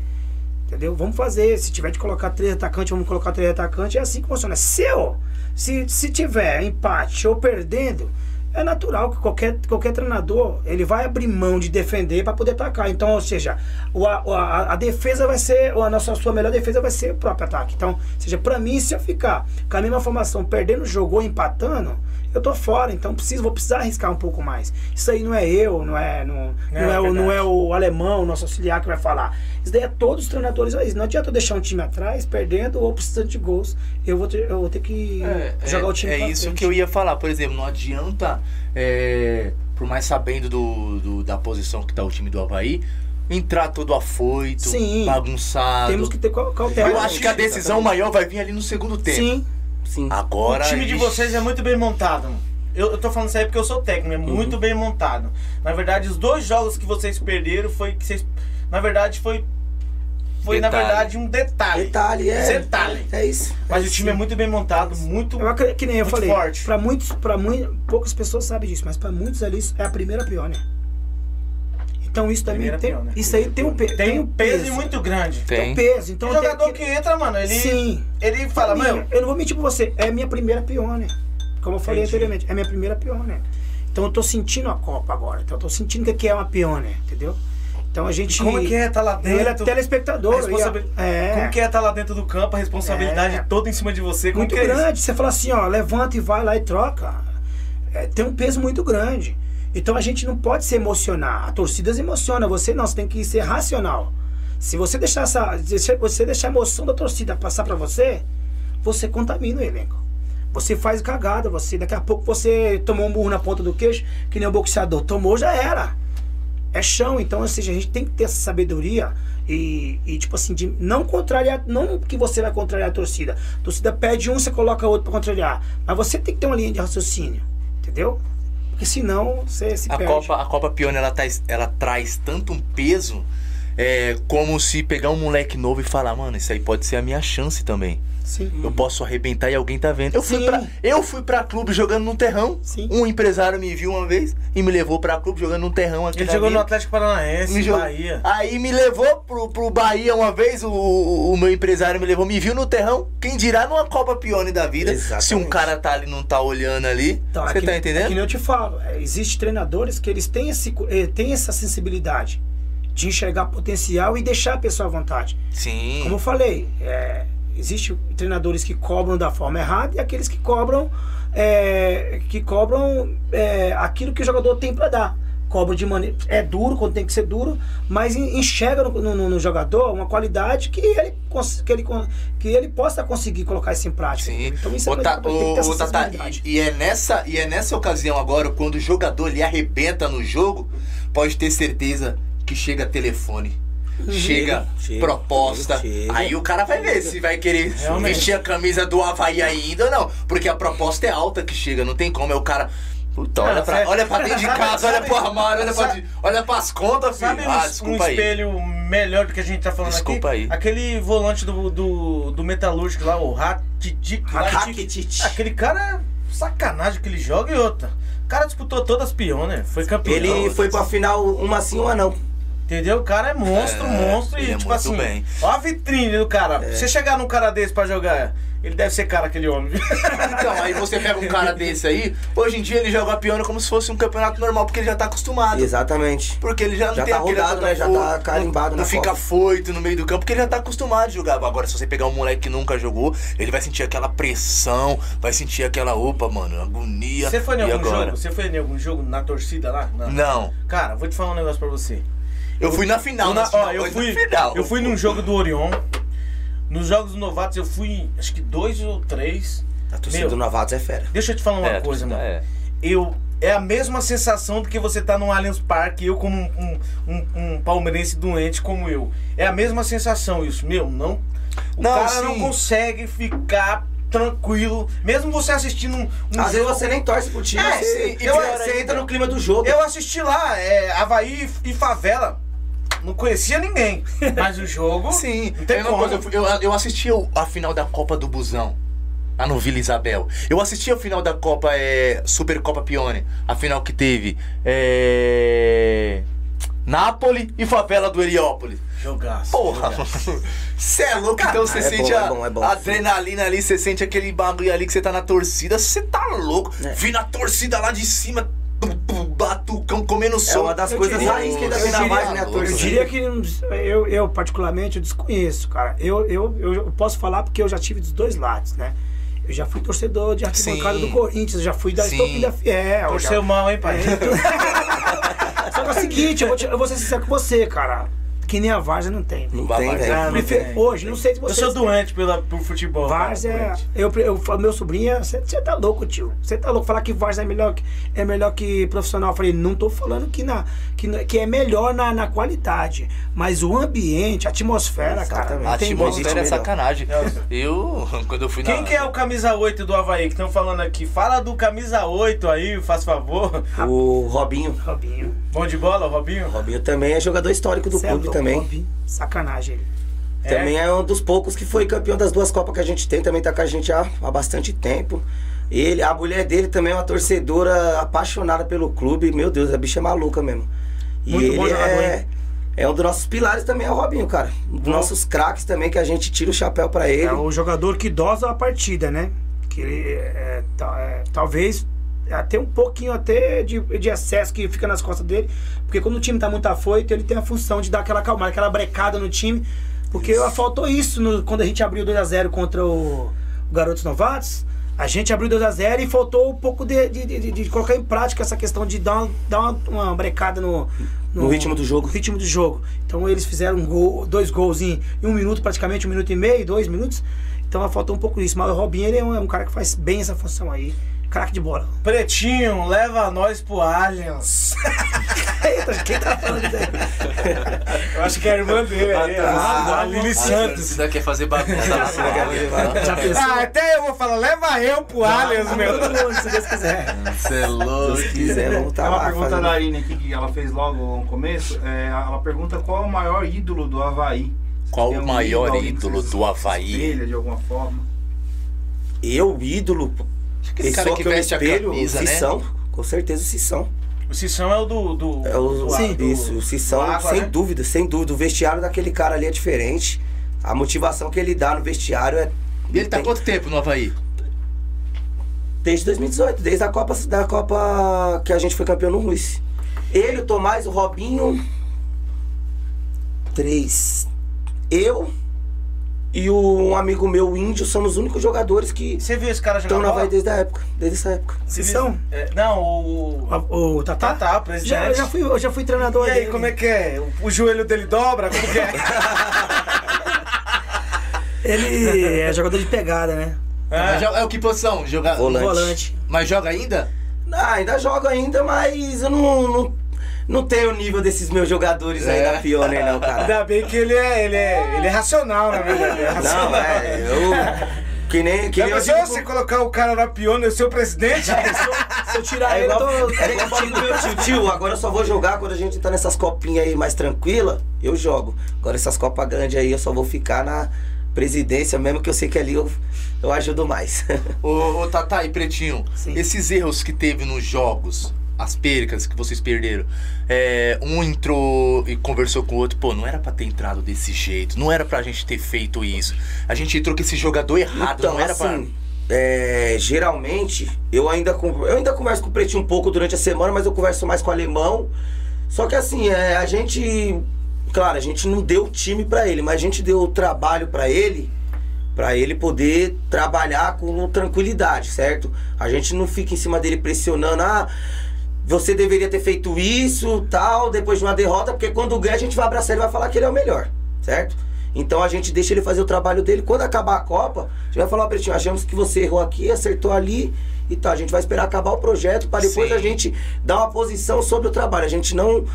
Entendeu? Vamos fazer. Se tiver de colocar três atacantes, vamos colocar três atacantes. É assim que funciona. Se, eu, se, se tiver empate ou perdendo, é natural que qualquer, qualquer treinador ele vai abrir mão de defender para poder atacar. Então, ou seja, o, a, a, defesa vai ser, ou a nossa sua melhor defesa vai ser o próprio ataque. Então, ou seja, para mim, se eu ficar com a mesma formação, perdendo o jogo ou empatando, eu tô fora. Então, preciso, vou precisar arriscar um pouco mais. Isso aí não é eu, não é, não, não, É, é, o, não é o alemão, o nosso auxiliar que vai falar. Isso daí é todos os treinadores. aí. Não adianta eu deixar um time atrás, perdendo ou precisando de gols. Eu vou ter, eu vou ter que jogar o time é isso frente. que eu ia falar. Por exemplo, não adianta, é, por mais sabendo do, do- da posição que tá o time do Havaí, entrar todo afoito, Sim. bagunçado. Temos que ter cau- cautela. Eu acho que a decisão maior vai vir ali no segundo tempo. Sim, Sim. Agora. o time de vocês é muito bem montado. mano. Eu, eu tô falando isso aí porque eu sou técnico, é muito bem montado. Na verdade, os dois jogos que vocês perderam foi que vocês. Na verdade, foi. Foi, na Detalhe. verdade, um detalhe. Detalhe, é. Detalhe. É isso. Mas é o time é isso. muito bem montado, muito. eu acredito que nem eu falei. forte. Para muitos, para muito, poucas pessoas sabem disso, mas para muitos ali isso é a primeira pione. Então isso também tem, pione. isso aí tem um, pe Tem um um peso muito grande. Tem um Tem. peso. Então o tem jogador que entra, mano, ele. Sim. Ele fala, mano. eu não vou mentir pra você, é a minha primeira pione. Como eu falei Entendi. anteriormente, é minha primeira pione. Então eu tô sentindo a Copa agora. Então eu tô sentindo o que é uma pione, entendeu? Então a gente. Como é que é estar lá Ele é dentro? telespectador. Responsabil- e a- é, Como que é estar lá dentro do campo, a responsabilidade É. toda em cima de você? Como muito que é isso? grande. Você fala assim, ó, levanta e vai lá e troca. É, tem um peso muito grande. Então a gente não pode se emocionar. A torcida se emociona, você não, você tem que ser racional. Se você deixar essa, se você deixar a emoção da torcida passar pra você, você contamina o elenco. Você faz cagada, você daqui a pouco você tomou um burro na ponta do queixo, que nem o boxeador tomou, já era. É chão, então, ou seja, a gente tem que ter essa sabedoria e, e, tipo assim, de não contrariar, não que você vai contrariar a torcida. A torcida pede um, você coloca outro pra contrariar. Mas você tem que ter uma linha de raciocínio, entendeu? Porque senão você se A perde. Copa, a Copa Pione, ela, tá- ela traz tanto um peso é, como se pegar um moleque novo e falar, mano, isso aí pode ser a minha chance também. Sim. Eu posso arrebentar e alguém tá vendo. Eu fui, Sim. pra, eu fui pra clube jogando num terrão. Sim. Um empresário me viu uma vez e me levou pra clube jogando num terrão aqui Ele jogou no. Atlético Paranaense, Me jogou- Bahia. Aí me levou pro, pro Bahia uma vez, o, o meu empresário me levou, me viu no terrão. Quem dirá numa Copa Pione da vida, Exatamente. se um cara tá ali não tá olhando ali. Então, é Você que- tá É que entendendo? nem eu te falo, é, existe treinadores que eles têm, esse, eh, têm essa sensibilidade de enxergar potencial e deixar a pessoa à vontade. Sim. Como eu falei, é, Existem treinadores que cobram da forma errada e aqueles que cobram é, que cobram é, aquilo que o jogador tem para dar. Cobra de maneira. É duro quando tem que ser duro, mas en- enxerga no, no- no jogador uma qualidade que ele, que, ele, que ele possa conseguir colocar isso em prática. Sim. Então isso é Ta- ô, Tata, sensibilidade. e, e é nessa, e é nessa ocasião agora, quando o jogador ele arrebenta no jogo, pode ter certeza que chega telefone. Chega, chega, proposta. chega. aí o cara vai ver se vai querer Realmente. vestir a camisa do Havaí ainda ou não. Porque a proposta é alta que chega, não tem como. É o cara. Puta, olha, Cara, pra, olha pra dentro de *laughs* casa, olha pro armário, olha, pra, olha pras contas, filho. Sabe ah, um- um, desculpa aí. espelho melhor do que a gente tá falando Desculpa aqui? aí. Aquele volante do, do, do Metalúrgico lá, o Rakitic. lá, Rakitic. Aquele cara é sacanagem que ele joga e outra. O cara disputou todas as pioneers, foi campeão. Ele foi pra final uma sim, uma não. Entendeu? O cara é monstro, É, monstro e é tipo assim. bem. Ó a vitrine do cara. É. Você chegar num cara desse pra jogar, ele deve ser cara aquele homem. *laughs* Então, aí você pega um cara desse aí, hoje em dia ele joga piano como se fosse um campeonato normal, porque ele já tá acostumado. Exatamente. Porque ele já não Já tem tá aquele rodado, né? Já tá carimbado Não, na não fica Copa. foito no meio do campo, porque ele já tá acostumado a jogar. Agora, se você pegar um moleque que nunca jogou, ele vai sentir aquela pressão, vai sentir aquela, opa, mano, agonia. Você foi em algum agora? jogo? Você foi em algum jogo na torcida lá? Não. Não. Cara, vou te falar um negócio pra você. Eu fui na final, na- ó, eu fui, na final. eu fui num jogo do Orion. Nos jogos do Novatos eu fui, acho que dois ou três. A torcida Meu. do Novatos é fera. Deixa eu te falar uma É, coisa, mano. é. Eu é a mesma sensação do que você tá no Allianz Parque, eu como um, um, um- palmeirense doente como eu. É a mesma sensação isso, meu, não. O Não, cara não sim. consegue ficar tranquilo, mesmo você assistindo um, um Às vezes jogo- você nem torce pro time, É, você, eu- você entra no clima do jogo. Eu assisti lá, é, Havaí e Favela. Não conhecia ninguém. Mas o jogo. *laughs* Sim, Não tem uma como. coisa, eu, eu, assisti a final da Copa do Busão. Lá no Vila Isabel. Eu assisti a final da Copa é, Supercopa Pione. A final que teve. É, Nápoles e Favela do Heliópolis. Jogaço. Porra! Você *laughs* é louco, então você é sente bom, a, é bom, é bom. a adrenalina ali, você sente aquele bagulho ali que você tá na torcida, você tá louco. É. Vi na torcida lá de cima, tum, tum, batucão comendo É som. uma das Eu coisas diria- raiz que ainda tem na diria- base, né? Eu diria que eu, eu particularmente, eu desconheço, cara. Eu, eu, eu posso falar porque eu já tive dos dois lados, né? Eu já fui torcedor de arquibancada Sim. do Corinthians, eu já fui da. Estopilha Fiel. Torceu já... mal, hein, pai? *laughs* Só que é o seguinte, eu vou, te- eu vou ser sincero com você, cara. Que nem a Várzea não tem. Não tem, velho. Ah, não tem. Hoje, não sei se Eu você. sou doente pela, por futebol. cara, Várzea, doente. eu, eu falo, meu sobrinho, você tá louco, tio. Você tá louco. Falar que Várzea é melhor, que- é melhor que profissional. Eu falei, não tô falando que, na, que, que é melhor na, na qualidade. Mas o ambiente, a atmosfera, cara. Exatamente. Não A tem atmosfera é sacanagem. *laughs* Eu, *laughs* quando eu fui na. Quem que é o camisa 8 do Havaí que estão falando aqui? Fala do camisa 8 aí, faz favor. O Robinho. Robinho. Bom de bola, Robinho? O Robinho também é jogador histórico do Cê é clube louco, também. Robinho. Sacanagem ele. Também é um dos poucos que foi campeão das duas Copas que a gente tem, também tá com a gente há, há bastante tempo. Ele, a mulher dele também é uma torcedora apaixonada pelo clube. Meu Deus, a bicha é maluca mesmo. E Muito ele é, é um dos nossos pilares também, é o Robinho, cara. Um dos nossos craques também, que a gente tira o chapéu pra ele. É o jogador que dosa a partida, né? Que ele é, ta- é, talvez até um pouquinho até de, de excesso que fica nas costas dele. Porque quando o time tá muito afoito, ele tem a função de dar aquela calmada, aquela brecada no time. Porque faltou isso no- quando a gente abriu 2x0 contra o, o Garotos Novatos. A gente abriu 2x0 e faltou um pouco de, de, de- de colocar em prática essa questão de dar, uma, dar uma, uma brecada no, No ritmo do jogo. no ritmo do jogo. Então eles fizeram um gol, dois gols em, em um minuto, praticamente, um minuto e meio, dois minutos. Então faltou um pouco disso. Mas o Robinho ele é um, é um cara que faz bem essa função aí. Craque de bola. Pretinho, leva nós pro Allianz. *laughs* Eita, quem tá falando isso aí? *laughs* Eu acho que é a irmã dele aí. Ah, a Lili Santos. torcida quer fazer bagunça. Já pensou? Ah, até eu vou falar, leva eu pro Allianz, meu. Todo mundo, se Deus quiser. Você é louco. Se quiser, vamos Tem tá uma lá. pergunta fazendo- da Aline aqui que ela fez logo no começo. É, ela pergunta qual é o maior ídolo do Havaí. Qual o maior ídolo do Havaí? Espelha de alguma forma. Eu, ídolo, Aquele cara pessoa que que veste a espelho, camisa, o né? Cissão. Com certeza o Cissão. O Cissão é o do. do É o, do, Sim. do- isso, o Cissão, Água, sem né? dúvida, sem dúvida. O vestiário daquele cara ali é diferente. A motivação que ele dá no vestiário é. E ele tá tem- quanto tempo no Havaí? Desde 2018, desde a Copa, da Copa que a gente foi campeão no Ruiz. Ele, o Tomás, o Robinho. Três. Eu. E o- um amigo meu, o Índio, são os únicos jogadores que Você viu esse cara jogar estão na? Havaí desde a época. Desde essa época. Você Vocês viu- são? É, não, o... O, o Tatá? Tatá, o presidente. Já, eu já fui, eu já fui treinador E aí, dele. como é que é? O, o joelho dele dobra? Como que é? *laughs* Ele é jogador de pegada, né? Joga- É o que posição? Joga... Volante. Volante. Mas joga ainda? Ah, ainda jogo ainda, mas eu não, não, não tenho o nível desses meus jogadores aí É. da Pioneer, não, cara. Ainda bem que ele é, ele é, ele é racional, na verdade. É racional. Não, é, eu. Que nem. Que nem eu pensou digo você colocar o cara na piona e o seu presidente? *laughs* Se eu tirar É ele, eu igual, tô. é igual eu meu tio, tio, agora eu só vou jogar quando a gente tá nessas copinhas aí mais tranquila, eu jogo. Agora essas copas grandes aí eu só vou ficar na presidência, mesmo que eu sei que ali eu, eu ajudo mais. Ô, ô Tata e Pretinho, Sim. esses erros que teve nos jogos, as percas que vocês perderam, é, um entrou e conversou com o outro, pô, não era pra ter entrado desse jeito, não era pra gente ter feito isso. A gente entrou com esse jogador errado, Então, não era assim, é, geralmente, eu ainda, eu ainda converso com o Pretinho um pouco durante a semana, mas eu converso mais com o Alemão. Só que assim, é, a gente. Claro, a gente não deu o time pra ele, mas a gente deu o trabalho pra ele, pra ele poder trabalhar com tranquilidade, certo? A gente não fica em cima dele pressionando, ah, você deveria ter feito isso, tal, depois de uma derrota, porque quando ganha a gente vai abraçar ele e vai falar que ele é o melhor, certo? Então a gente deixa ele fazer o trabalho dele. Quando acabar a Copa, a gente vai falar, Pretinho, achamos que você errou aqui, acertou ali e tal. A gente vai esperar acabar o projeto para depois Sim. a gente dar uma posição sobre o trabalho. A gente não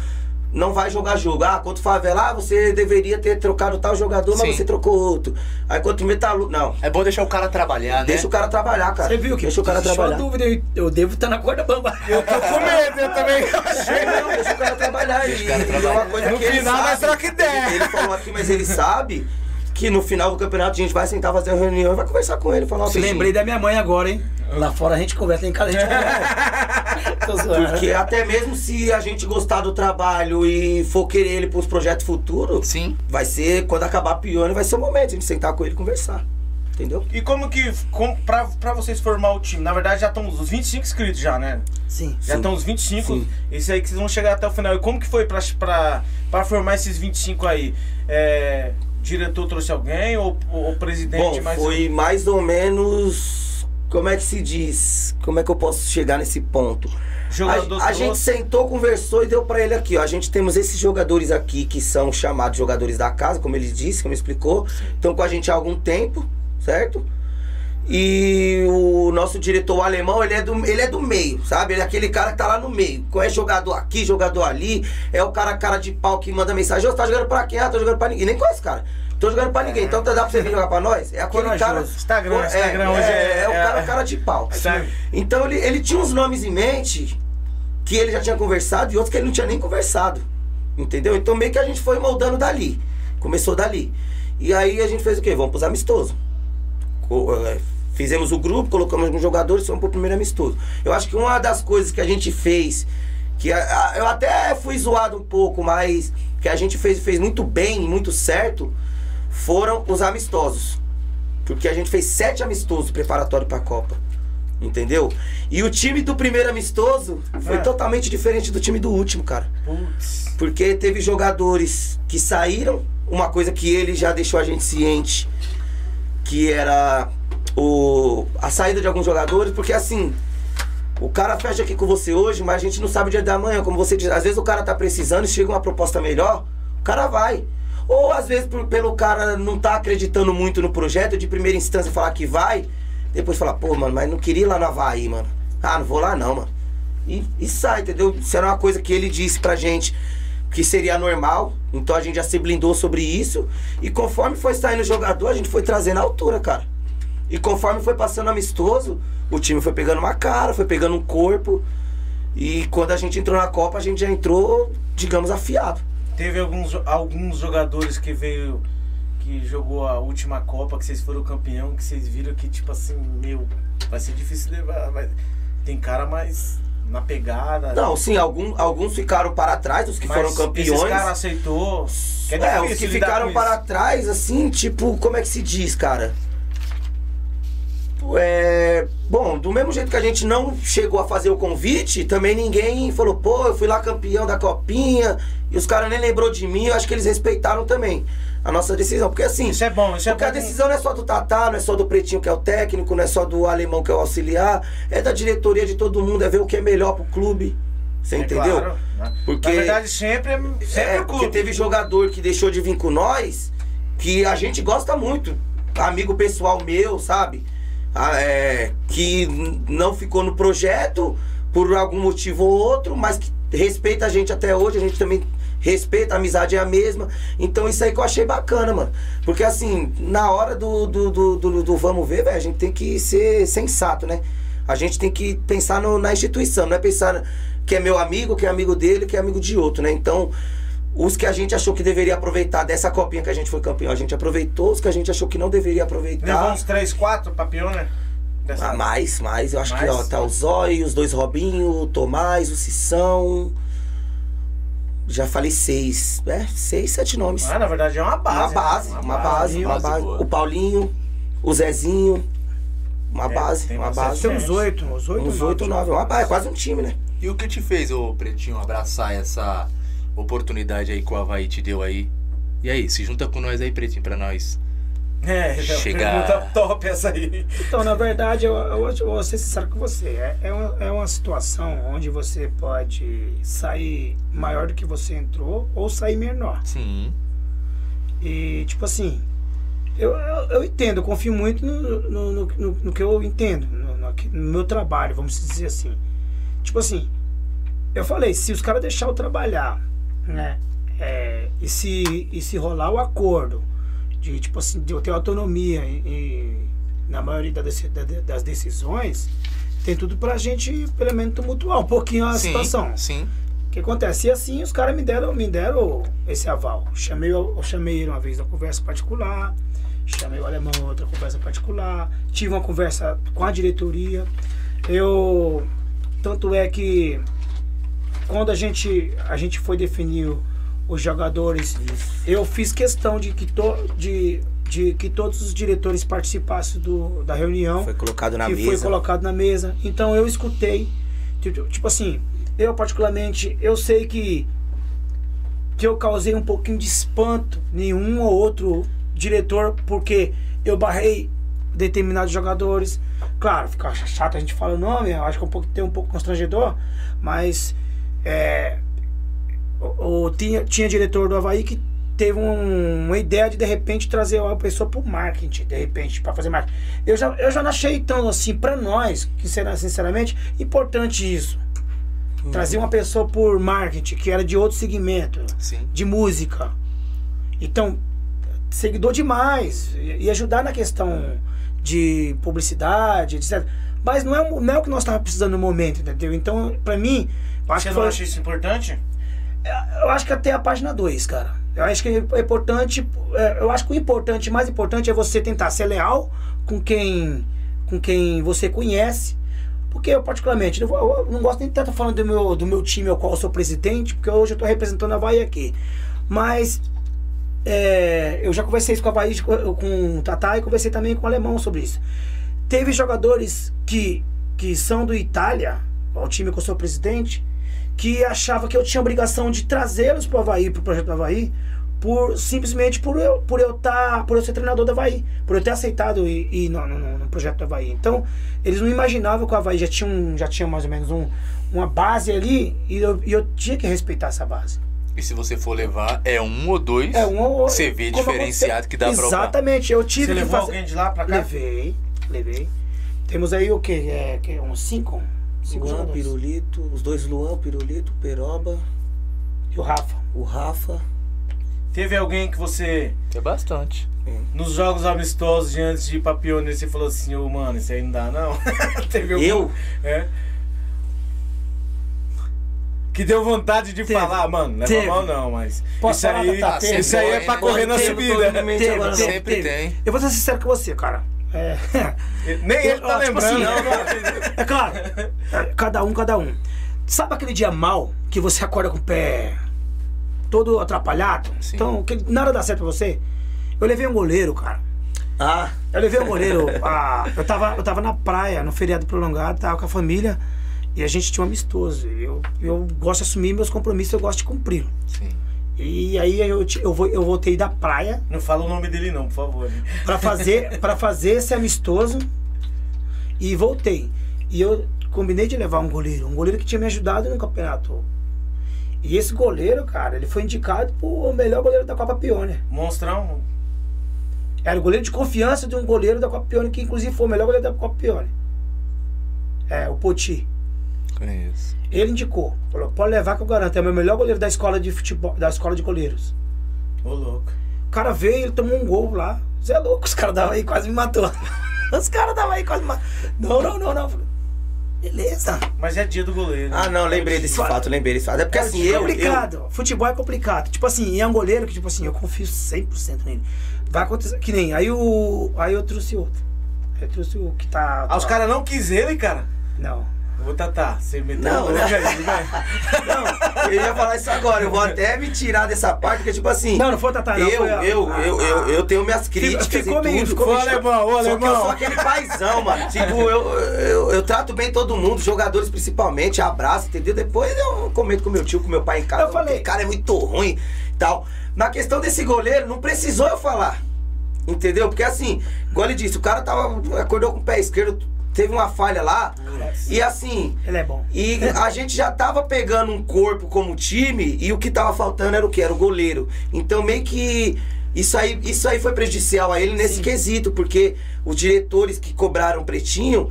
não vai jogar jogo. Ah, contra o Favela, ah, você deveria ter trocado tal jogador, Sim. mas você trocou outro. Aí contra o Metalu... Não. É bom deixar o cara trabalhar, né? Deixa o cara trabalhar, cara. Você viu que Deixa o cara trabalhar. dúvida, eu, eu devo estar na corda bamba. *laughs* Eu tô com medo, eu também. *laughs* Não, deixa o cara trabalhar. Deixa o E, cara e é trabalhar. uma coisa No que ele final, sabe. troca ideia. Ele, ele falou aqui, mas ele sabe que no final do campeonato a gente vai sentar fazer uma reunião e vai conversar com ele. Falar, Se lembrei da minha mãe agora, hein? Lá fora a gente conversa, em casa a gente conversa. *laughs* Tô zoando. Porque até mesmo se a gente gostar do trabalho e for querer ele para os projetos futuros, Sim. vai ser, quando acabar a Pione, vai ser o momento de a gente sentar com ele e conversar. Entendeu? E como que, como, pra, pra vocês formar o time, na verdade já estão os 25 inscritos já, né? Sim. Já estão os 25, Sim. esse aí que vocês vão chegar até o final. E como que foi pra, pra, pra formar esses 25 aí? É, diretor trouxe alguém ou o presidente? Bom, mais foi mais ou menos. Como é que se diz? Como é que eu posso chegar nesse ponto? Jogador a, a gente sentou, conversou e deu pra ele aqui, ó. A gente temos esses jogadores aqui que são chamados jogadores da casa, como ele disse, como explicou. Estão com a gente há algum tempo, certo? E o nosso diretor alemão, ele é, do, ele é do meio, sabe? Ele é aquele cara que tá lá no meio. Conhece jogador aqui, jogador ali. É o cara cara de pau que manda mensagem. Ô, você tá jogando pra quem? Ah, tô jogando pra ninguém. Nem conhece, cara. Tô jogando pra ninguém. Então dá pra você vir jogar pra nós? É aquele Corajoso. cara. Instagram, é, Instagram é, hoje é- é o é- cara, cara de pau. Sabe? Então ele, ele tinha uns nomes em mente que ele já tinha conversado e outros que ele não tinha nem conversado. Entendeu? Então meio que a gente foi moldando dali. Começou dali. E aí a gente fez o quê? Vamos pros amistosos. Fizemos o grupo, colocamos alguns jogadores, fomos pro primeiro amistoso. Eu acho que uma das coisas que a gente fez, que a- a- eu até fui zoado um pouco, mas que a gente fez, fez muito bem e muito certo, foram os amistosos. Porque a gente fez sete amistosos preparatórios pra Copa. Entendeu? E o time do primeiro amistoso foi Ah. totalmente diferente do time do último, cara. Putz. Porque teve jogadores que saíram, uma coisa que ele já deixou a gente ciente, que era o, a saída de alguns jogadores, porque assim, o cara fecha aqui com você hoje, mas a gente não sabe o dia da manhã, como você diz. Às vezes o cara tá precisando e chega uma proposta melhor, o cara vai. Ou às vezes por- pelo cara não tá acreditando muito no projeto, de primeira instância falar que vai, depois falar, pô, mano, mas não queria ir lá no Havaí, mano. Ah, não vou lá não, mano. E, e sai, entendeu? Isso era uma coisa que ele disse pra gente que seria normal. Então a gente já se blindou sobre isso. E conforme foi saindo o jogador, a gente foi trazendo a altura, cara. E conforme foi passando amistoso, o time foi pegando uma cara, foi pegando um corpo. E quando a gente entrou na Copa, a gente já entrou, digamos, afiado. Teve alguns, alguns jogadores que veio, que jogou a última Copa, que vocês foram campeão, que vocês viram que, tipo assim, meu, vai ser difícil levar. Mas tem cara mais na pegada. Não, sim, algum, alguns ficaram para trás, os que mas foram campeões. Esses caras aceitou. Que é, É, os que ficaram para trás, assim, tipo, como é que se diz, cara? É, bom, do mesmo jeito que a gente não chegou a fazer o convite, também ninguém falou, pô, eu fui lá campeão da copinha, e os caras nem lembrou de mim, eu acho que eles respeitaram também. a nossa decisão. Porque assim. Isso é bom, isso é porque a bom. decisão não é só do Tatá, não é só do Pretinho que é o técnico, não é só do alemão que é o auxiliar, é da diretoria de todo mundo, é ver o que é melhor pro clube. Você É entendeu? claro, né? Porque- Na verdade, sempre é, sempre É, o porque clube. teve jogador que deixou de vir com nós, que a gente gosta muito. Amigo pessoal meu, sabe? Ah, é, que não ficou no projeto por algum motivo ou outro, mas que respeita a gente até hoje, a gente também respeita, a amizade é a mesma. Então isso aí que eu achei bacana, mano. Porque assim, na hora do, do, do, do- do vamos ver, a gente tem que ser sensato, né? A gente tem que pensar no- na instituição, não é pensar que é meu amigo, que é amigo dele, que é amigo de outro, né? Então, os que a gente achou que deveria aproveitar dessa copinha que a gente foi campeão, a gente aproveitou. Os que a gente achou que não deveria Levou aproveitar. uns 3, 4 pra Piona? Dessa... Ah, mais, mais. Eu acho que Mais? ó, tá o Zóio, os dois Robinho, o Tomás, o Cissão. Já falei seis. É, seis, sete nomes. Ah, na verdade é uma base. uma né? base, uma base, uma base base. boa. O Paulinho, o Zezinho. Uma É, base, tem uma base. Tem uns oito, uns oito, Uns oito nove. Uma base, é quase um time, né? E o que te fez, ô Pretinho, abraçar essa oportunidade aí que o Havaí te deu aí? E aí, se junta com nós aí, Pretinho, pra nós. É, Chega- pergunta top essa aí. Então, na verdade, eu, eu, eu vou ser sincero com você. É, é, uma, é uma situação onde você pode sair maior do que você entrou ou sair menor. Sim. E, tipo assim, eu, eu, eu entendo, eu confio muito no, no, no, no- no que eu entendo, no, no, no meu trabalho, vamos dizer assim. Tipo assim, eu falei, se os caras deixar eu trabalhar, né? é, e, se, e se rolar o acordo de, tipo assim, de eu ter autonomia e, e na maioria das decisões, tem tudo pra gente, pelo menos, tumultuar um pouquinho a sim, situação. Sim. O que acontece? E assim os caras me deram, me deram esse aval. Chamei, eu chamei ele uma vez na conversa particular, chamei o alemão em outra conversa particular, tive uma conversa com a diretoria. Eu. Tanto é que quando a gente, a gente foi definir os jogadores, eu fiz questão de que, to, de, de que todos os diretores participassem do, da reunião Foi colocado na que mesa. foi colocado na mesa. Então eu escutei, tipo, tipo assim, eu particularmente, eu sei que que eu causei um pouquinho de espanto em um ou outro diretor porque eu barrei determinados jogadores. Claro, fica chato a gente falar o nome, eu acho que é um pouco, tem um pouco constrangedor, mas é, o, o- tinha, tinha diretor do Havaí que teve um- uma ideia de de repente trazer uma pessoa pro marketing, de repente, para fazer marketing. Eu já, eu já não achei tão assim, para nós, que será sinceramente, importante isso. Trazer uma pessoa por marketing, que era de outro segmento, Sim. de música. Então, seguidor demais. E ajudar na questão de publicidade, etc. Mas não é, o- não é o que nós estávamos precisando no momento, entendeu? Então, pra mim, acho Você não foi- acha isso importante? eu acho que até a página 2, cara. Eu acho que é importante. é, Eu acho que o importante, mais importante é você tentar ser leal com quem, com quem você conhece. Porque eu, particularmente, eu, não gosto nem tanto falando do meu, do meu time ao qual eu sou presidente, porque hoje eu tô representando a Havaí aqui. Mas é, eu já conversei isso com a Havaí, com o Tatá e conversei também com o Alemão sobre isso. Teve jogadores que, que são do Itália, o time que eu sou presidente, que achava que eu tinha obrigação de trazê-los para o Havaí, para o projeto do Havaí, por, simplesmente por eu, por eu tá, por eu ser treinador do Havaí, por eu ter aceitado ir, ir no, no, no projeto do Havaí. Então, eles não imaginavam que o Havaí já tinha, um, já tinha mais ou menos um, uma base ali e eu, e eu tinha que respeitar essa base. E se você for levar, é um ou dois. É um ou outro. Você vê diferenciado que dá pra provar. Exatamente, eu tive Você que levou fazer. alguém de lá pra cá? Levei, levei. Temos aí o quê? É, que, uns cinco? Cinco Luan, jogadores. Pirulito, os dois Luan, Pirulito, Peroba, E o Rafa. o Rafa. Teve alguém que você, É bastante. nos jogos amistosos de antes de ir pra Pioneer, você falou assim, ô mano, isso aí não dá não? *laughs* Teve algum? Eu? É. Que deu vontade de Teve. falar, mano, leva Teve. mal não, mas Posso isso falar, aí, Tatá? Teve. isso aí é pra correr na Teve, subida. todo mundo Teve, agora não. teve, Sempre teve. tem. Eu vou ser sincero com você, cara. É. *laughs* Nem ele tá Eu- tipo lembrando. assim, é claro. Cada um, cada um. Sabe aquele dia mal que você acorda com o pé todo atrapalhado? Sim. Então, que nada dá certo pra você? Eu levei um goleiro, cara. Ah, Eu levei um goleiro. a- eu, tava, eu tava na praia, no feriado prolongado, tava com a família. E a gente tinha um amistoso. Eu, eu gosto de assumir meus compromissos, eu gosto de cumprir. Sim. E aí eu, eu, vou, eu voltei da praia Não fala o nome dele não, por favor. pra fazer, *laughs* pra fazer esse amistoso e voltei. E eu combinei de levar um goleiro, um goleiro que tinha me ajudado no campeonato. E esse goleiro, cara, ele foi indicado por o melhor goleiro da Copa Pioneer. Monstrão. Era o goleiro de confiança de um goleiro da Copa Pioneer, que inclusive foi o melhor goleiro da Copa Pioneer. É, o Poti. Conheço. Ele indicou, falou, pode levar que eu garanto, é o meu melhor goleiro da escola de futebol, da escola de goleiros. Ô, louco. O cara veio, ele tomou um gol lá. Você é louco, os caras davam aí quase me matou. *laughs* Os caras davam aí quase me matou. Não, não, não, não. Beleza. Mas é dia do goleiro. Ah, não, lembrei desse Fala. fato, lembrei desse fato. É porque assim, é eu, eu, complicado. Futebol é complicado. Tipo assim, e é um goleiro que, tipo assim, eu confio 100% nele. Vai acontecer. Que nem. Aí o. Aí eu trouxe outro. Eu trouxe o que tá. Ah, os caras não quis ele, cara. Não. Ô, Tatá, você meteu Não, o aí. *laughs* Não, eu ia falar isso agora. Eu vou *laughs* até me tirar dessa parte, porque, tipo assim. Não, não foi o Tatá, não, Eu, foi a- eu, a- eu, eu, eu tenho minhas críticas. ficou e meio- tudo. ficou Ô, alemão, ô, Só que eu alemão. sou aquele paizão, mano. *laughs* Tipo, eu, eu, eu trato bem todo mundo, jogadores principalmente, abraço, entendeu? Depois eu comento com meu tio, com meu pai em casa. Eu falei. "Aquele cara é muito ruim e tal. Na questão desse goleiro, não precisou eu falar. Entendeu? Porque assim, igual ele disse, o cara tava. acordou com o pé esquerdo, teve uma falha lá. E assim, Ele é bom. e a gente já tava pegando um corpo como time e o que tava faltando era o que? Era o goleiro. Então meio que isso aí, isso aí foi prejudicial a ele nesse Sim. quesito, porque os diretores que cobraram pretinho,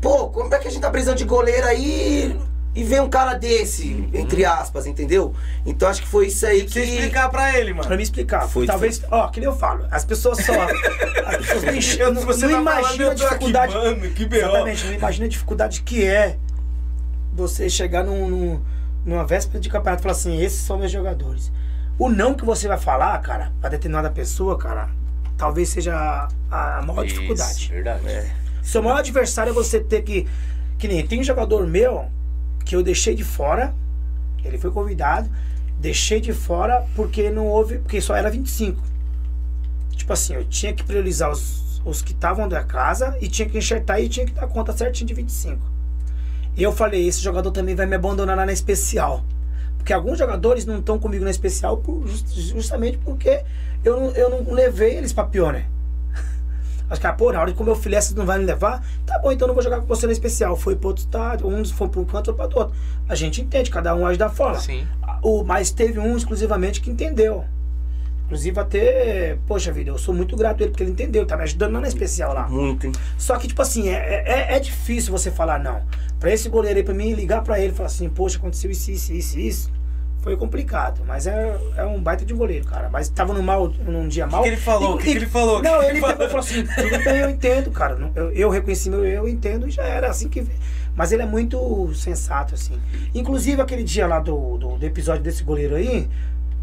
pô, como é que a gente tá precisando de goleiro aí e vem um cara desse, entre aspas, entendeu? Então acho que foi isso aí Você que. explicar pra ele, Pra mano. me explicar. Foi- Talvez, ó, que nem eu falo, as pessoas só. As pessoas não, *laughs* você não tá eu a tô aqui, dificuldade. mano, que B.O. Exatamente, não imagina a dificuldade que é você chegar num, num- numa véspera de campeonato e falar assim: esses são meus jogadores. O não que você vai falar, cara, pra determinada pessoa, cara, talvez seja a, a maior dificuldade. Isso, verdade. Seu maior adversário é você ter que. Que nem tem um jogador meu que eu deixei de fora. Ele foi convidado. Deixei de fora porque não houve. Porque só era 25. Tipo assim, eu tinha que priorizar os, os que estavam da casa e tinha que enxertar e tinha que dar conta certinho de 25. E eu falei, esse jogador também vai me abandonar na especial. Porque alguns jogadores não estão comigo na especial por- just- justamente porque eu eu não levei eles pra Pioneer. Acho que, ah, pô, na hora de comer o filé, você não vai me levar? Tá bom, então eu não vou jogar com você na especial. Foi pro outro estádio, uns foi pro canto, outro pro outro. A gente entende, cada um age da forma. Sim. O, mas teve um exclusivamente que entendeu. Inclusive até, poxa vida, eu sou muito grato a ele, porque ele entendeu, tá me ajudando lá na especial lá. Muito, hein? Só que, tipo assim, é, é, é difícil você falar não. Pra esse goleiro aí, pra mim, ligar pra ele e falar assim, poxa, aconteceu isso, isso, isso, isso. Foi complicado, mas é, é um baita de goleiro, cara. Mas tava num, mal, num dia mal. que ele falou? O que que ele falou? O que Não, que ele pegou e falou assim: tudo bem, eu entendo, cara. Eu, eu reconheci meu eu, eu entendo e já era assim que. Mas ele é muito sensato, assim. Inclusive, aquele dia lá do, do, do episódio desse goleiro aí,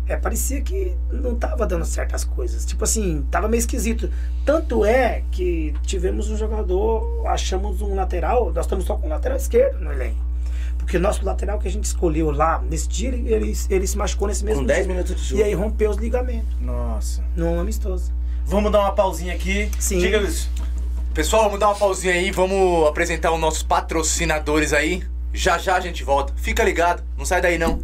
é, parecia que não tava dando certas coisas. Tipo assim, tava meio esquisito. Tanto é que tivemos um jogador, achamos um lateral, nós estamos só com o lateral esquerdo no elenco. Porque o nosso lateral que a gente escolheu lá, nesse dia, ele, ele, ele se machucou nesse mesmo Com 10 dia. minutos de jogo. E aí rompeu os ligamentos, Nossa. num amistoso. Vamos dar uma pausinha aqui. Sim. Diga isso. Pessoal, vamos dar uma pausinha aí, vamos apresentar os nossos patrocinadores aí. Já já a gente volta. Fica ligado, não sai daí não.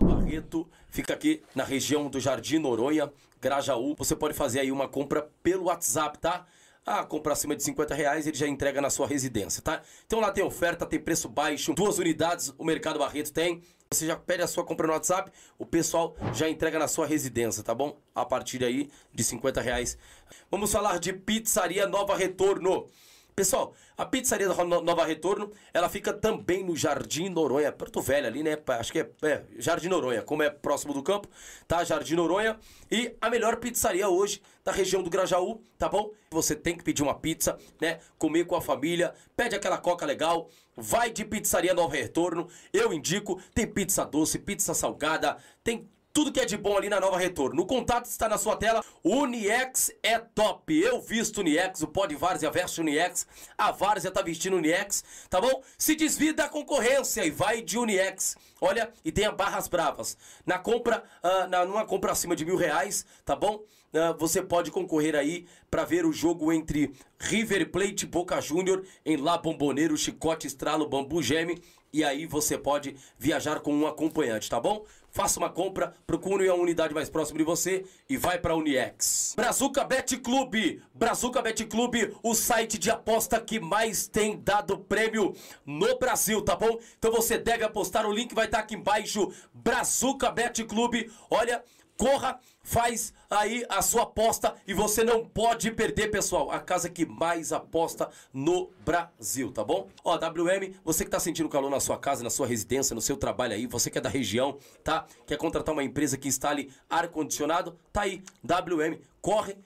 Barreto fica aqui na região do Jardim Noronha, Grajaú. Você pode fazer aí uma compra pelo WhatsApp, tá? Ah, compra acima de 50 reais, ele já entrega na sua residência, tá? Então lá tem oferta, tem preço baixo, duas unidades o Mercado Barreto tem. Você já pede a sua compra no WhatsApp, o pessoal já entrega na sua residência, tá bom? A partir aí de 50 reais. Vamos falar de Pizzaria Nova Retorno. Pessoal, a pizzaria da No- Nova Retorno, ela fica também no Jardim Noronha, Porto Velho ali, né? Acho que é, é, Jardim Noronha, como é próximo do campo, tá? Jardim Noronha. E a melhor pizzaria hoje da região do Grajaú, tá bom? Você tem que pedir uma pizza, né? Comer com a família, pede aquela coca legal, vai de pizzaria Nova Retorno. Eu indico, tem pizza doce, pizza salgada, tem tudo que é de bom ali na Nova Retorno. O contato está na sua tela. Uniex é top. Eu visto Uniex, o pó Várzea veste Uniex. A Várzea tá vestindo Uniex, tá bom? Se desvia da concorrência e vai de Uniex. Olha, e tenha barras bravas. Na compra, ah, na, numa compra acima de mil reais, tá bom? Ah, você pode concorrer aí para ver o jogo entre River Plate e Boca Júnior em La Bomboneiro, Chicote Estralo, Bambu Geme. E aí você pode viajar com um acompanhante, tá bom? Faça uma compra, procure a unidade mais próxima de você e vai para Uniex. Brazuca Bet Clube, Brazuca Bet Clube, o site de aposta que mais tem dado prêmio no Brasil, tá bom? Então você deve apostar, o link vai estar aqui embaixo. Brazuca Bet Clube, olha, Corra, faz aí a sua aposta e você não pode perder, pessoal. A casa que mais aposta no Brasil, tá bom? Ó, WM, você que tá sentindo calor na sua casa, na sua residência, no seu trabalho aí, você que é da região, tá? Quer contratar uma empresa que instale ar-condicionado? Tá aí, WM, corre.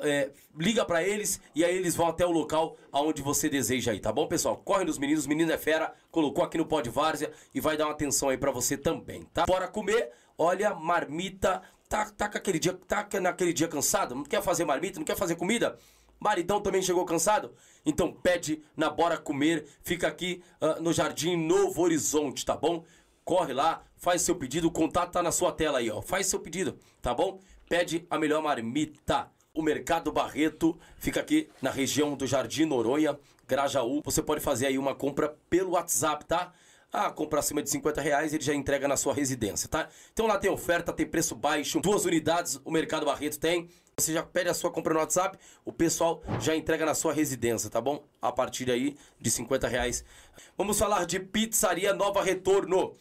É, liga para eles e aí eles vão até o local aonde você deseja aí, tá bom, pessoal? Corre nos meninos, menino é fera, colocou aqui no pó de várzea e vai dar uma atenção aí para você também, tá? Bora comer, olha, marmita, tá, tá, com aquele dia, tá naquele dia cansado, não quer fazer marmita, não quer fazer comida? Maridão também chegou cansado? Então pede na Bora Comer, fica aqui uh, no Jardim Novo Horizonte, tá bom? Corre lá, faz seu pedido, o contato tá na sua tela aí, ó. Faz seu pedido, tá bom? Pede a melhor marmita. O Mercado Barreto fica aqui na região do Jardim Noronha, Grajaú. Você pode fazer aí uma compra pelo WhatsApp, tá? Ah, compra acima de 50 reais, ele já entrega na sua residência, tá? Então lá tem oferta, tem preço baixo, duas unidades o Mercado Barreto tem. Você já pede a sua compra no WhatsApp, o pessoal já entrega na sua residência, tá bom? A partir aí de 50 reais. Vamos falar de Pizzaria Nova Retorno.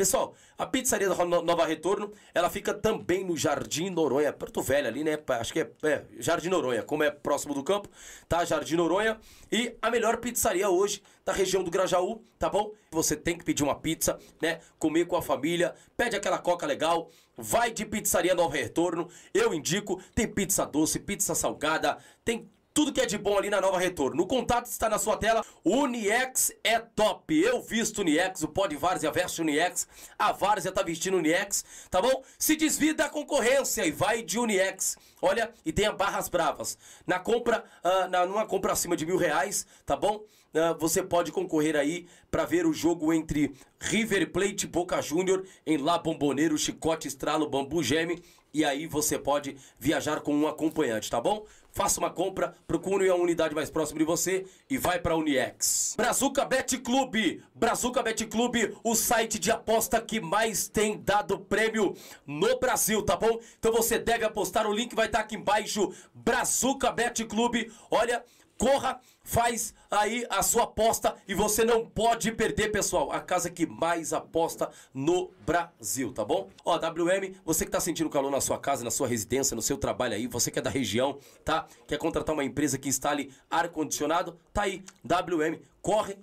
Pessoal, a pizzaria da Nova Retorno, ela fica também no Jardim Noronha, Porto Velho ali, né? Acho que é, é, Jardim Noronha, como é próximo do campo, tá? Jardim Noronha. E a melhor pizzaria hoje da região do Grajaú, tá bom? Você tem que pedir uma pizza, né? Comer com a família, pede aquela coca legal, vai de pizzaria Nova Retorno. Eu indico, tem pizza doce, pizza salgada, tem tudo que é de bom ali na Nova Retorno. O contato está na sua tela. Uniex é top. Eu visto Uniex, o pó de Várzea veste Uniex. A Várzea tá vestindo Uniex, tá bom? Se desvia da concorrência e vai de Uniex. Olha, e tenha barras bravas. Na compra, uh, na, numa compra acima de mil reais, tá bom? Uh, você pode concorrer aí para ver o jogo entre River Plate e Boca Júnior em La Bomboneiro, Chicote, Estralo, Bambu Geme. E aí você pode viajar com um acompanhante, tá bom? Faça uma compra, procure a unidade mais próxima de você e vai para Uniex. Brazuca Bet Clube, Brazuca Bet Clube, o site de aposta que mais tem dado prêmio no Brasil, tá bom? Então você deve apostar, o link vai estar aqui embaixo. Brazuca Bet Clube, olha, corra, faz aí a sua aposta e você não pode perder, pessoal. A casa que mais aposta no Brasil, tá bom? Ó, WM, você que tá sentindo calor na sua casa, na sua residência, no seu trabalho aí, você que é da região, tá? Quer contratar uma empresa que instale ar-condicionado? Tá aí, WM, corre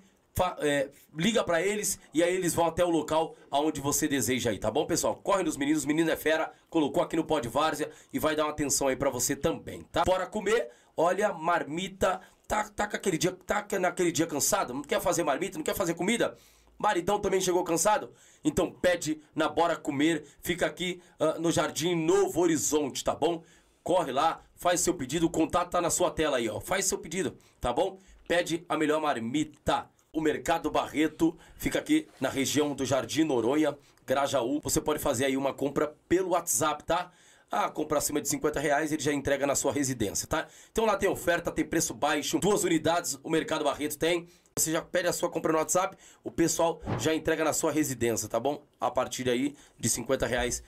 é, liga para eles e aí eles vão até o local aonde você deseja aí, tá bom, pessoal? Corre nos meninos, menino é fera, colocou aqui no pó de várzea e vai dar uma atenção aí para você também, tá? Bora comer, olha, marmita, tá, tá, aquele dia, tá naquele dia cansado, não quer fazer marmita, não quer fazer comida? Maridão também chegou cansado? Então pede na Bora Comer, fica aqui uh, no Jardim Novo Horizonte, tá bom? Corre lá, faz seu pedido, o contato tá na sua tela aí, ó. Faz seu pedido, tá bom? Pede a melhor marmita. O Mercado Barreto fica aqui na região do Jardim Noronha, Grajaú. Você pode fazer aí uma compra pelo WhatsApp, tá? Ah, compra acima de 50 reais, ele já entrega na sua residência, tá? Então lá tem oferta, tem preço baixo, duas unidades o Mercado Barreto tem. Você já pede a sua compra no WhatsApp, o pessoal já entrega na sua residência, tá bom? A partir aí de 50 reais.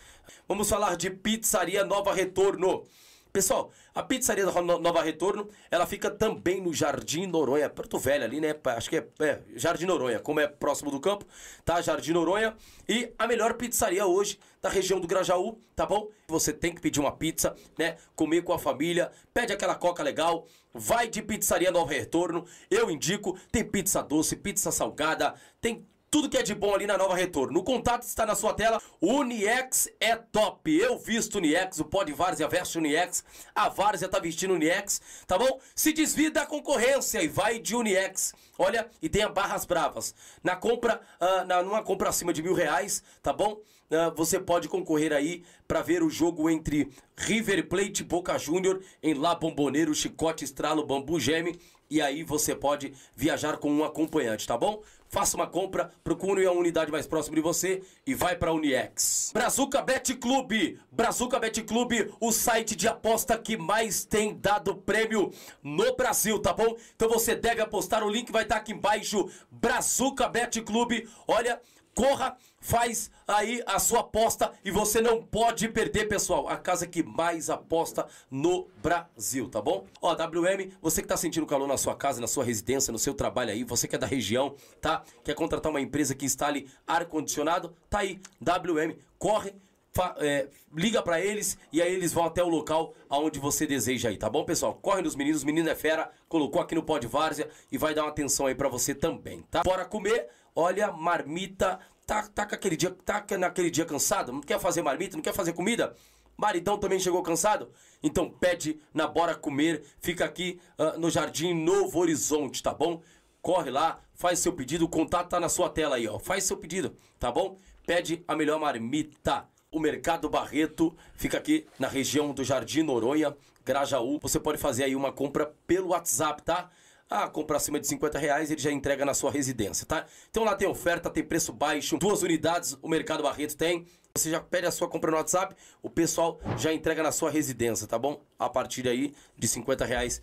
Vamos falar de Pizzaria Nova Retorno. Pessoal, a pizzaria da Nova Retorno, ela fica também no Jardim Noronha, Porto Velho ali, né? Acho que é, é, Jardim Noronha, como é próximo do campo, tá? Jardim Noronha. E a melhor pizzaria hoje da região do Grajaú, tá bom? Você tem que pedir uma pizza, né? Comer com a família, pede aquela coca legal, vai de pizzaria Nova Retorno. Eu indico, tem pizza doce, pizza salgada, tem tudo que é de bom ali na Nova Retorno. O contato está na sua tela. Uniex é top. Eu visto Uniex, o pó de Várzea veste Uniex. A Várzea tá vestindo Uniex, tá bom? Se desvia da concorrência e vai de Uniex. Olha, e tenha barras bravas. Na compra, uh, na, numa compra acima de mil reais, tá bom? Uh, você pode concorrer aí para ver o jogo entre River Plate Boca Júnior em La Bomboneiro, Chicote, Estralo, Bambu Geme. E aí você pode viajar com um acompanhante, tá bom? Faça uma compra, procure a unidade mais próxima de você e vai para Uniex. Brazuca Bet Clube, Brazuca Bet Clube, o site de aposta que mais tem dado prêmio no Brasil, tá bom? Então você deve apostar, o link vai estar aqui embaixo. Brazuca Bet Clube, olha, corra, faz aí a sua aposta e você não pode perder, pessoal. A casa que mais aposta no Brasil, tá bom? Ó, WM, você que tá sentindo calor na sua casa, na sua residência, no seu trabalho aí, você que é da região, tá? Quer contratar uma empresa que instale ar-condicionado? Tá aí, WM, corre. fa- é, liga pra eles e aí eles vão até o local aonde você deseja aí, tá bom, pessoal? Corre nos meninos, menino é fera, colocou aqui no Pod Várzea e vai dar uma atenção aí pra você também, tá? Bora comer, olha, marmita, tá, tá, aquele dia, tá naquele dia cansado, não quer fazer marmita, não quer fazer comida? Maridão também chegou cansado? Então pede na Bora Comer, fica aqui ah, no Jardim Novo Horizonte, tá bom? Corre lá, faz seu pedido, o contato tá na sua tela aí, ó. Faz seu pedido, tá bom? Pede a melhor marmita. O Mercado Barreto fica aqui na região do Jardim Noronha, Grajaú. Você pode fazer aí uma compra pelo WhatsApp, tá? Ah, compra acima de 50 reais, ele já entrega na sua residência, tá? Então lá tem oferta, tem preço baixo, duas unidades o Mercado Barreto tem. Você já pede a sua compra no WhatsApp, o pessoal já entrega na sua residência, tá bom? A partir aí de 50 reais.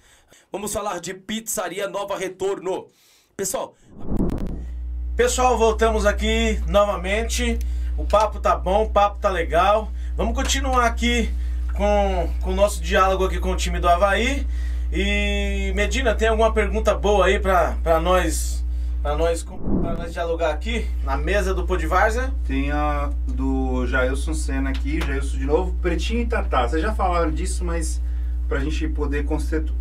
Vamos falar de Pizzaria Nova Retorno. Pessoal, Pessoal, voltamos aqui novamente. O papo tá bom, o papo tá legal. Vamos continuar aqui com, com o nosso diálogo aqui com o time do Havaí. E Medina, tem alguma pergunta boa aí pra nós pra nós pra nós dialogar aqui na mesa do Podvarza? Tem a do Jailson Senna aqui, Jailson de novo, Pretinho e Tatá. Vocês já falaram disso, mas pra gente poder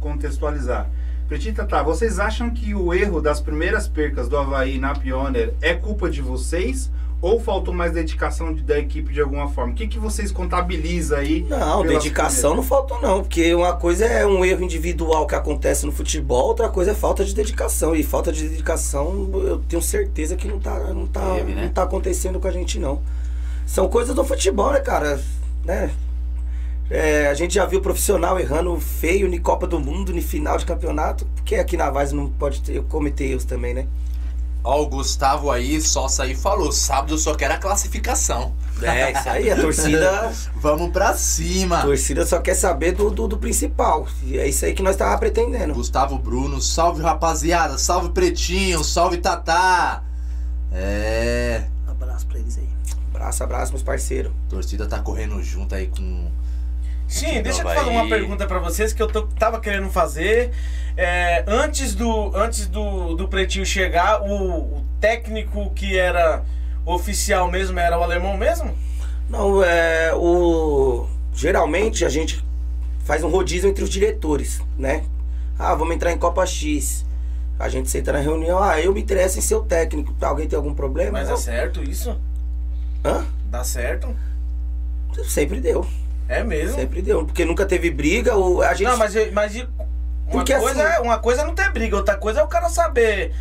contextualizar. Pretinho e Tatá, vocês acham que o erro das primeiras percas do Havaí na Pioneer é culpa de vocês? Ou faltou mais dedicação de- da equipe de alguma forma? O que, que vocês contabilizam aí? Não, dedicação não faltou não, porque uma coisa é um erro individual que acontece no futebol, outra coisa é falta de dedicação. E falta de dedicação, eu tenho certeza que não tá, não tá, Teve, né? não tá acontecendo com a gente não. São coisas do futebol, né, cara? Né? É, a gente já viu profissional errando feio em Copa do Mundo, em final de campeonato, porque aqui na Vaz não pode ter, cometer erros também, né? Ó, o Gustavo aí, só aí falou, sábado eu só quero a classificação. É, isso aí, a torcida, *laughs* Vamos pra cima. a torcida só quer saber do, do, do principal. E é isso aí que nós tava pretendendo. Gustavo Bruno, salve rapaziada, salve Pretinho, salve Tatá. É, Um abraço pra eles aí. Abraço, abraço, meus parceiros. a torcida tá correndo junto aí com. Sim, do deixa eu fazer uma pergunta pra vocês que eu tô, tava querendo fazer. É, antes do, antes do, do Pretinho chegar, o, o técnico que era oficial mesmo era o alemão mesmo? Não, é. O. Geralmente a gente faz um rodízio entre os diretores, né? Ah, vamos entrar em Copa X. A gente senta na reunião, ah, eu me interesso em ser o técnico. Alguém tem algum problema? Mas dá certo isso? Hã? Dá certo? Sempre deu. É mesmo? Sempre deu. Porque nunca teve briga. O, a gente. Não, mas, mas uma, Porque coisa, assim- é, uma coisa é não ter briga, outra coisa é o cara saber.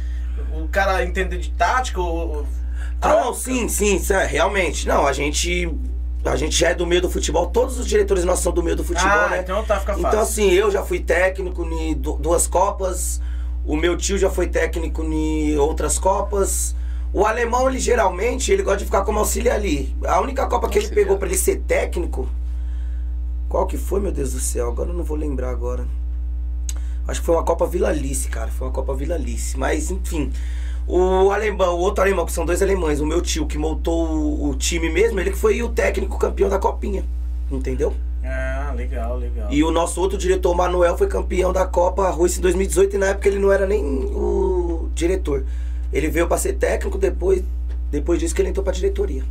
O cara entender de tática, o, o- Ah, não, sim, sim, é, realmente. Não, a gente. A gente já é do meio do futebol. Todos os diretores nossos são do meio do futebol, ah, né? então tá, fica fácil. Então, assim, eu já fui técnico em du- duas Copas. O meu tio já foi técnico em outras Copas. O alemão, ele geralmente, ele gosta de ficar como auxiliar ali. A única Copa que ele pegou pra ele ser técnico. Qual que foi, meu Deus do céu? Agora eu não vou lembrar agora. Acho que foi uma Copa Vila Alice, cara. Foi uma Copa Vila Alice. Mas, enfim. O alemão, o outro alemão, que são dois alemães, o meu tio que montou o, o time mesmo, ele que foi o técnico campeão da Copinha. Entendeu? Ah, legal, legal. E o nosso outro diretor, o Manuel, foi campeão da Copa Rússia em 2018 e na época ele não era nem o diretor. Ele veio pra ser técnico depois, depois disso que ele entrou pra diretoria.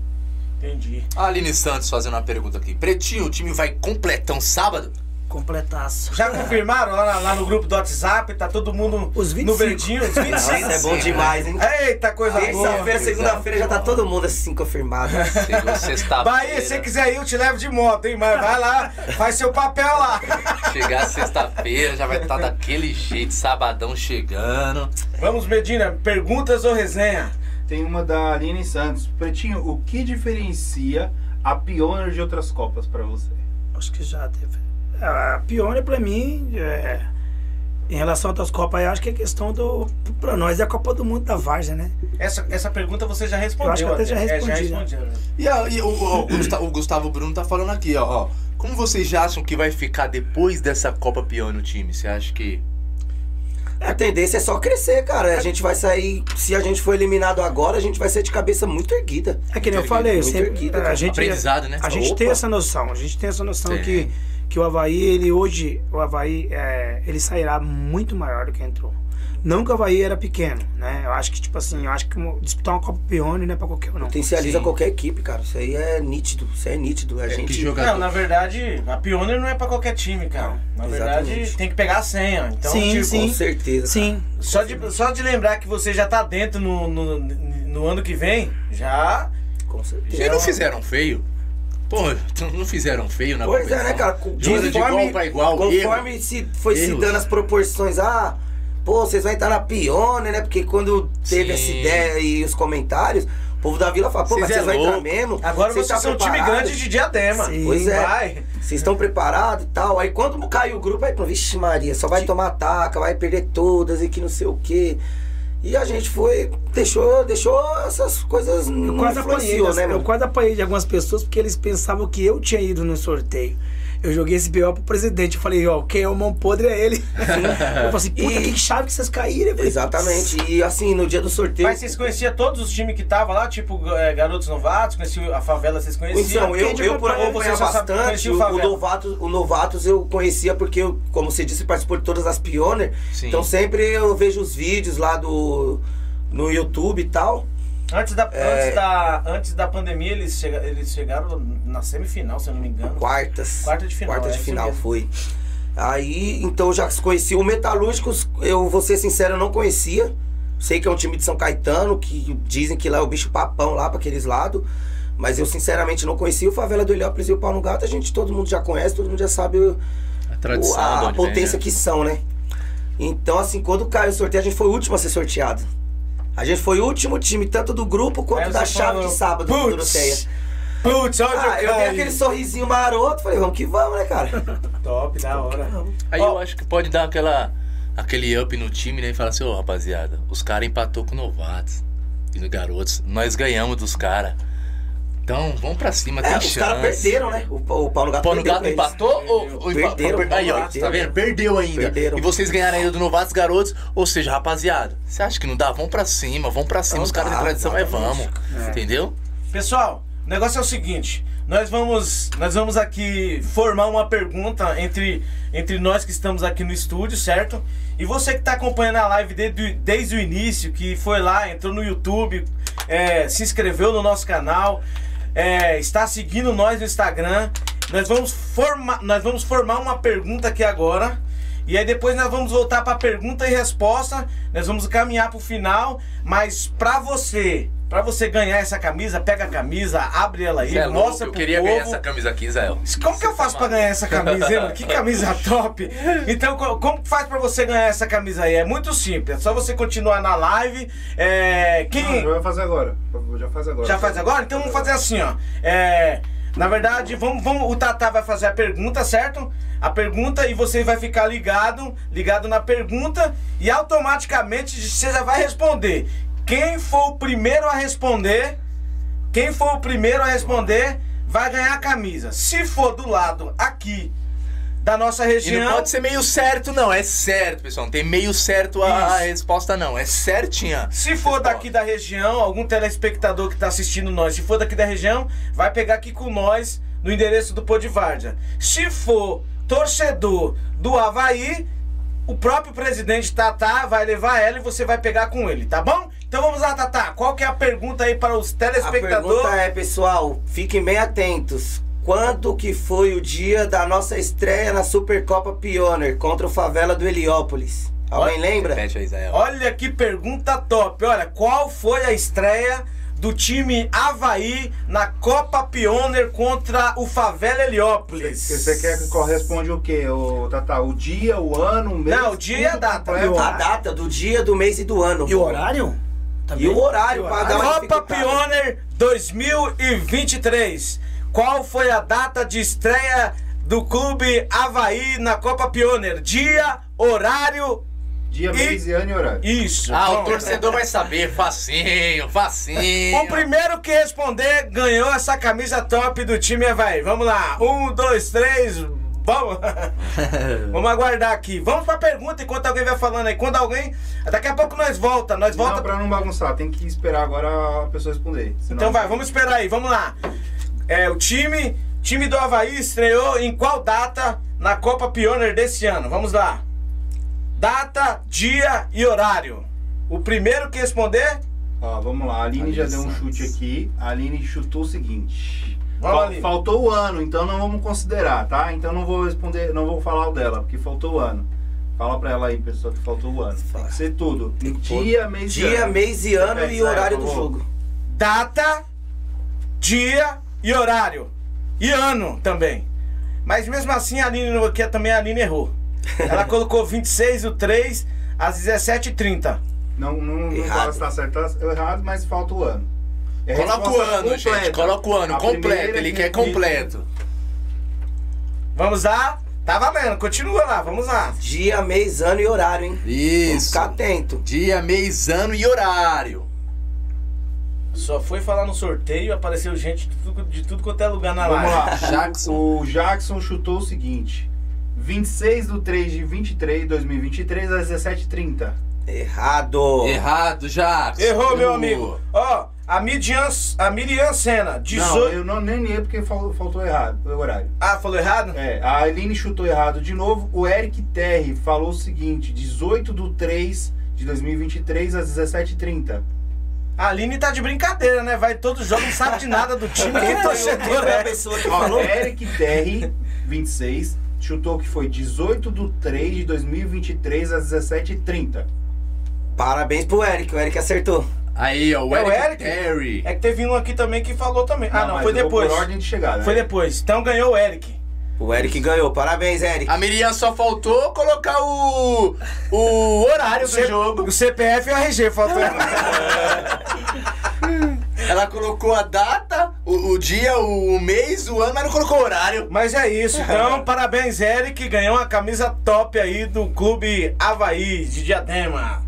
Entendi. A Aline Santos fazendo uma pergunta aqui. Pretinho, o time vai completão sábado? Completaço. Já confirmaram lá, lá no grupo do WhatsApp? Tá todo mundo Os no 25. verdinho? Os 25? Nossa, é bom demais, hein? Eita, coisa boa. Terça-feira, segunda-feira já tá todo mundo assim confirmado. *laughs* Chegou sexta-feira. Bahia, se você quiser ir, eu te levo de moto, hein? Mas vai lá, faz seu papel lá. Chegar sexta-feira, já vai estar daquele jeito, sabadão chegando. Vamos, Medina, perguntas ou resenha? Tem uma da Aline Santos. Pretinho, o que diferencia a Pioneer de outras Copas pra você? Acho que já teve. A Pioneer, pra mim, é, em relação a outras Copas, eu acho que é questão do. Pra nós é a Copa do Mundo da Várzea, né? Essa, essa pergunta você já respondeu. Eu acho que eu até já É, respondi, né? respondeu, né? E, a- e o, o- o Gusta- o Gustavo Bruno tá falando aqui, ó, ó. Como vocês já acham que vai ficar depois dessa Copa Pior no time? Você acha que. A tendência é só crescer, cara. A gente vai sair. Se a gente for eliminado agora, a gente vai sair de cabeça muito erguida. É que nem eu falei, eu Muito sempre, erguida, a gente, Aprendizado, né? A gente Opa. tem essa noção, a gente tem essa noção que, que o Havaí, ele hoje, o Havaí, é, ele sairá muito maior do que entrou. Não que o Havaí era pequeno, né? Eu acho que, tipo assim, eu acho que disputar uma Copa Pione não é pra qualquer um, não. Potencializa Sim. qualquer equipe, cara. Isso aí é nítido. Isso aí é nítido. A É gente. que jogador. Não, na verdade, a Pioneer não é pra qualquer time, cara. Na verdade, Exatamente. tem que pegar a senha. Então, Sim, tipo, sim. Com certeza. Sim, Só de, só de lembrar que você já tá dentro no, no, no ano que vem, já. Com certeza. Vocês não fizeram feio? Pô, não fizeram feio na Pois é, competição? né, cara? Jogando de igual pra igual, Conforme erro. se foi se Erros. dando as proporções, ah, pô, vocês vão estar na Pione, né? Porque quando teve Sim. essa ideia e os comentários, o povo da vila fala, pô, mas Vocês é vocês vão entrar mesmo? Agora vocês, tá são um time grande de diadema. Sim. Pois é. Vai. Vocês estão preparados e tal. Aí quando caiu o grupo, aí, pô, vixe Maria, só vai tomar ataca, vai perder todas e que não sei o quê. E a gente foi, deixou, deixou essas coisas Eu quase, apanhei, né, eu mano? quase apanhei de algumas pessoas porque eles pensavam que eu tinha ido no sorteio. Eu joguei esse BO pro presidente. Eu falei, ó, quem é o mão podre é ele. *laughs* eu falei assim, puta, E- que chave que vocês caíram. Eu falei, Exatamente. E assim, no dia do sorteio. Mas vocês conheciam todos os times que estavam lá, tipo é, Garotos Novatos, conheciam a favela, vocês conheciam? Então, eu, Quem de eu por acompanhou, acompanhar você só sabe- bastante, conhecia o, o? Novatos, o Novatos eu conhecia porque, eu, como você disse, participou de todas as Pioneer. Sim. Então sempre eu vejo os vídeos lá do no YouTube e tal. Antes da, É. antes, da, antes da pandemia, eles, chega, eles chegaram na semifinal, se eu não me engano. Quartas. Quarta de final, Quarta é de isso final foi. Aí, então eu já conheci o Metalúrgicos, eu vou ser sincero, eu não conhecia. Sei que é um time de São Caetano, que dizem que lá é o bicho papão lá pra aqueles lados. Mas eu sinceramente não conhecia o Favela do Heliópolis e o Pau no Gato, a gente, todo mundo já conhece, todo mundo já sabe o- A tradição o- a, a potência vem, né? que são, né? Então, assim, quando caiu o sorteio, a gente foi o último a ser sorteado. A gente foi o último time, tanto do grupo quanto da chave falou, de sábado do "Putz, Doroteia. Putz, olha Ah, eu dei aquele sorrisinho maroto, falei, vamos que vamos, né, cara? *laughs* Top, da hora. Aí Ó. eu acho que pode dar aquela, aquele up no time, né? E falar assim, ô rapaziada, os caras empatou com novatos e no garotos. Nós ganhamos dos caras. Então, vamos pra cima, É, tem os chance. caras perderam, né? O, o Paulo Gato Pau no perdeu Gato empatou ou, ou empa- Perderam, per- Aí, ó, perderam. tá vendo? Perdeu ainda. Perderam. E vocês ganharam ainda do Novatos Garotos. Ou seja, rapaziada, você acha que não dá? Vamos pra cima, vamos pra cima. Não Os caras dá, de tradição é vamos. exatamente. Entendeu? Pessoal, o negócio é o seguinte. Nós vamos, nós vamos aqui formar uma pergunta entre, entre nós que estamos aqui no estúdio, certo? E você que está acompanhando a live desde, desde o início, que foi lá, entrou no YouTube, é, se inscreveu no nosso canal, é, está seguindo nós no Instagram. Nós vamos, formar, nós vamos formar uma pergunta aqui agora. E aí depois nós vamos voltar para pergunta e resposta. Nós vamos caminhar pro final, mas para você, para você ganhar essa camisa, pega a camisa, abre ela aí, é louco, mostra eu pro queria povo. ganhar essa camisa aqui, Zé. Como que eu faço pra ganhar essa camisa, hein, mano? Que camisa *laughs* top! Então, co- como que faz pra você ganhar essa camisa aí? É muito simples, é só você continuar na live. É, quem. Não, já vai fazer agora. Já faz agora. Já faz agora? Então vamos fazer assim, ó. É, na verdade, vamos, vamos, o Tatá vai fazer a pergunta, certo? A pergunta e você vai ficar ligado, ligado na pergunta e automaticamente você já vai responder. Quem for o primeiro a responder, quem for o primeiro a responder, vai ganhar a camisa. Se for do lado aqui da nossa E região, não pode ser meio certo, não. É certo, pessoal. Não tem meio certo a, a resposta, não. É certinha. Se for daqui da região, algum telespectador que está assistindo nós, se for daqui da região, vai pegar aqui com nós no endereço do Podvardia. Se for torcedor do Havaí, o próprio presidente Tatá vai levar ela e você vai pegar com ele, tá bom? Então vamos lá, Tatá. Qual que é a pergunta aí para os A telespectadores? pergunta é, pessoal, fiquem bem atentos. Quando que foi o dia da nossa estreia na Supercopa Pioneer contra o Favela do Heliópolis? Alguém lembra? Aí. Olha que pergunta top. Olha, qual foi a estreia do time Havaí na Copa Pioneer contra o Favela Heliópolis? Você quer que corresponde o quê? O, Tata, o dia, o ano, o mês? Não, o dia e a data. A data do dia, do mês e do ano. E o horário? Também? E o horário, o horário? dar uma Copa. Pioneer 2023. Qual foi a data de estreia do clube Havaí na Copa Pioneer? Dia, horário, Dia, E- mês e ano e horário. isso. Ah, o Pronto. torcedor vai saber. Facinho, facinho. O primeiro que responder ganhou essa camisa top do time Havaí. Vamos lá. Um, dois, três. Vamos. *laughs* Vamos aguardar aqui. Vamos pra pergunta enquanto alguém vai falando aí. Quando alguém. Daqui a pouco nós volta. Nós volta. Não, pra não bagunçar, tem que esperar agora a pessoa responder. senão- Então vai, vamos esperar aí, vamos lá. É, o time, time do Havaí estreou em qual data na Copa Pioneer desse ano? Vamos lá. Data, dia e horário. O primeiro que responder, Ó, vamos lá, a Aline Aline já deu um Santos. chute aqui. A Aline chutou o seguinte. Fal- Aline. Faltou o ano, então não vamos considerar, tá? Então não vou responder, não vou falar o dela, porque faltou o ano. Fala pra ela aí, pessoal, que faltou o ano. Tem que ser tudo. Dia, mês e Dia, ano. mês e ano e horário do jogo. data, dia e horário. E ano também. Mas mesmo assim, a Aline, que também a Aline errou. *laughs* Ela colocou 26 do 3 às 17h30. Não, não, não fala se tá certo ou errado, mas falta o ano. É Coloca o ano, gente. completa. Coloca o ano A completo. Ele que- quer completo. Vamos lá? Tá valendo, continua lá, vamos lá. Dia, mês, ano e horário, hein? Vamos Isso. ficar atento. Dia, mês, ano e horário. Só foi falar no sorteio e apareceu gente de tudo, de tudo quanto é lugar na Vamos live. lá. Jackson. O Jackson chutou o seguinte: 26 do 3 de 23, 2023, às 17h30. Errado. Errado, Jackson. Errou, meu amigo. Ó, a Miriam, a Miriam Senna, 18. Não, eu não, nem li porque fal- faltou errado o horário. Ah, falou errado? É, a Aline chutou errado de novo. O Eric Terry falou o seguinte: 18 do 3 de 2023 às 17h30. A Aline tá de brincadeira, né? Vai todos os jogos, não sabe de nada do time. *laughs* Que torcedor foi a é? pessoa que Ó, falou? Eric Terry, 26, chutou que foi 18 do 3 de 2023 às 17h30. Parabéns pro Eric, o Eric acertou. Aí, ó, o É o Eric, Eric? Terry. É que teve um aqui também que falou também. Ah, não, mas foi depois. Por ordem de chegada. Foi né? depois. Então ganhou o Eric. O Eric ganhou. Parabéns, Eric. A Miriam só faltou colocar o, o horário do C- jogo. O CPF e o RG faltou. *laughs* Ela colocou a data, o, o dia, o, mês, o ano, mas não colocou o horário. Mas é isso. Então, *laughs* parabéns, Eric. Ganhou uma camisa top aí do Clube Havaí de Diadema.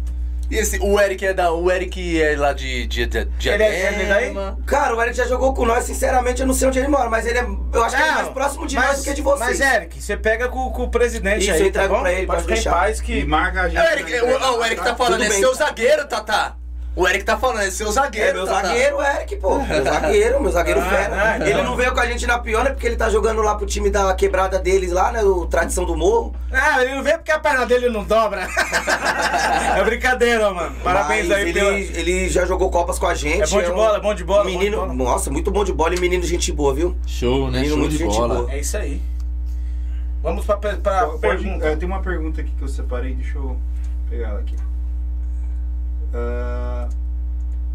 E esse, o Eric é da. O Eric é lá de, de, de, de Ele é- ele é daí? Cara, o Eric já jogou com nós, sinceramente, eu não sei onde ele mora, mas ele é. Eu acho que ele é mais próximo de nós do que de vocês. Mas, Eric, você pega com, com o presidente Isso, aí, eu tá bom? pra ele, Pode ficar em paz E que... marca a gente. O Eric, o, entrega, o Eric tá tá? falando, é seu zagueiro, Tatá. O Eric tá falando, é seu zagueiro. É meu Tatá. zagueiro, o Eric, pô. *laughs* Meu zagueiro, meu zagueiro Ah, fera. ah, então. Ele não veio com a gente na piona porque ele tá jogando lá pro time da quebrada deles lá, né? O Tradição do Morro. Ah, ele não vem porque a perna dele não dobra. *laughs* é brincadeira, mano. Parabéns Mas aí ele, pela... ele já jogou Copas com a gente. É bom de um bola, é bom de bola, bom de Menino, bola. nossa, muito bom de bola e menino gente boa, viu? Show, né? Menino Show muito de gente bola. boa. É isso aí. Vamos pra, pra Pode- pergunta. é, tem uma pergunta aqui que eu separei, deixa eu pegar ela aqui. Ah,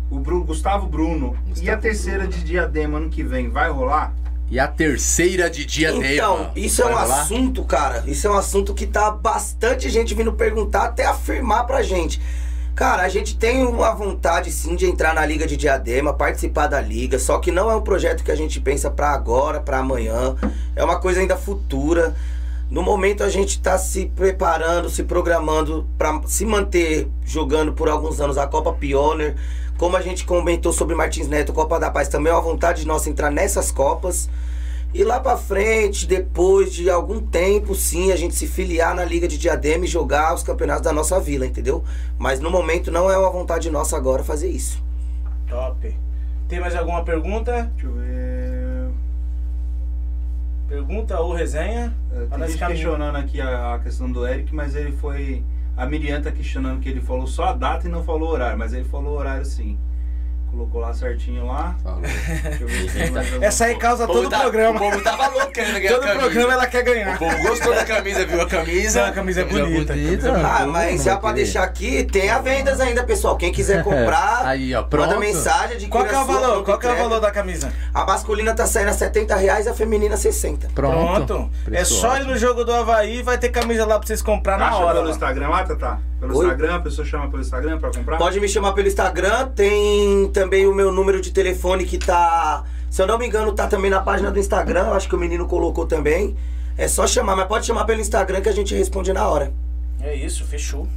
o Bruno, Gustavo Bruno, e Gustavo a terceira de diadema ano que vem, vai rolar? E a terceira de Diadema. Então, isso é um Vai rolar? assunto, cara. Isso é um assunto que tá bastante gente vindo perguntar, até afirmar pra gente. Cara, a gente tem uma vontade sim de entrar na Liga de Diadema, participar da liga, só que não é um projeto que a gente pensa pra agora, pra amanhã. É uma coisa ainda futura. No momento a gente tá se preparando, se programando pra se manter jogando por alguns anos a Copa Pioneer. Como a gente comentou sobre Martins Neto, Copa da Paz também é uma vontade nossa entrar nessas copas. E lá pra frente, depois de algum tempo, sim, a gente se filiar na Liga de Diadema e jogar os campeonatos da nossa vila, entendeu? Mas no momento não é uma vontade nossa agora fazer isso. Top. Tem mais alguma pergunta? Deixa eu ver. Pergunta ou resenha? É, Tem gente questionando aqui a, a questão do Eric, mas ele foi. A Miriam tá questionando que ele falou só a data e não falou o horário, mas ele falou o horário sim. Colocou lá certinho lá. Essa aí causa O todo o tá- programa. O povo tava louco querendo ganhar *laughs* Todo programa ela quer O ganhar. povo gostou da camisa, viu a camisa? Não, a camisa é bonita, a camisa é Ah, Como mas já pra deixar aqui, tem a vendas ainda, pessoal. Quem quiser *laughs* comprar, Aí, ó, manda pronto. mensagem de Qual que é o valor? Qual que é o valor da camisa? A masculina tá saindo a 70 reais, a feminina 60. Pronto. É Preço só ir no jogo do Havaí e vai ter camisa lá pra vocês comprar na hora. pelo lá. Instagram lá, Tatá? Pelo Oi? Instagram, a pessoa chama pelo Instagram pra comprar? Pode me chamar pelo Instagram, tem também o meu número de telefone que tá. Se eu não me engano, tá também na página do Instagram, acho que o menino colocou também. É só chamar, mas pode chamar pelo Instagram que a gente responde na hora. É isso, fechou.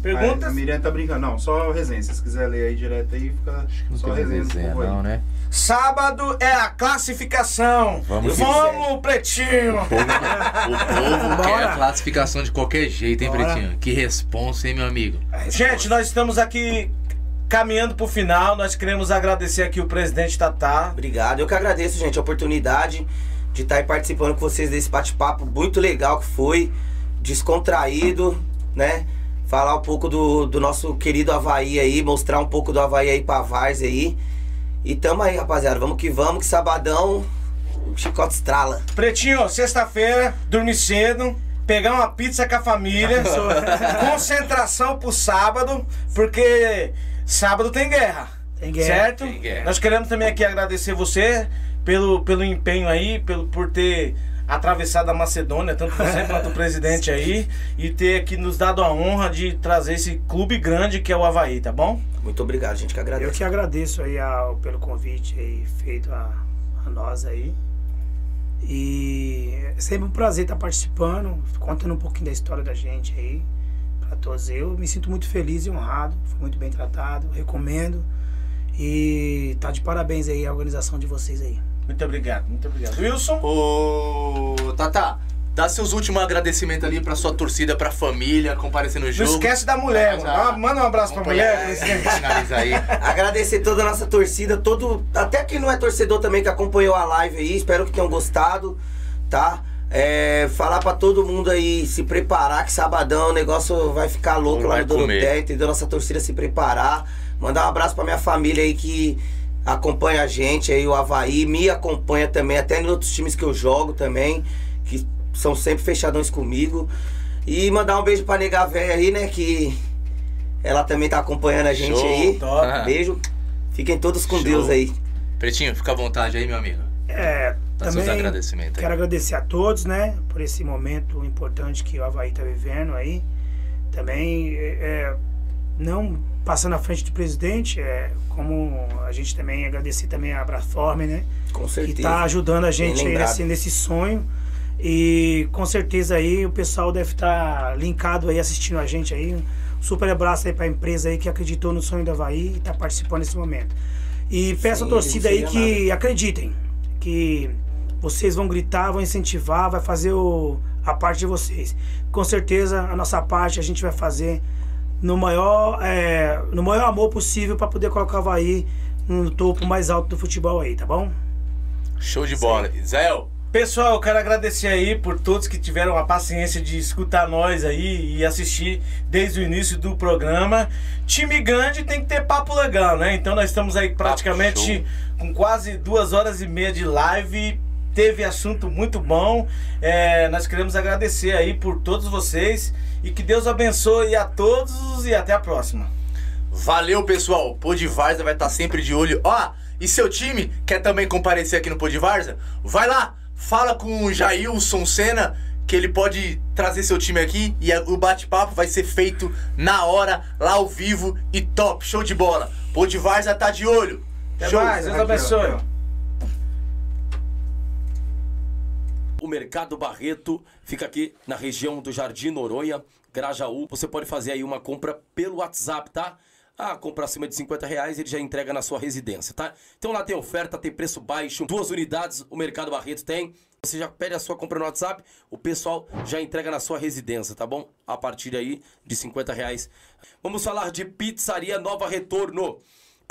Perguntas? É, a Miriam tá brincando. Não, só resenha. Se vocês quiserem ler aí direto aí, fica Não só tem mais resenha. resenha, povo aí. não, né? Sábado é a classificação. Vamos que Vamos pretinho. O povo Bora. quer a classificação de qualquer jeito, hein, Bora. Pretinho? Que responsa, hein, meu amigo? Gente, nós estamos aqui caminhando pro final. Nós queremos agradecer aqui o presidente Tatá. Obrigado. Eu que agradeço, gente, a oportunidade de estar aí participando com vocês desse bate-papo muito legal que foi, descontraído, né? Falar um pouco do, do nosso querido Havaí aí, mostrar um pouco do Havaí aí pra Vars aí. E tamo aí, rapaziada. Vamos que vamos, que sabadão o chicote estrala. Pretinho, sexta-feira, dormir cedo, pegar uma pizza com a família, *laughs* concentração pro sábado, porque sábado tem guerra. Tem guerra. Certo? Tem guerra. Nós queremos também aqui agradecer você pelo, pelo empenho aí, pelo, por ter atravessado a Macedônia, tanto você *laughs* quanto o presidente aí, e ter aqui nos dado a honra de trazer esse clube grande que é o Havaí, tá bom? Muito obrigado, gente, que Eu agradece. que agradeço aí ao- pelo convite aí feito a, a nós aí. E é sempre um prazer estar participando, contando um pouquinho da história da gente aí para todos. Eu me sinto muito feliz e honrado, fui muito bem tratado, recomendo. E tá de parabéns aí a organização de vocês aí. Muito obrigado, muito obrigado. Wilson? Ô, Tata, dá seus últimos agradecimentos ali pra sua torcida, pra família, comparecer no Não jogo. esquece da mulher, Ah, mano. uma- Manda um abraço pra Vamos mulher. Finaliza aí. *laughs* Agradecer toda a nossa torcida, todo. Até quem não é torcedor também que acompanhou a live aí. Espero que tenham gostado, tá? É, falar pra todo mundo aí se preparar, que sabadão o negócio vai ficar louco Não lá no Doroté, entendeu? Nossa torcida se preparar. Mandar um abraço pra minha família aí que acompanha a gente aí, o Havaí, me acompanha também, até em outros times que eu jogo também, que são sempre fechadões comigo. E mandar um beijo pra nega véia aí, né? Que ela também tá acompanhando a gente Show. aí. Top. *laughs* Beijo. Fiquem todos com Show. Deus aí. Pretinho, fica à vontade aí, meu amigo. É, também quero agradecer a todos, né, por esse momento importante que o Havaí está vivendo aí. Também, é, é, não passando à frente do presidente, é, como a gente também agradecer também a Abraforme, né, Com que certeza. está ajudando a gente aí nesse, nesse sonho. E com certeza aí o pessoal deve estar linkado aí, assistindo a gente aí. Um super abraço aí para a empresa aí que acreditou no sonho do Havaí e está participando nesse momento. E peço à Sim, torcida não aí que acreditem, que vocês vão gritar, vão incentivar, vai fazer o, a parte de vocês. Com certeza a nossa parte a gente vai fazer no maior, é, no maior amor possível para poder colocar o Havaí no topo mais alto do futebol aí, tá bom? Show de bola. Israel, Pessoal, eu quero agradecer aí por todos que tiveram a paciência de escutar nós aí e assistir desde o início do programa. Time grande tem que ter papo legal, né? Então nós estamos aí praticamente com quase duas horas e meia de live. Teve assunto muito bom. É, nós queremos agradecer aí por todos vocês e que Deus abençoe a todos e até a próxima. valeu, pessoal. O Pô de Varza vai estar sempre de olho. Ó, e seu time quer também comparecer aqui no Pô de Varza? Vai lá, fala com o Jailson Senna que ele pode trazer seu time aqui e o bate-papo vai ser feito na hora, lá ao vivo e top, show de bola. Pô de Varza tá de olho. Até Show. mais, Deus abençoe. aqui, ó. O Mercado Barreto fica aqui na região do Jardim Noronha, Grajaú. Você pode fazer aí uma compra pelo WhatsApp, tá? Ah, compra acima de 50 reais, ele já entrega na sua residência, tá? Então lá tem oferta, tem preço baixo, duas unidades o Mercado Barreto tem. Você já pede a sua compra no WhatsApp, o pessoal já entrega na sua residência, tá bom? A partir aí de 50 reais. Vamos falar de Pizzaria Nova Retorno.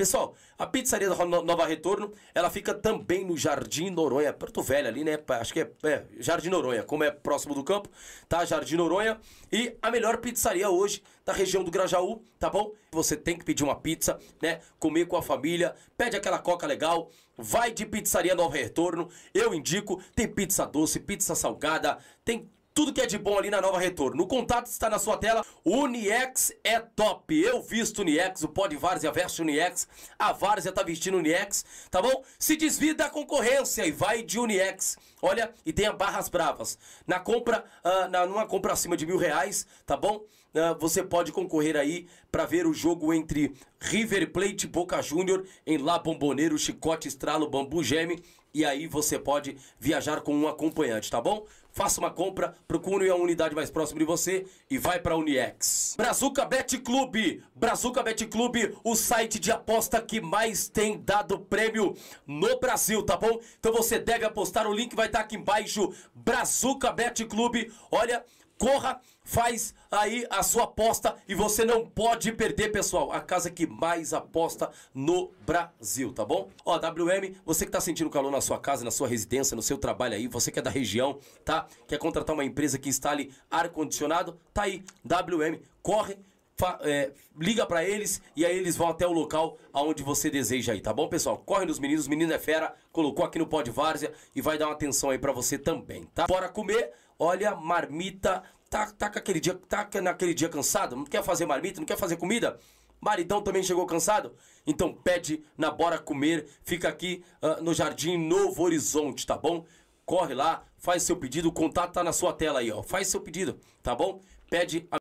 Pessoal, a pizzaria da No- Nova Retorno, ela fica também no Jardim Noronha, Porto Velho ali, né? Acho que é, é, Jardim Noronha, como é próximo do campo, tá? Jardim Noronha. E a melhor pizzaria hoje da região do Grajaú, tá bom? Você tem que pedir uma pizza, né? Comer com a família, pede aquela coca legal, vai de pizzaria Nova Retorno. Eu indico, tem pizza doce, pizza salgada, tem tudo que é de bom ali na Nova Retorno. O contato está na sua tela. Uniex é top. Eu visto Uniex, o pó de Várzea veste Uniex. A Várzea tá vestindo Uniex, tá bom? Se desvia da concorrência e vai de Uniex. Olha, e tenha barras bravas. Na compra, ah, na, numa compra acima de mil reais, tá bom? Ah, você pode concorrer aí para ver o jogo entre River Plate e Boca Júnior em La Bomboneiro, Chicote Estralo, Bambu Geme. E aí você pode viajar com um acompanhante, tá bom? Faça uma compra, procure a unidade mais próxima de você e vai pra Uniex. Brazuca Bet Clube, Brazuca Bet Clube, o site de aposta que mais tem dado prêmio no Brasil, tá bom? Então você deve apostar, o link vai estar aqui embaixo, Brazuca Bet Clube. Olha, corra, faz aí a sua aposta e você não pode perder, pessoal. A casa que mais aposta no Brasil, tá bom? Ó, WM, você que tá sentindo calor na sua casa, na sua residência, no seu trabalho aí, você que é da região, tá? Quer contratar uma empresa que instale ar-condicionado? Tá aí, WM, corre. é, liga pra eles e aí eles vão até o local aonde você deseja aí, tá bom, pessoal? Corre nos meninos, menino é fera, colocou aqui no pó de várzea e vai dar uma atenção aí pra você também, tá? Bora comer, olha, marmita, tá, tá com aquele dia, tá naquele dia cansado, não quer fazer marmita, não quer fazer comida? Maridão também chegou cansado? Então pede na Bora Comer, fica aqui ah, no Jardim Novo Horizonte, tá bom? Corre lá, faz seu pedido, o contato tá na sua tela aí, ó. Faz seu pedido, tá bom? Pede a